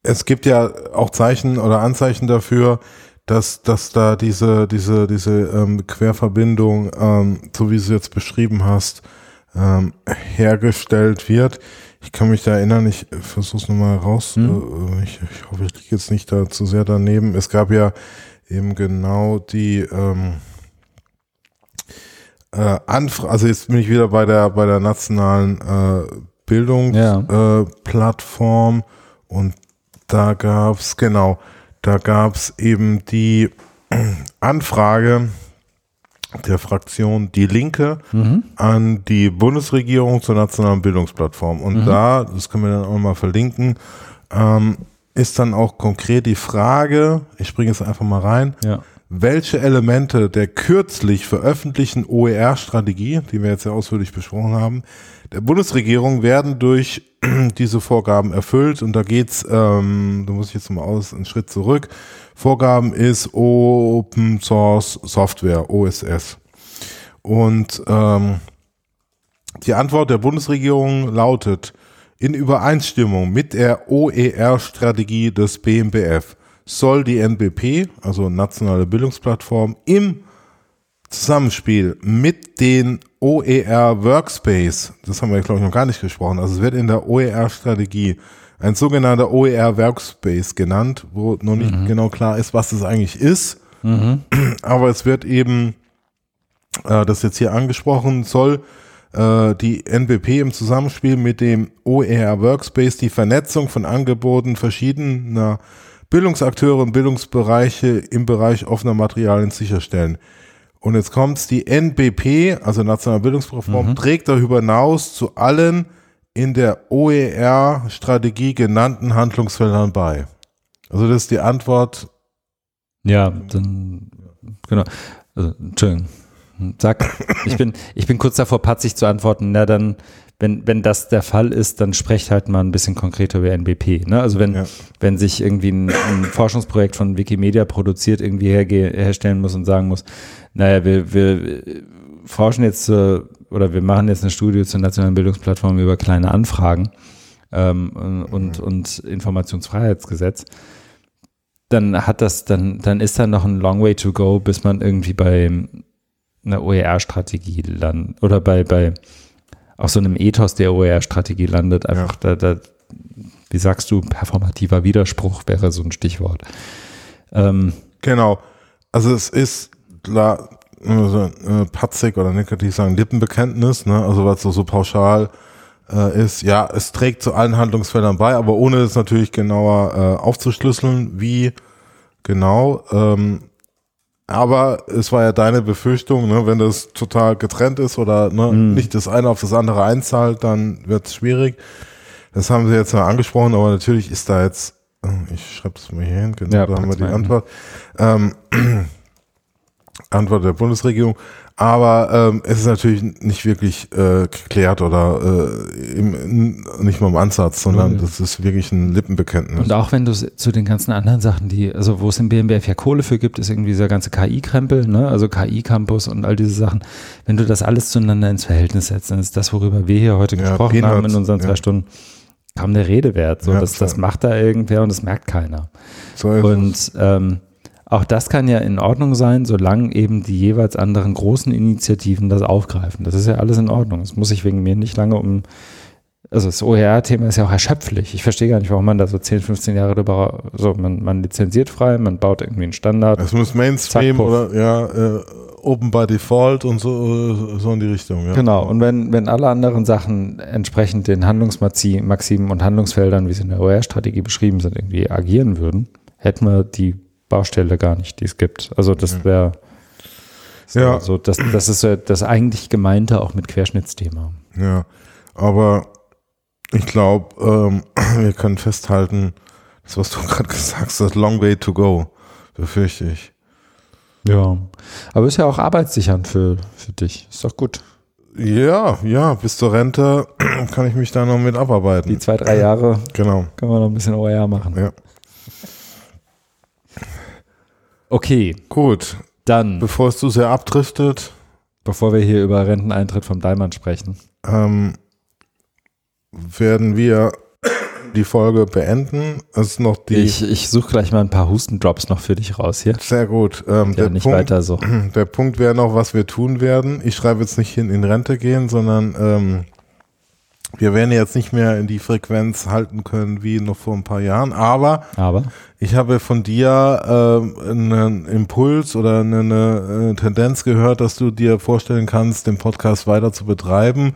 S2: es gibt ja auch Zeichen oder Anzeichen dafür, dass, dass da diese, diese, diese ähm, Querverbindung, ähm, so wie du es jetzt beschrieben hast, ähm, hergestellt wird. Ich kann mich da erinnern, ich versuche es nochmal raus. Hm. Äh, ich, ich hoffe, ich liege jetzt nicht da zu sehr daneben. Es gab ja eben genau die ähm, äh, Anfrage, also jetzt bin ich wieder bei der bei der nationalen äh, Bildungsplattform ja. äh, und da gab's genau, da gab's eben die Anfrage der Fraktion Die Linke mhm. an die Bundesregierung zur nationalen Bildungsplattform. Und mhm. da, das können wir dann auch mal verlinken, ähm, ist dann auch konkret die Frage, ich springe jetzt einfach mal rein, ja welche Elemente der kürzlich veröffentlichten OER-Strategie, die wir jetzt ja ausführlich besprochen haben, der Bundesregierung werden durch diese Vorgaben erfüllt. Und da geht's, ähm, da muss ich jetzt mal aus, einen Schritt zurück. Vorgaben ist Open Source Software, OSS. Und ähm, die Antwort der Bundesregierung lautet, in Übereinstimmung mit der OER-Strategie des BMBF soll die NBP, also Nationale Bildungsplattform, im Zusammenspiel mit den OER Workspace, das haben wir glaube ich noch gar nicht gesprochen, also es wird in der OER-Strategie ein sogenannter OER Workspace genannt, wo noch nicht mhm. genau klar ist, was das eigentlich ist. Mhm. Aber es wird eben, äh, das jetzt hier angesprochen, soll äh, die NBP im Zusammenspiel mit dem OER Workspace die Vernetzung von Angeboten verschiedener Bildungsakteure und Bildungsbereiche im Bereich offener Materialien sicherstellen. Und jetzt kommt's, die NBP, also Nationale Bildungsplattform, mhm. trägt darüber hinaus zu allen in der OER-Strategie genannten Handlungsfeldern bei. Also das ist die Antwort.
S1: Ja, dann, genau. Also, Entschuldigung. Sag, ich bin, ich bin kurz davor, patzig zu antworten. Na, dann wenn, wenn das der Fall ist, dann sprecht halt mal ein bisschen konkreter über NBP. Ne? Also wenn, ja. wenn sich irgendwie ein, ein, Forschungsprojekt von Wikimedia produziert, irgendwie herge herstellen muss und sagen muss, naja, wir, wir forschen jetzt oder wir machen jetzt eine Studie zur nationalen Bildungsplattform über kleine Anfragen ähm, und, mhm. und Informationsfreiheitsgesetz, dann hat das, dann, dann ist da noch ein long way to go, bis man irgendwie bei einer OER-Strategie landet oder bei, bei auf so einem Ethos der OER-Strategie landet. Einfach ja. da, da, wie sagst du, performativer Widerspruch wäre so ein Stichwort. Ähm,
S2: Genau. Also es ist klar, also, äh, patzig oder negativ sagen, Lippenbekenntnis, ne? Also was so, so pauschal äh, ist, ja, es trägt zu allen Handlungsfeldern bei, aber ohne es natürlich genauer äh, aufzuschlüsseln, wie genau. Ähm, aber es war ja deine Befürchtung, ne, wenn das total getrennt ist oder ne, mhm. nicht das eine auf das andere einzahlt, dann wird es schwierig. Das haben sie jetzt mal angesprochen, aber natürlich ist da jetzt, äh, ich schreibe es mal hier hin, genau, ja, da haben wir die Antwort. Ähm, Antwort der Bundesregierung. Aber ähm, es ist natürlich nicht wirklich äh, geklärt oder äh, im, nicht mal im Ansatz, sondern mhm. das ist wirklich ein Lippenbekenntnis.
S1: Und auch wenn du zu den ganzen anderen Sachen, die, also wo es im BMBF ja Kohle für gibt, ist irgendwie dieser ganze KI-Krempel, ne? also KI-Campus und all diese Sachen. Wenn du das alles zueinander ins Verhältnis setzt, dann ist das, worüber wir hier heute ja, gesprochen Peanuts, haben in unseren zwei ja. Stunden, kaum der Rede wert. So, ja, das, das macht da irgendwer und das merkt keiner. So und ähm, auch das kann ja in Ordnung sein, solange eben die jeweils anderen großen Initiativen das aufgreifen. Das ist ja alles in Ordnung. Es muss sich wegen mir nicht lange um. Also das OER-Thema ist ja auch erschöpflich. Ich verstehe gar nicht, warum man da so 10, 15 Jahre drüber. So, man, man lizenziert frei, man baut irgendwie einen Standard.
S2: Es muss Mainstream Zack, oder ja, äh, Open by Default und so, so in die Richtung. Ja.
S1: Genau, und wenn, wenn alle anderen Sachen entsprechend den Handlungsmaximen und Handlungsfeldern, wie sie in der OER-Strategie beschrieben sind, irgendwie agieren würden, hätten wir die Baustelle gar nicht, die es gibt. Also das wäre so, ja. so das, das ist das eigentlich gemeinte auch mit Querschnittsthema.
S2: Ja, aber ich glaube, ähm, wir können festhalten, das, was du gerade gesagt hast, long way to go, befürchte ich.
S1: Ja, aber ist ja auch arbeitssichernd für, für dich. Ist doch gut.
S2: Ja, ja, bis zur Rente kann ich mich da noch mit abarbeiten.
S1: Die zwei, drei Jahre genau. können wir noch ein bisschen OER machen. Ja. Okay.
S2: Gut. Dann. Bevor es zu sehr abdriftet.
S1: Bevor wir hier über Renteneintritt vom Daimann sprechen.
S2: Ähm, werden wir die Folge beenden. Es ist noch die
S1: ich ich suche gleich mal ein paar Hustendrops noch für dich raus hier.
S2: Sehr gut.
S1: Ähm, ja, der nicht Punkt, weiter so.
S2: Der Punkt wäre noch, was wir tun werden. Ich schreibe jetzt nicht hin in Rente gehen, sondern ähm, wir werden jetzt nicht mehr in die Frequenz halten können wie noch vor ein paar Jahren, aber,
S1: aber?
S2: ich habe von dir äh, einen Impuls oder eine, eine, äh, Tendenz gehört, dass du dir vorstellen kannst, den Podcast weiter zu betreiben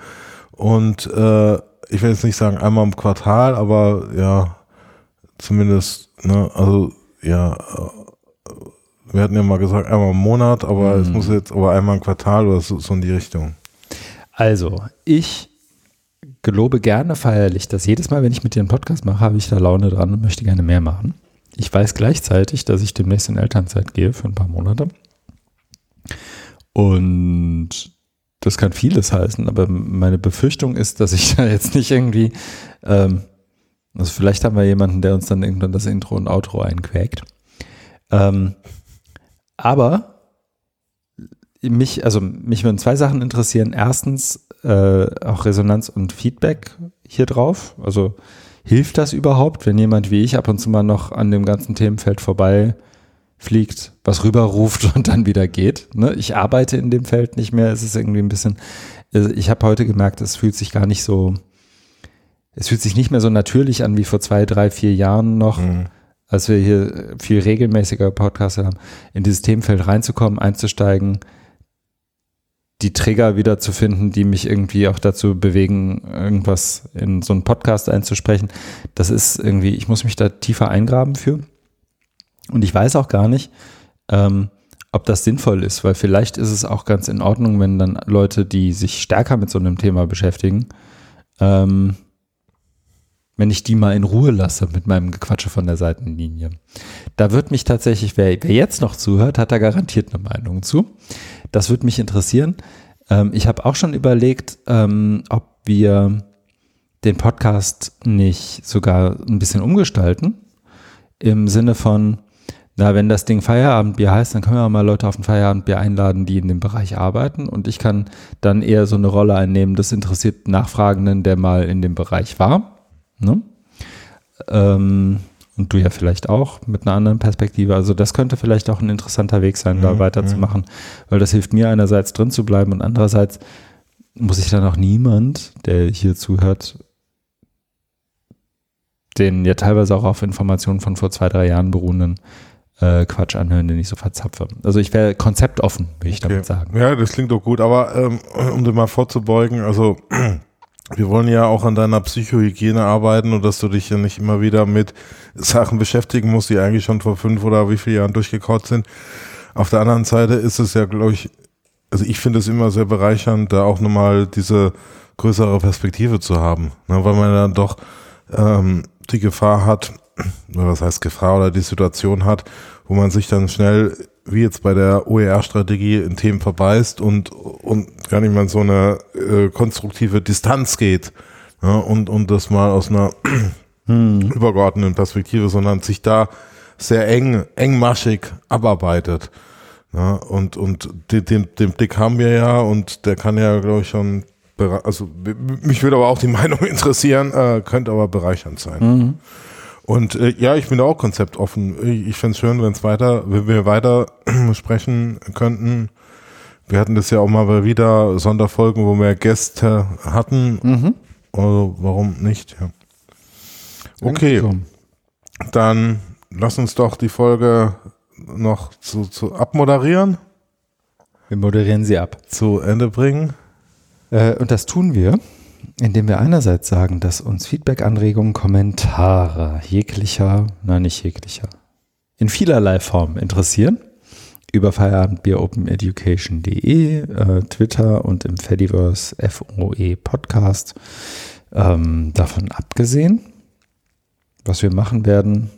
S2: und äh, ich will jetzt nicht sagen einmal im Quartal, aber ja, zumindest, ne, also ja, äh, wir hatten ja mal gesagt einmal im Monat, aber mhm. es muss jetzt aber einmal im Quartal oder so, so in die Richtung.
S1: Also, ich gelobe gerne feierlich, dass jedes Mal, wenn ich mit dir einen Podcast mache, habe ich da Laune dran und möchte gerne mehr machen. Ich weiß gleichzeitig, dass ich demnächst in Elternzeit gehe für ein paar Monate. Und das kann vieles heißen, aber meine Befürchtung ist, dass ich da jetzt nicht irgendwie, ähm, also vielleicht haben wir jemanden, der uns dann irgendwann das Intro und Outro einquäkt. Ähm, aber mich, also mich würden zwei Sachen interessieren. Erstens äh, auch Resonanz und Feedback hier drauf. Also hilft das überhaupt, wenn jemand wie ich ab und zu mal noch an dem ganzen Themenfeld vorbei fliegt, was rüberruft und dann wieder geht. Ne? Ich arbeite in dem Feld nicht mehr. Es ist irgendwie ein bisschen, also ich habe heute gemerkt, es fühlt sich gar nicht so, es fühlt sich nicht mehr so natürlich an wie vor zwei, drei, vier Jahren noch. Mhm als wir hier viel regelmäßiger Podcasts haben, in dieses Themenfeld reinzukommen, einzusteigen, die Trigger wieder zu finden, die mich irgendwie auch dazu bewegen, irgendwas in so einen Podcast einzusprechen. Das ist irgendwie, ich muss mich da tiefer eingraben für. Und ich weiß auch gar nicht, ähm, ob das sinnvoll ist, weil vielleicht ist es auch ganz in Ordnung, wenn dann Leute, die sich stärker mit so einem Thema beschäftigen, ähm, wenn ich die mal in Ruhe lasse mit meinem Gequatsche von der Seitenlinie. Da wird mich tatsächlich, wer, wer jetzt noch zuhört, hat da garantiert eine Meinung zu. Das würde mich interessieren. Ähm, ich habe auch schon überlegt, ähm, ob wir den Podcast nicht sogar ein bisschen umgestalten. Im Sinne von, na, wenn das Ding Feierabendbier heißt, dann können wir auch mal Leute auf ein Feierabendbier einladen, die in dem Bereich arbeiten. Und ich kann dann eher so eine Rolle einnehmen, das interessiert Nachfragenden, der mal in dem Bereich war. Ne? Ähm, und du ja vielleicht auch mit einer anderen Perspektive. Also das könnte vielleicht auch ein interessanter Weg sein, da mhm, weiterzumachen, weil das hilft mir einerseits drin zu bleiben und andererseits muss ich dann auch niemand, der hier zuhört, den ja teilweise auch auf Informationen von vor zwei, drei Jahren beruhenden äh, Quatsch anhören, den ich so verzapfe. Also ich wäre konzeptoffen, will ich okay. damit sagen.
S2: Ja, das klingt doch gut, aber ähm, um dir mal vorzubeugen, also wir wollen ja auch an deiner Psychohygiene arbeiten und dass du dich ja nicht immer wieder mit Sachen beschäftigen musst, die eigentlich schon vor fünf oder wie viele Jahren durchgekaut sind. Auf der anderen Seite ist es ja, glaube ich, also ich finde es immer sehr bereichernd, da auch nochmal diese größere Perspektive zu haben, ne, weil man dann doch ähm, die Gefahr hat, was heißt Gefahr oder die Situation hat, wo man sich dann schnell, wie jetzt bei der OER-Strategie, in Themen verbeißt und, und gar nicht mal so eine äh, konstruktive Distanz geht ja, und, und das mal aus einer hm. übergeordneten Perspektive, sondern sich da sehr eng, engmaschig abarbeitet. Ja, und und den, den, den Blick haben wir ja und der kann ja, glaube ich, schon, also mich würde aber auch die Meinung interessieren, äh, könnte aber bereichernd sein. Mhm. Und äh, ja, ich bin da auch konzeptoffen. Ich, ich fände es schön, wenn es weiter, wenn wir weiter sprechen könnten. Wir hatten das ja auch mal wieder Sonderfolgen, wo wir Gäste hatten. Mhm. Also warum nicht? Ja. Okay, dann lass uns doch die Folge noch zu, zu abmoderieren.
S1: Wir moderieren sie ab.
S2: Zu Ende bringen.
S1: Äh, und das tun wir, indem wir einerseits sagen, dass uns Feedback, Anregungen, Kommentare jeglicher, nein, nicht jeglicher, in vielerlei Form interessieren. Über feierabendbieropeneducation.de, äh, Twitter und im Fediverse FOE Podcast. Ähm, davon abgesehen, was wir machen werden,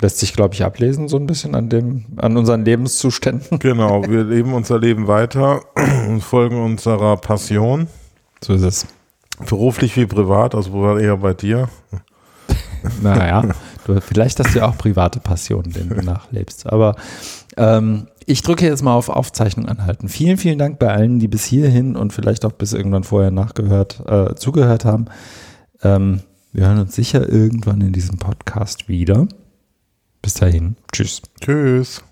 S1: lässt sich, glaube ich, ablesen, so ein bisschen an dem, an unseren Lebenszuständen.
S2: Genau, wir leben unser Leben weiter und folgen unserer Passion.
S1: So ist es.
S2: Beruflich wie privat, also privat eher bei dir.
S1: Naja, du, vielleicht hast du ja auch private Passionen, denen du nachlebst. Aber ähm, ich drücke jetzt mal auf Aufzeichnung anhalten. Vielen, vielen Dank bei allen, die bis hierhin und vielleicht auch bis irgendwann vorher nachgehört, äh, zugehört haben. Ähm, wir hören uns sicher irgendwann in diesem Podcast wieder. Bis dahin. Tschüss.
S2: Tschüss.